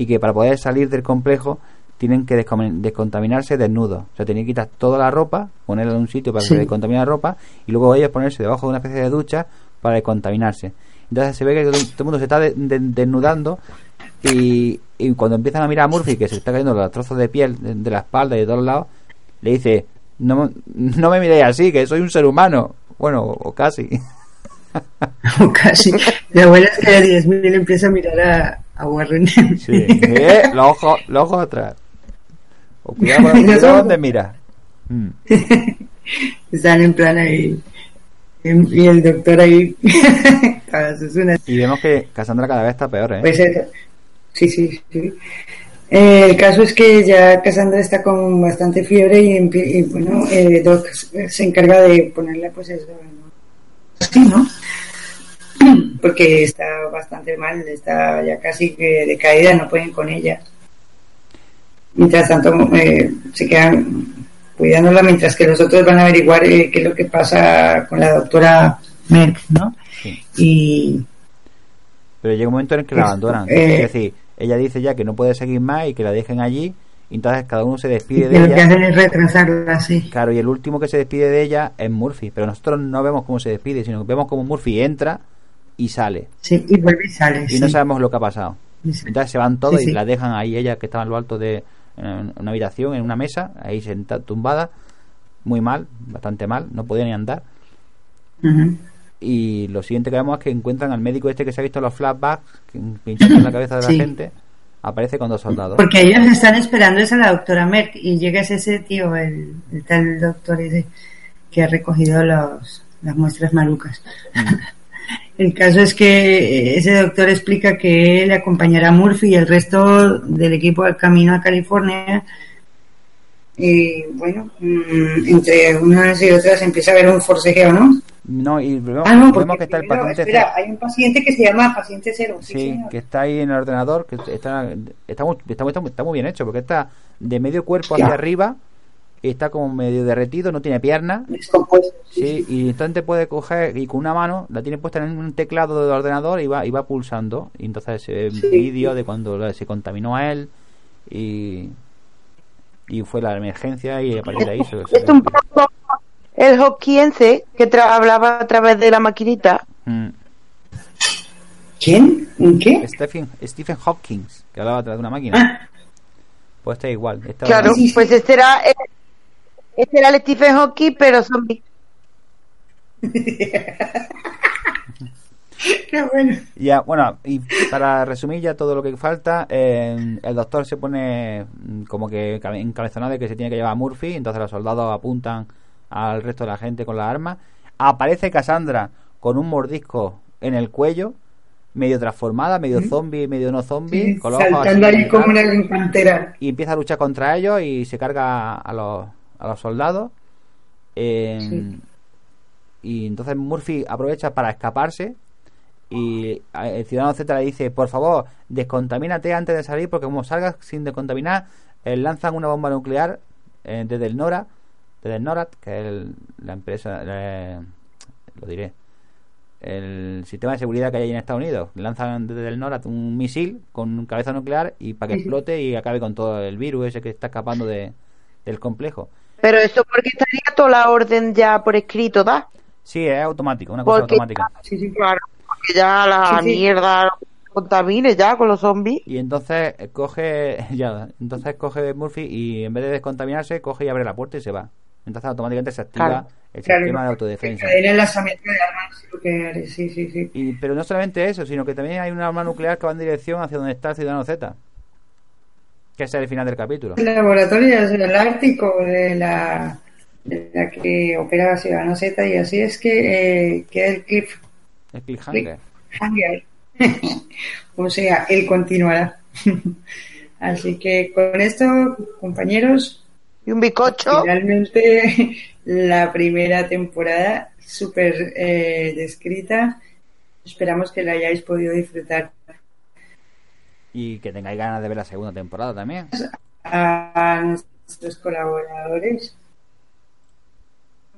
Speaker 4: y que para poder salir del complejo tienen que descontaminarse desnudos. O sea, tienen que quitar toda la ropa, ponerla en un sitio para que
Speaker 3: Sí.
Speaker 4: se descontamine la ropa y luego ellos ponerse debajo de una especie de ducha para descontaminarse. Entonces se ve que todo, todo el mundo se está de- de- desnudando y, y cuando empiezan a mirar a Murphy, que se está cayendo los trozos de piel de, de la espalda y de todos lados, le dice, no, me- no me miréis así, que soy un ser humano. Bueno, o casi.
Speaker 3: O casi. La abuela es que de 10.000 empieza a mirar a, a Warren.
Speaker 4: Sí. Eh, los ojos, los ojos atrás. O cuidado, cuidado donde mira. Mm.
Speaker 3: Están en plan ahí. Y el doctor ahí. Ah, eso es una-
Speaker 4: Y vemos que Cassandra cada vez está peor, ¿eh?
Speaker 3: Pues eso. Sí, sí, sí. Eh, el caso es que ya Cassandra está con bastante fiebre y, bueno, eh, Doc se encarga de ponerle pues eso, ¿no? Sí, ¿no? Porque está bastante mal, está ya casi que decaída, no pueden con ella. Mientras tanto, eh, se quedan cuidándola mientras que los otros van a averiguar eh, qué es lo que pasa con la doctora Merck, ¿no?
Speaker 4: Sí.
Speaker 3: Y
Speaker 4: Pero llega un momento en el que la abandonan.
Speaker 3: eh,
Speaker 4: es decir, ella dice ya que no puede seguir más y que la dejen allí. Y entonces cada uno se despide de
Speaker 3: lo que
Speaker 4: ella.
Speaker 3: hacen es retrasarla, sí.
Speaker 4: Claro, y el último que se despide de ella es Murphy. Pero nosotros no vemos cómo se despide, sino que vemos cómo Murphy entra y sale.
Speaker 3: Sí, y vuelve y sale.
Speaker 4: Y
Speaker 3: sí.
Speaker 4: no sabemos lo que ha pasado.
Speaker 3: Sí.
Speaker 4: Entonces se van todos
Speaker 3: Sí,
Speaker 4: y la dejan ahí, ella que estaba en lo alto de en una habitación, en una mesa, ahí sentada, tumbada, muy mal, bastante mal, no podía ni andar. Y lo siguiente que vemos es que encuentran al médico este que se ha visto en los flashbacks, que- pinchando en la cabeza de la gente, aparece con dos soldados.
Speaker 3: Porque ellos están esperando es a la doctora Merck y llega ese tío, el, el tal doctor ese que ha recogido los, las muestras malucas. El caso es que ese doctor explica que él acompañará a Murphy y el resto del equipo al camino a California. Y bueno, mm, entre unas y otras empieza a haber un forcejeo, ¿no?
Speaker 4: No, y vemos,
Speaker 3: Ah, no,
Speaker 4: vemos
Speaker 3: porque
Speaker 4: que está el paciente
Speaker 3: espera, hay un paciente que se llama paciente cero. Sí,
Speaker 4: que está ahí en el ordenador, que está, está, muy, está, muy, está muy bien hecho, porque está de medio cuerpo hacia
Speaker 3: Ya.
Speaker 4: arriba, está como medio derretido, no tiene piernas,
Speaker 3: Descompuesto.
Speaker 4: sí, y entonces puede coger y con una mano la tiene puesta en un teclado del ordenador y va, y va pulsando, y entonces un
Speaker 3: Sí.
Speaker 4: vídeo de cuando se contaminó a él y, y fue la emergencia y a partir de ahí se,
Speaker 5: el hoquiense que tra- hablaba a través de la maquinita.
Speaker 4: Mm.
Speaker 3: ¿Quién? ¿En qué?
Speaker 4: Stephen, Stephen Hawking, que hablaba a través de una máquina,
Speaker 3: Ah,
Speaker 4: pues está igual. está-
Speaker 5: Claro, pues este era, este era el Stephen Hawking, pero zombie.
Speaker 3: qué bueno.
Speaker 4: Ya, bueno, y para resumir ya todo lo que falta, eh, el doctor se pone mm, como que cabe- encabezonado de que se tiene que llevar a Murphy, entonces los soldados apuntan al resto de la gente con las armas. Aparece Cassandra con un mordisco en el cuello, medio transformada, medio zombie, medio no zombie,
Speaker 3: Sí,
Speaker 4: con los ojos
Speaker 3: saltando
Speaker 4: así,
Speaker 3: ahí como una pantera.
Speaker 4: y empieza a luchar contra ellos y se carga a los, a los soldados. Eh,
Speaker 3: Sí.
Speaker 4: Y entonces Murphy aprovecha para escaparse y a- el ciudadano Z le dice, por favor, descontamínate antes de salir porque como salgas sin descontaminar, eh, lanzan una bomba nuclear eh, desde el NORAD, desde el NORAD, que es el- la empresa, eh, lo diré, el sistema de seguridad que hay en Estados Unidos. Lanzan desde el NORAD un misil con un cabeza nuclear y para que explote y acabe con todo el virus ese que está escapando de, del complejo.
Speaker 5: Pero eso porque estaría toda la orden ya por escrito, ¿da?
Speaker 4: Sí, es automático, una cosa
Speaker 5: Porque-
Speaker 4: automática.
Speaker 3: Sí, sí.
Speaker 5: Claro, porque ya la
Speaker 3: Sí, sí.
Speaker 5: mierda contamine ya con los zombies.
Speaker 4: Y entonces coge, ya, entonces coge Murphy y en vez de descontaminarse, coge y abre la puerta y se va. Entonces automáticamente se activa
Speaker 5: Claro.
Speaker 4: el
Speaker 3: Claro,
Speaker 4: sistema de autodefensa.
Speaker 3: El lanzamiento de armas nucleares, sí, sí, sí.
Speaker 4: Y, pero no solamente eso, sino que también hay una arma nuclear que va en dirección hacia donde está el Ciudadano Z. Que es el final del capítulo.
Speaker 3: laboratorios del Ártico de la, de la que opera Ciudadano Z y así es que eh, queda el cliff
Speaker 4: El cliffhanger.
Speaker 3: Hanger. o sea, él continuará. Así que con esto, compañeros,
Speaker 5: Y un bicocho.
Speaker 3: finalmente la primera temporada súper eh, descrita. Esperamos que la hayáis podido disfrutar.
Speaker 4: Y que tengáis ganas de ver la segunda temporada también.
Speaker 3: A nuestros colaboradores.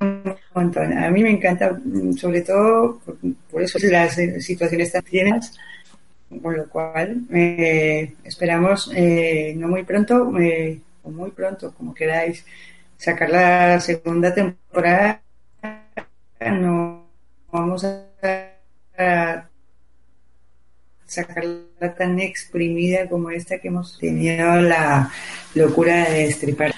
Speaker 3: Un montón. A mí me encanta, mm, sobre todo, por, eso las eh, situaciones tan tienes, con lo cual eh, esperamos eh, no muy pronto, eh, o muy pronto, como queráis, sacar la segunda temporada. No vamos a, sacarla tan exprimida como esta que hemos tenido la locura de destripar.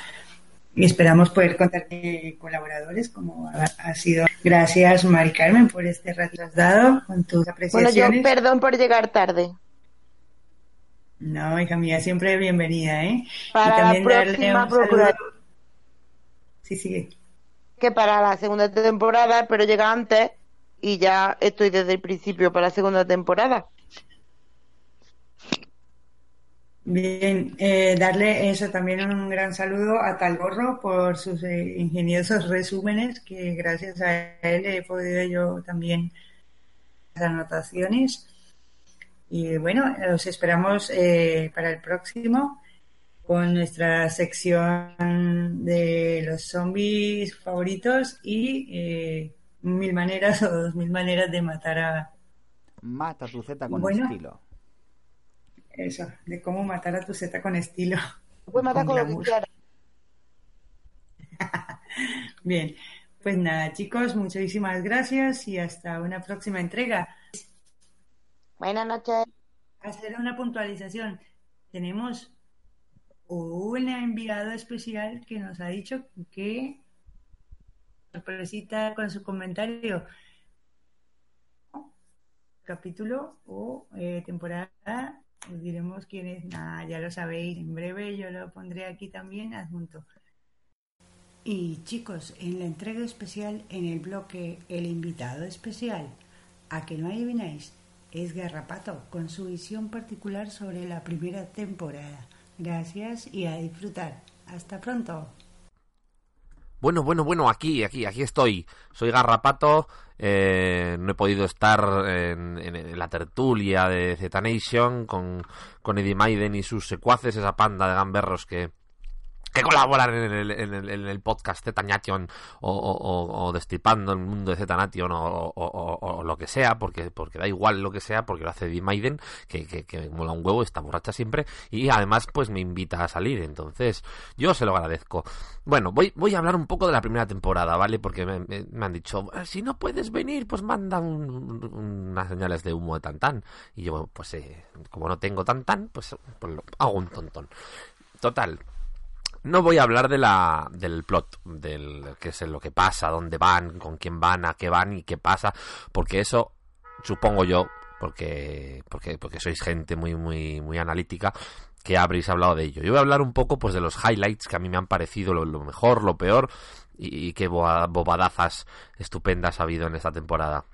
Speaker 3: Y esperamos poder contar con colaboradores como ha, ha sido. Gracias, Mari Carmen, por este rato que has dado con tus
Speaker 5: Bueno,
Speaker 3: apreciaciones.
Speaker 5: yo perdón por llegar tarde.
Speaker 3: No, hija mía, siempre bienvenida, ¿eh?
Speaker 5: Para la próxima procurar
Speaker 3: Sí, sigue.
Speaker 5: que para la segunda temporada, pero llega antes y ya estoy desde el principio para la segunda temporada.
Speaker 3: Bien, eh, darle eso también un gran saludo a Talgorro por sus eh, ingeniosos resúmenes, que gracias a él he podido yo también las anotaciones. Y bueno, los esperamos eh, para el próximo con nuestra sección de los zombies favoritos y eh, mil maneras o dos mil maneras de matar a
Speaker 4: Mata tu Z con
Speaker 3: Bueno.
Speaker 4: estilo.
Speaker 3: eso, de cómo matar a tu Z con estilo.
Speaker 5: Puedes matar con quieras.
Speaker 3: Bien, pues nada, chicos, muchísimas gracias y hasta una próxima entrega.
Speaker 5: Buenas noches.
Speaker 3: Hacer una puntualización. Tenemos un enviado especial que nos ha dicho que sorpresita con su comentario capítulo o eh, temporada os diremos quién es nada ya lo sabéis en breve yo lo pondré aquí también adjunto y chicos, en la entrega especial, en el bloque El invitado especial, a que no adivináis, es Garrapato, con su visión particular sobre la primera temporada. Gracias y a disfrutar. Hasta pronto.
Speaker 6: Bueno, bueno, bueno, aquí, aquí, aquí estoy. Soy Garrapato. eh, no he podido estar en, la tertulia de Z Nation con, con Eddie Maiden y sus secuaces, esa panda de gamberros que, que colaboran en el, en el, en el podcast Z Nation o, o, o- o destripando el mundo de Z Nation o, o- lo que sea, porque, porque da igual lo que sea, porque lo hace Eddie Maiden, que, mola un huevo, está borracha siempre, y además pues me invita a salir, entonces yo se lo agradezco. Bueno, voy, voy a hablar un poco de la primera temporada, ¿vale? Porque me, me- han dicho, "Eh, si no puedes venir, pues manda un- un- unas señales de humo de tantán. Y yo, pues eh, como no tengo tantán, pues, pues lo- hago un tontón. Total, no voy a hablar de la, del plot, del qué es lo que pasa, dónde van, con quién van, a qué van y qué pasa, porque eso supongo yo, porque, porque, porque sois gente muy, muy, muy analítica, que habréis hablado de ello. Yo voy a hablar un poco pues de los highlights que a mí me han parecido lo, lo mejor, lo peor y, y qué bobadazas estupendas ha habido en esta temporada.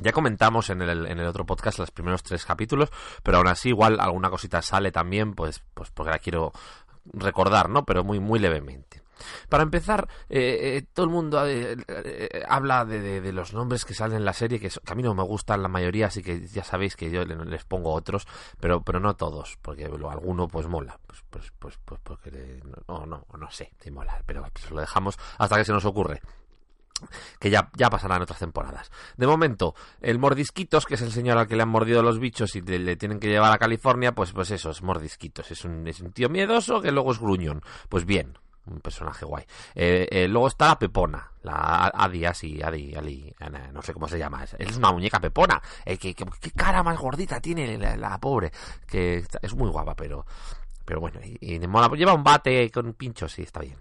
Speaker 6: Ya comentamos en el, en el otro podcast los primeros tres capítulos, pero aún así igual alguna cosita sale también, pues, pues porque la quiero recordar, ¿no? Pero muy, muy levemente. Para empezar, eh, eh, todo el mundo eh, eh, habla de, de- los nombres que salen en la serie, que, a mí no me gustan la mayoría, así que ya sabéis que yo le- les pongo otros, pero, pero no todos, porque alguno pues mola, pues, pues, pues, pues porque no, no, no sé si mola, pero pues lo dejamos hasta que se nos ocurre que ya, ya pasará en otras temporadas. De momento, el Mordisquitos, que es el señor al que le han mordido los bichos y le, tienen que llevar a California, pues, pues eso, es Mordisquitos. Es un, es un tío miedoso que luego es gruñón. Pues bien, un personaje guay. Eh, eh, luego está la Pepona, la Adi, así, Adi, Ali, no sé cómo se llama. Es, una muñeca Pepona. Eh, qué cara más gordita tiene la, pobre. Que es muy guapa, pero, pero bueno, y, y mola. lleva un bate con pinchos, sí, está bien.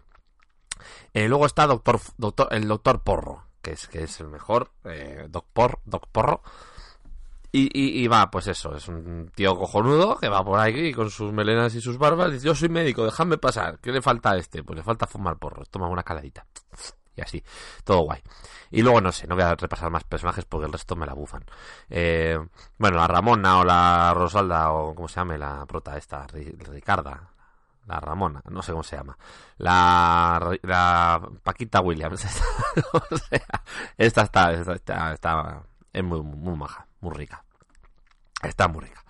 Speaker 6: Eh, luego está doctor, doctor, el doctor Porro, que es, que es el mejor. Eh, Doc, Doc Porro. Y, y, va, pues eso, es un tío cojonudo que va por aquí con sus melenas y sus barbas. Dice, yo soy médico, déjame pasar. ¿Qué le falta a este? Pues le falta fumar porros. Toma una caladita. Y así, todo guay. Y luego no sé, no voy a repasar más personajes porque el resto me la bufan. Eh, bueno, la Ramona o la Rosalda o como se llame la prota esta, Ri- Ricarda. La Ramona, no sé cómo se llama. La, la Paquita Williams. esta está, esta, está, está- es muy, muy maja, muy rica. Está muy rica.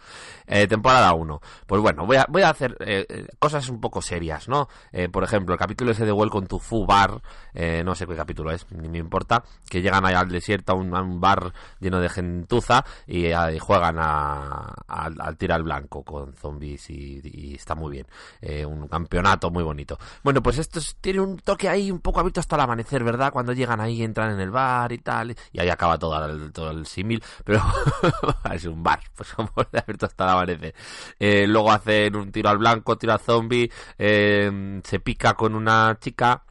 Speaker 6: Eh, temporada 1. Pues bueno, voy a, voy a hacer eh, eh, cosas un poco serias, ¿no? Eh, por ejemplo, el capítulo ese de Welcome to Fu Bar, no sé qué capítulo es, ni me importa, que llegan allá al desierto a un, bar lleno de gentuza y, y juegan a, al- tiro al blanco con zombies y, está muy bien. Un campeonato muy bonito. Bueno, pues esto es- tiene un toque ahí un poco abierto hasta el amanecer, ¿verdad? Cuando llegan ahí, entran en el bar y tal, y ahí acaba todo el, todo el símil, pero es un bar, pues como de abierto hasta el amanecer. Eh, luego hacen un tiro al blanco, tiro al zombie, eh, se pica con una chica,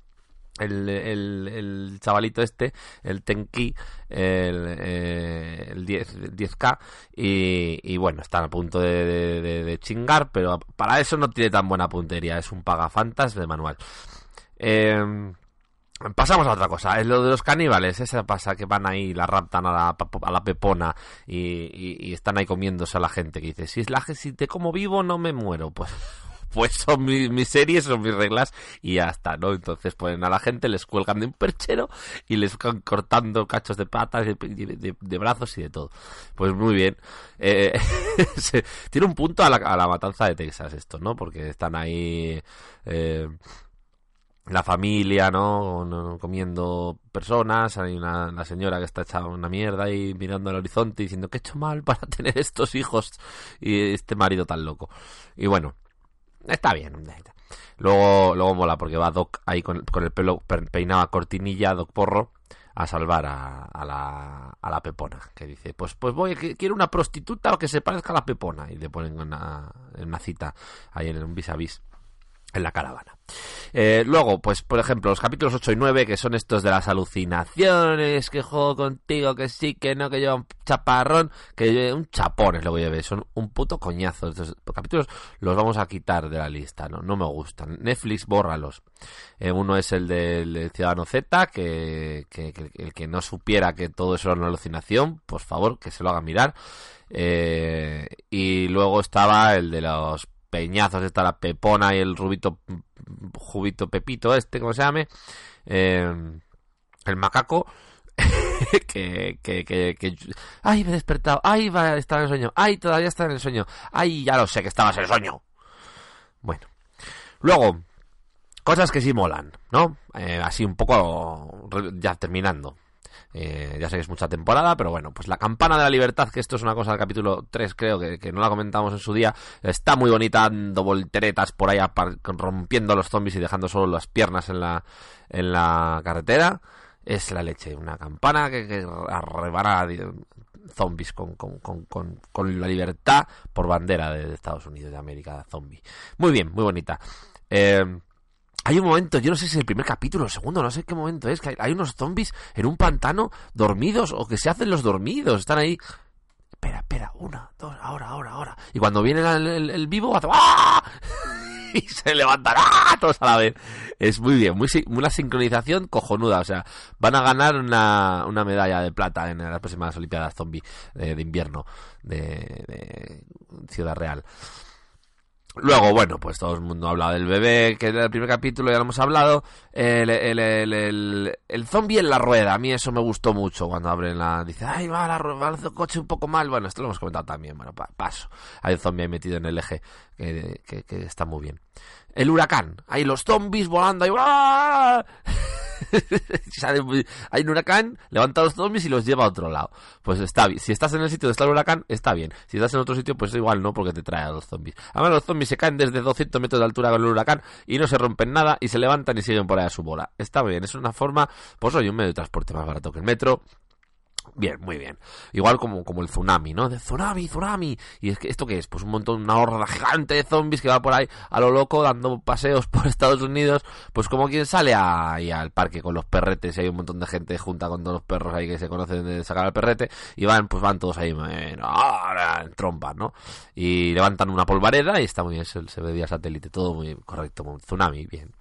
Speaker 6: el, el, el chavalito este, el Tenki, el, eh, el 10, el 10K, y, y bueno, están a punto de, de- de- de chingar, pero para eso no tiene tan buena puntería, es un pagafantas de manual. Eh, Pasamos a otra cosa, es lo de los caníbales, esa pasa que van ahí, la raptan a la, a la pepona y, están ahí comiéndose a la gente que dice, si es la si te como vivo no me muero, pues pues son mi- mis series, son mis reglas y ya está, ¿no? Entonces ponen a la gente, les cuelgan de un perchero y les van cortando cachos de patas, de, brazos y de todo. Pues muy bien. Eh, tiene un punto a la, a la matanza de Texas esto, ¿no? Porque están ahí... eh, la familia, ¿no? Comiendo personas, hay una, la señora que está echada una mierda y mirando al horizonte diciendo que he hecho mal para tener estos hijos y este marido tan loco. Y bueno, está bien. Luego, luego mola porque va Doc ahí con, con el pelo pe- peinado a cortinilla, Doc Porro, a salvar a, a la, a la Pepona, que dice, pues, pues voy, quiero una prostituta o que se parezca a la Pepona. Y le ponen una, una cita ahí en un vis a vis en la caravana. Eh, luego, pues por ejemplo, los capítulos 8 y 9, que son estos de las alucinaciones, que juego contigo, que sí, que no, que lleva un chaparrón, que lleve un chapón es lo que lleve, son un puto coñazo. Estos capítulos los vamos a quitar de la lista, no, no me gustan. Netflix, bórralos. Eh, uno es el del Ciudadano Z, que, que- que el que no supiera que todo eso era una alucinación, por favor, que se lo haga mirar. Eh, y luego estaba el de los peñazos, está la Pepona y el Rubito, Jubito Pepito este, como se llame, eh, el macaco, que, que, que, que, ay, me he despertado, ay, va a estar en el sueño, ay, todavía está en el sueño, ay, ya lo sé que estabas en el sueño. Bueno, luego, cosas que sí molan, ¿no? Eh, así un poco, ya terminando. Eh, ya sé que es mucha temporada, pero bueno, pues la campana de la libertad, que esto es una cosa del capítulo 3, creo que, que no la comentamos en su día, está muy bonita, dando volteretas por ahí, rompiendo a los zombies y dejando solo las piernas en la, en la carretera. Es la leche, una campana que, que arrebara zombies con, con, con, con, la libertad por bandera de Estados Unidos de América, zombie. Muy bien, muy bonita. Eh, hay un momento, yo no sé si es el primer capítulo, el segundo, no sé qué momento es, que hay, unos zombies en un pantano dormidos o que se hacen los dormidos, están ahí. Espera, espera, una, dos, ahora, ahora, ahora. Y cuando viene el, vivo, hace ¡ah! y se levantan ¡ah! todos a la vez. Es muy bien, muy, si- una sincronización cojonuda. O sea, van a ganar una, una medalla de plata en las próximas Olimpiadas Zombie de, de invierno de, de Ciudad Real. Luego, bueno, pues todo el mundo ha hablado del bebé, que era el primer capítulo, ya lo hemos hablado. El, el, el, zombie en la rueda, a mí eso me gustó mucho cuando abren la... Dice, ay, va, la, va el coche un poco mal. Bueno, esto lo hemos comentado también, bueno, pa- paso. Hay un zombie ahí metido en el eje, que, que, está muy bien. El huracán, hay los zombies volando ahí. ¡ah! Hay un huracán, levanta a los zombies y los lleva a otro lado. Pues está bien. Si estás en el sitio donde está el huracán, está bien. Si estás en otro sitio, pues igual no, porque te trae a los zombies. Además, los zombies se caen desde 200 metros de altura con el huracán y no se rompen nada y se levantan y siguen por ahí a su bola. Está bien, es una forma, pues oye, un medio de transporte más barato que el metro. Bien, muy bien. Igual como, como el tsunami, ¿no? De tsunami, tsunami. Y es que, ¿esto qué es? Pues un montón, una horda gigante de zombies que va por ahí a lo loco dando paseos por Estados Unidos. Pues como quien sale ahí al parque con los perretes y hay un montón de gente junta con todos los perros ahí que se conocen de sacar al perrete. Y van, pues van todos ahí en, en ¿no? Y levantan una polvareda y está muy bien, se, se ve satélite. Todo muy correcto, un tsunami, bien.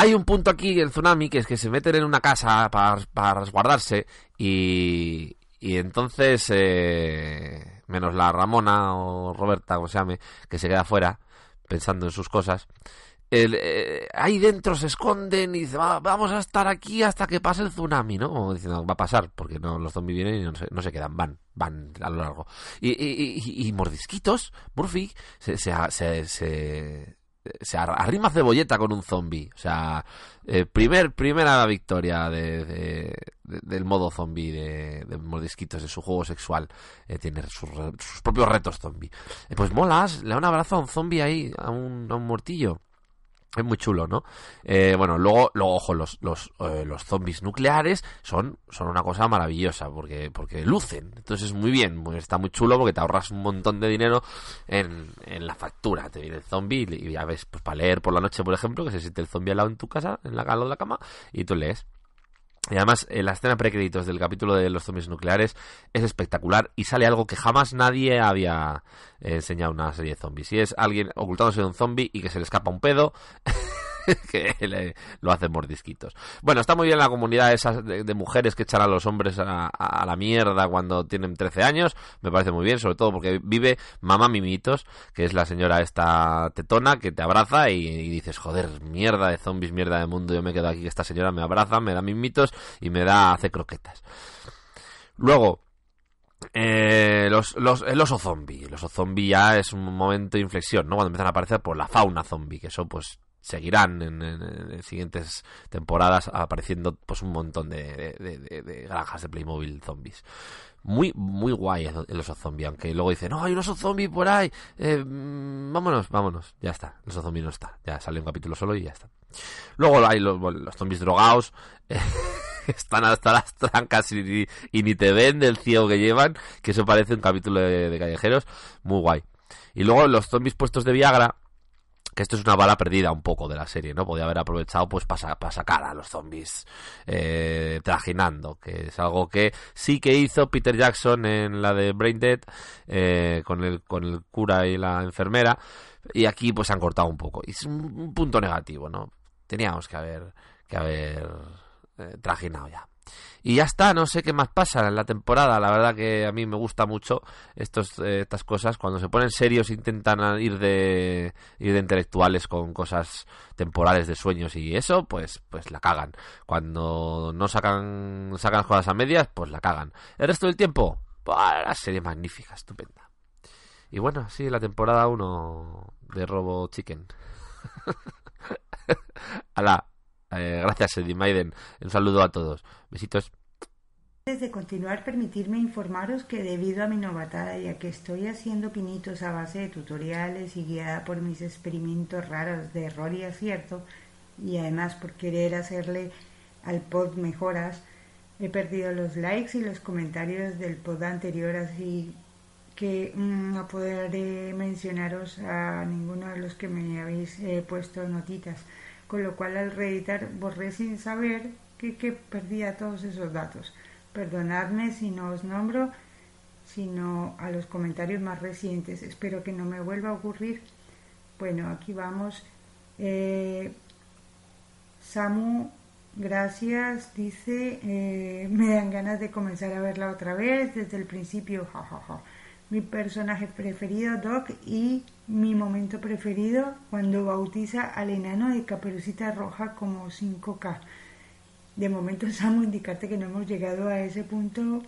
Speaker 6: Hay un punto aquí, el tsunami, que es que se meten en una casa para, para resguardarse y, y entonces, eh, menos la Ramona o Roberta, como se llame, que se queda afuera pensando en sus cosas, eh, ahí dentro se esconden y dicen, "Va- vamos a estar aquí hasta que pase el tsunami, ¿no? Como diciendo, va a pasar, porque no, los zombies vienen y no se, no se quedan, van, van a lo largo. Y, y, y- y mordisquitos, Murphy, se, se, se, se, se ar- arrima cebolleta con un zombie. O sea, eh, primer, primera victoria de, de- de- del modo zombie de, de Mordisquitos, de su juego sexual. Eh, tiene sus, sus propios retos zombie. Eh, pues molas, le da un abrazo a un zombie ahí, a un, a un muertillo. Es muy chulo, ¿no? Eh, bueno, luego, luego ojo, los, los, eh, los zombies nucleares son, son una cosa maravillosa porque, porque lucen. Entonces, muy bien, está muy chulo porque te ahorras un montón de dinero en, en la factura. Te viene el zombie y ya ves, pues para leer por la noche, por ejemplo, que se siente el zombie al lado en tu casa, en la, al lado de la cama, y tú lees. Y además, en la escena precréditos del capítulo de los zombies nucleares es espectacular y sale algo que jamás nadie había eh, enseñado en una serie de zombies. Y es alguien ocultándose de un zombie y que se le escapa un pedo que le- lo hacen mordisquitos. Bueno, está muy bien la comunidad esa de, mujeres que echan a los hombres a, la mierda cuando tienen 13 años. Me parece muy bien, sobre todo porque vive mamá Mimitos, que es la señora esta tetona que te abraza y, y dices, joder, mierda de zombies, mierda de mundo, yo me quedo aquí, que esta señora me abraza, me da mimitos y me da, hace croquetas. Luego, eh, los, los, el oso zombie. El oso zombie ya es un momento de inflexión, ¿no? Cuando empiezan a aparecer por la fauna zombie, que eso pues seguirán en, en- en siguientes temporadas apareciendo pues un montón de, de- de- granjas de Playmobil zombies. Muy, muy guay el, oso zombie, aunque luego dicen, no, hay un oso zombie por ahí, eh, mm, vámonos, vámonos, ya está, el oso zombie no está, ya sale un capítulo solo y ya está. Luego hay los, los zombies drogados, están hasta las trancas y, y ni te ven del ciego que llevan, que eso parece un capítulo de, de callejeros, muy guay. Y luego los zombies puestos de Viagra, que esto es una bala perdida un poco de la serie, ¿no? Podía haber aprovechado pues para sacar a los zombies eh, trajinando, que es algo que sí que hizo Peter Jackson en la de Brain Dead, eh, con, el, con el cura y la enfermera, y aquí pues han cortado un poco. Y es un, un punto negativo, ¿no? Teníamos que haber, que haber eh, trajinado ya. Y ya está, no sé qué más pasa en la temporada. La verdad que a mí me gusta mucho estos, eh, estas cosas. Cuando se ponen serios intentan ir de, ir de intelectuales con cosas temporales de sueños y eso, pues, pues la cagan. Cuando no sacan, sacan cosas a medias, pues la cagan. El resto del tiempo, pues, la serie magnífica, estupenda. Y bueno, sí, la temporada 1 de Robo Chicken. Ala, eh, gracias Eddie Maiden. Un saludo a todos. Besitos.
Speaker 3: Antes de continuar, permitirme informaros que debido a mi novatada y a que estoy haciendo pinitos a base de tutoriales y guiada por mis experimentos raros de error y acierto, y además por querer hacerle al pod mejoras, he perdido los likes y los comentarios del pod anterior, así que mm, no podré mencionaros a ninguno de los que me habéis eh, puesto notitas, con lo cual al reeditar borré sin saber que, perdía todos esos datos. Perdonadme si no os nombro, sino a los comentarios más recientes. Espero que no me vuelva a ocurrir. Bueno, aquí vamos. Eh, Samu, gracias. Dice, eh, me dan ganas de comenzar a verla otra vez desde el principio. Ja, ja, ja. Mi personaje preferido, Doc, y mi momento preferido cuando bautiza al enano de Caperucita Roja como 5K. De momento, Samu, indicarte que no hemos llegado a ese punto,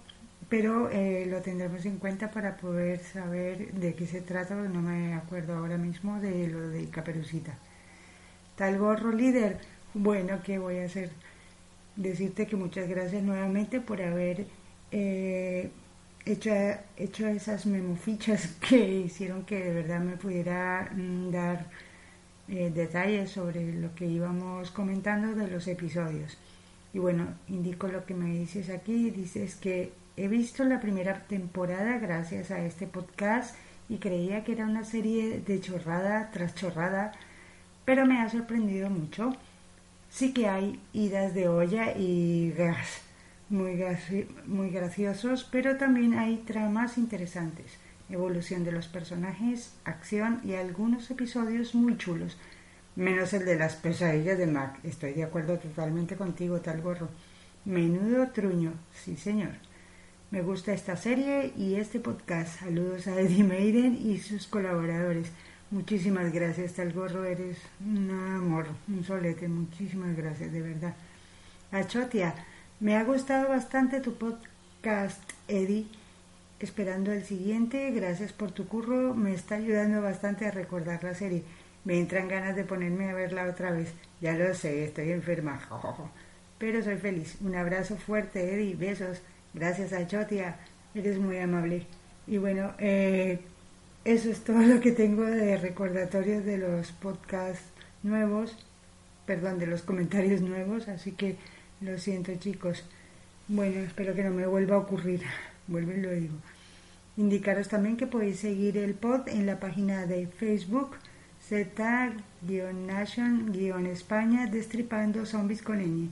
Speaker 3: pero eh, lo tendremos en cuenta para poder saber de qué se trata, no me acuerdo ahora mismo de lo de Caperucita. Tal gorro líder, bueno, ¿qué voy a hacer? Decirte que muchas gracias nuevamente por haber eh, hecho, hecho esas memofichas que hicieron que de verdad me pudiera mm, dar eh, detalles sobre lo que íbamos comentando de los episodios. Y bueno, indico lo que me dices aquí. Dices que he visto la primera temporada gracias a este podcast y creía que era una serie de chorrada tras chorrada, pero me ha sorprendido mucho. Sí que hay idas de olla y gas muy, muy graciosos, pero también hay tramas interesantes, evolución de los personajes, acción y algunos episodios muy chulos, menos el de las pesadillas de Mac. Estoy de acuerdo totalmente contigo, tal gorro. Menudo truño, sí señor. Me gusta esta serie y este podcast. Saludos a Eddie Maiden y sus colaboradores. Muchísimas gracias, tal gorro, eres un amor, un solete. Muchísimas gracias, de verdad. A Chotia, me ha gustado bastante tu podcast, Eddie. Esperando el siguiente, gracias por tu curro, me está ayudando bastante a recordar la serie. Me entran ganas de ponerme a verla otra vez. Ya lo sé, estoy enferma. Pero soy feliz. Un abrazo fuerte, Eddie. Besos. Gracias a Chotia. Eres muy amable. Y bueno, eh, eso es todo lo que tengo de recordatorios de los podcasts nuevos. Perdón, de los comentarios nuevos. Así que lo siento, chicos. Bueno, espero que no me vuelva a ocurrir. Vuelvo y lo digo. Indicaros también que podéis seguir el pod en la página de Facebook Z-Nation-España Destripando Zombies con ñ.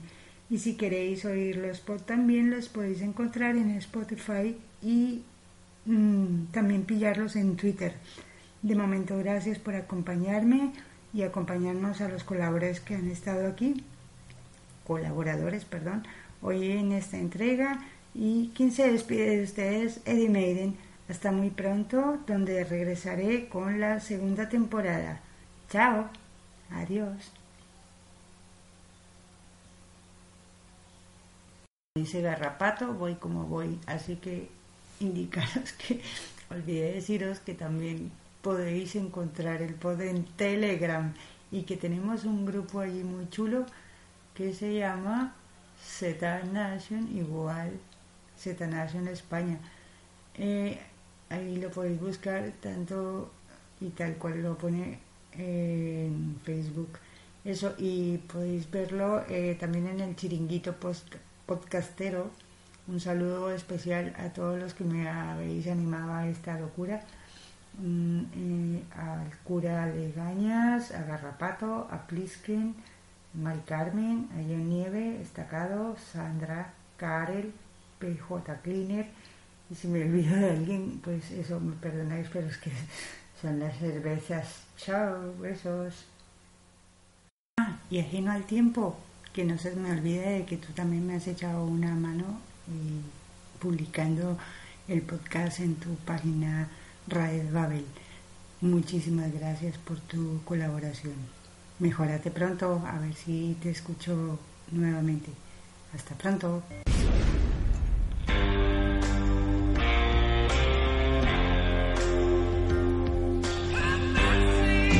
Speaker 3: Y si queréis oír los pod también los podéis encontrar en Spotify y mm, también pillarlos en Twitter. De momento, gracias por acompañarme y acompañarnos a los colaboradores que han estado aquí colaboradores, perdón, hoy en esta entrega. Y quien se despide de ustedes, Eddie Maiden. Hasta muy pronto, donde regresaré con la segunda temporada. Chao. Adiós. Dice Garrapato, voy como voy. Así que indicaros que olvidé deciros que también podéis encontrar el pod en Telegram y que tenemos un grupo allí muy chulo que se llama Z Nation igual Z Nation España. Eh, ahí lo podéis buscar tanto y tal cual lo pone en Facebook. Eso, y podéis verlo eh, también en el chiringuito podcastero. Un saludo especial a todos los que me habéis animado a esta locura. Mm, eh, al cura Legañas, a Garrapato, a Pliskin, Mari Carmen, Ayon Nieve, Estacado, Sandra, Karel, PJ Cleaner. Y si me olvido de alguien, pues eso, me perdonáis, pero es que son las cervezas. Chao, besos. Ah, y ajeno al tiempo, que no se me olvide de que tú también me has echado una mano publicando el podcast en tu página Raed Babel. Muchísimas gracias por tu colaboración. Mejórate pronto, a ver si te escucho nuevamente. Hasta pronto.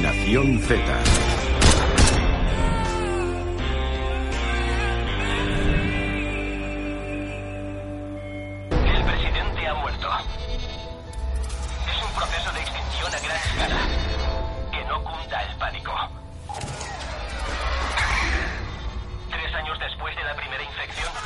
Speaker 1: Nación Z.
Speaker 2: proceso de extinción a gran escala que no cunda el pánico. primera infección.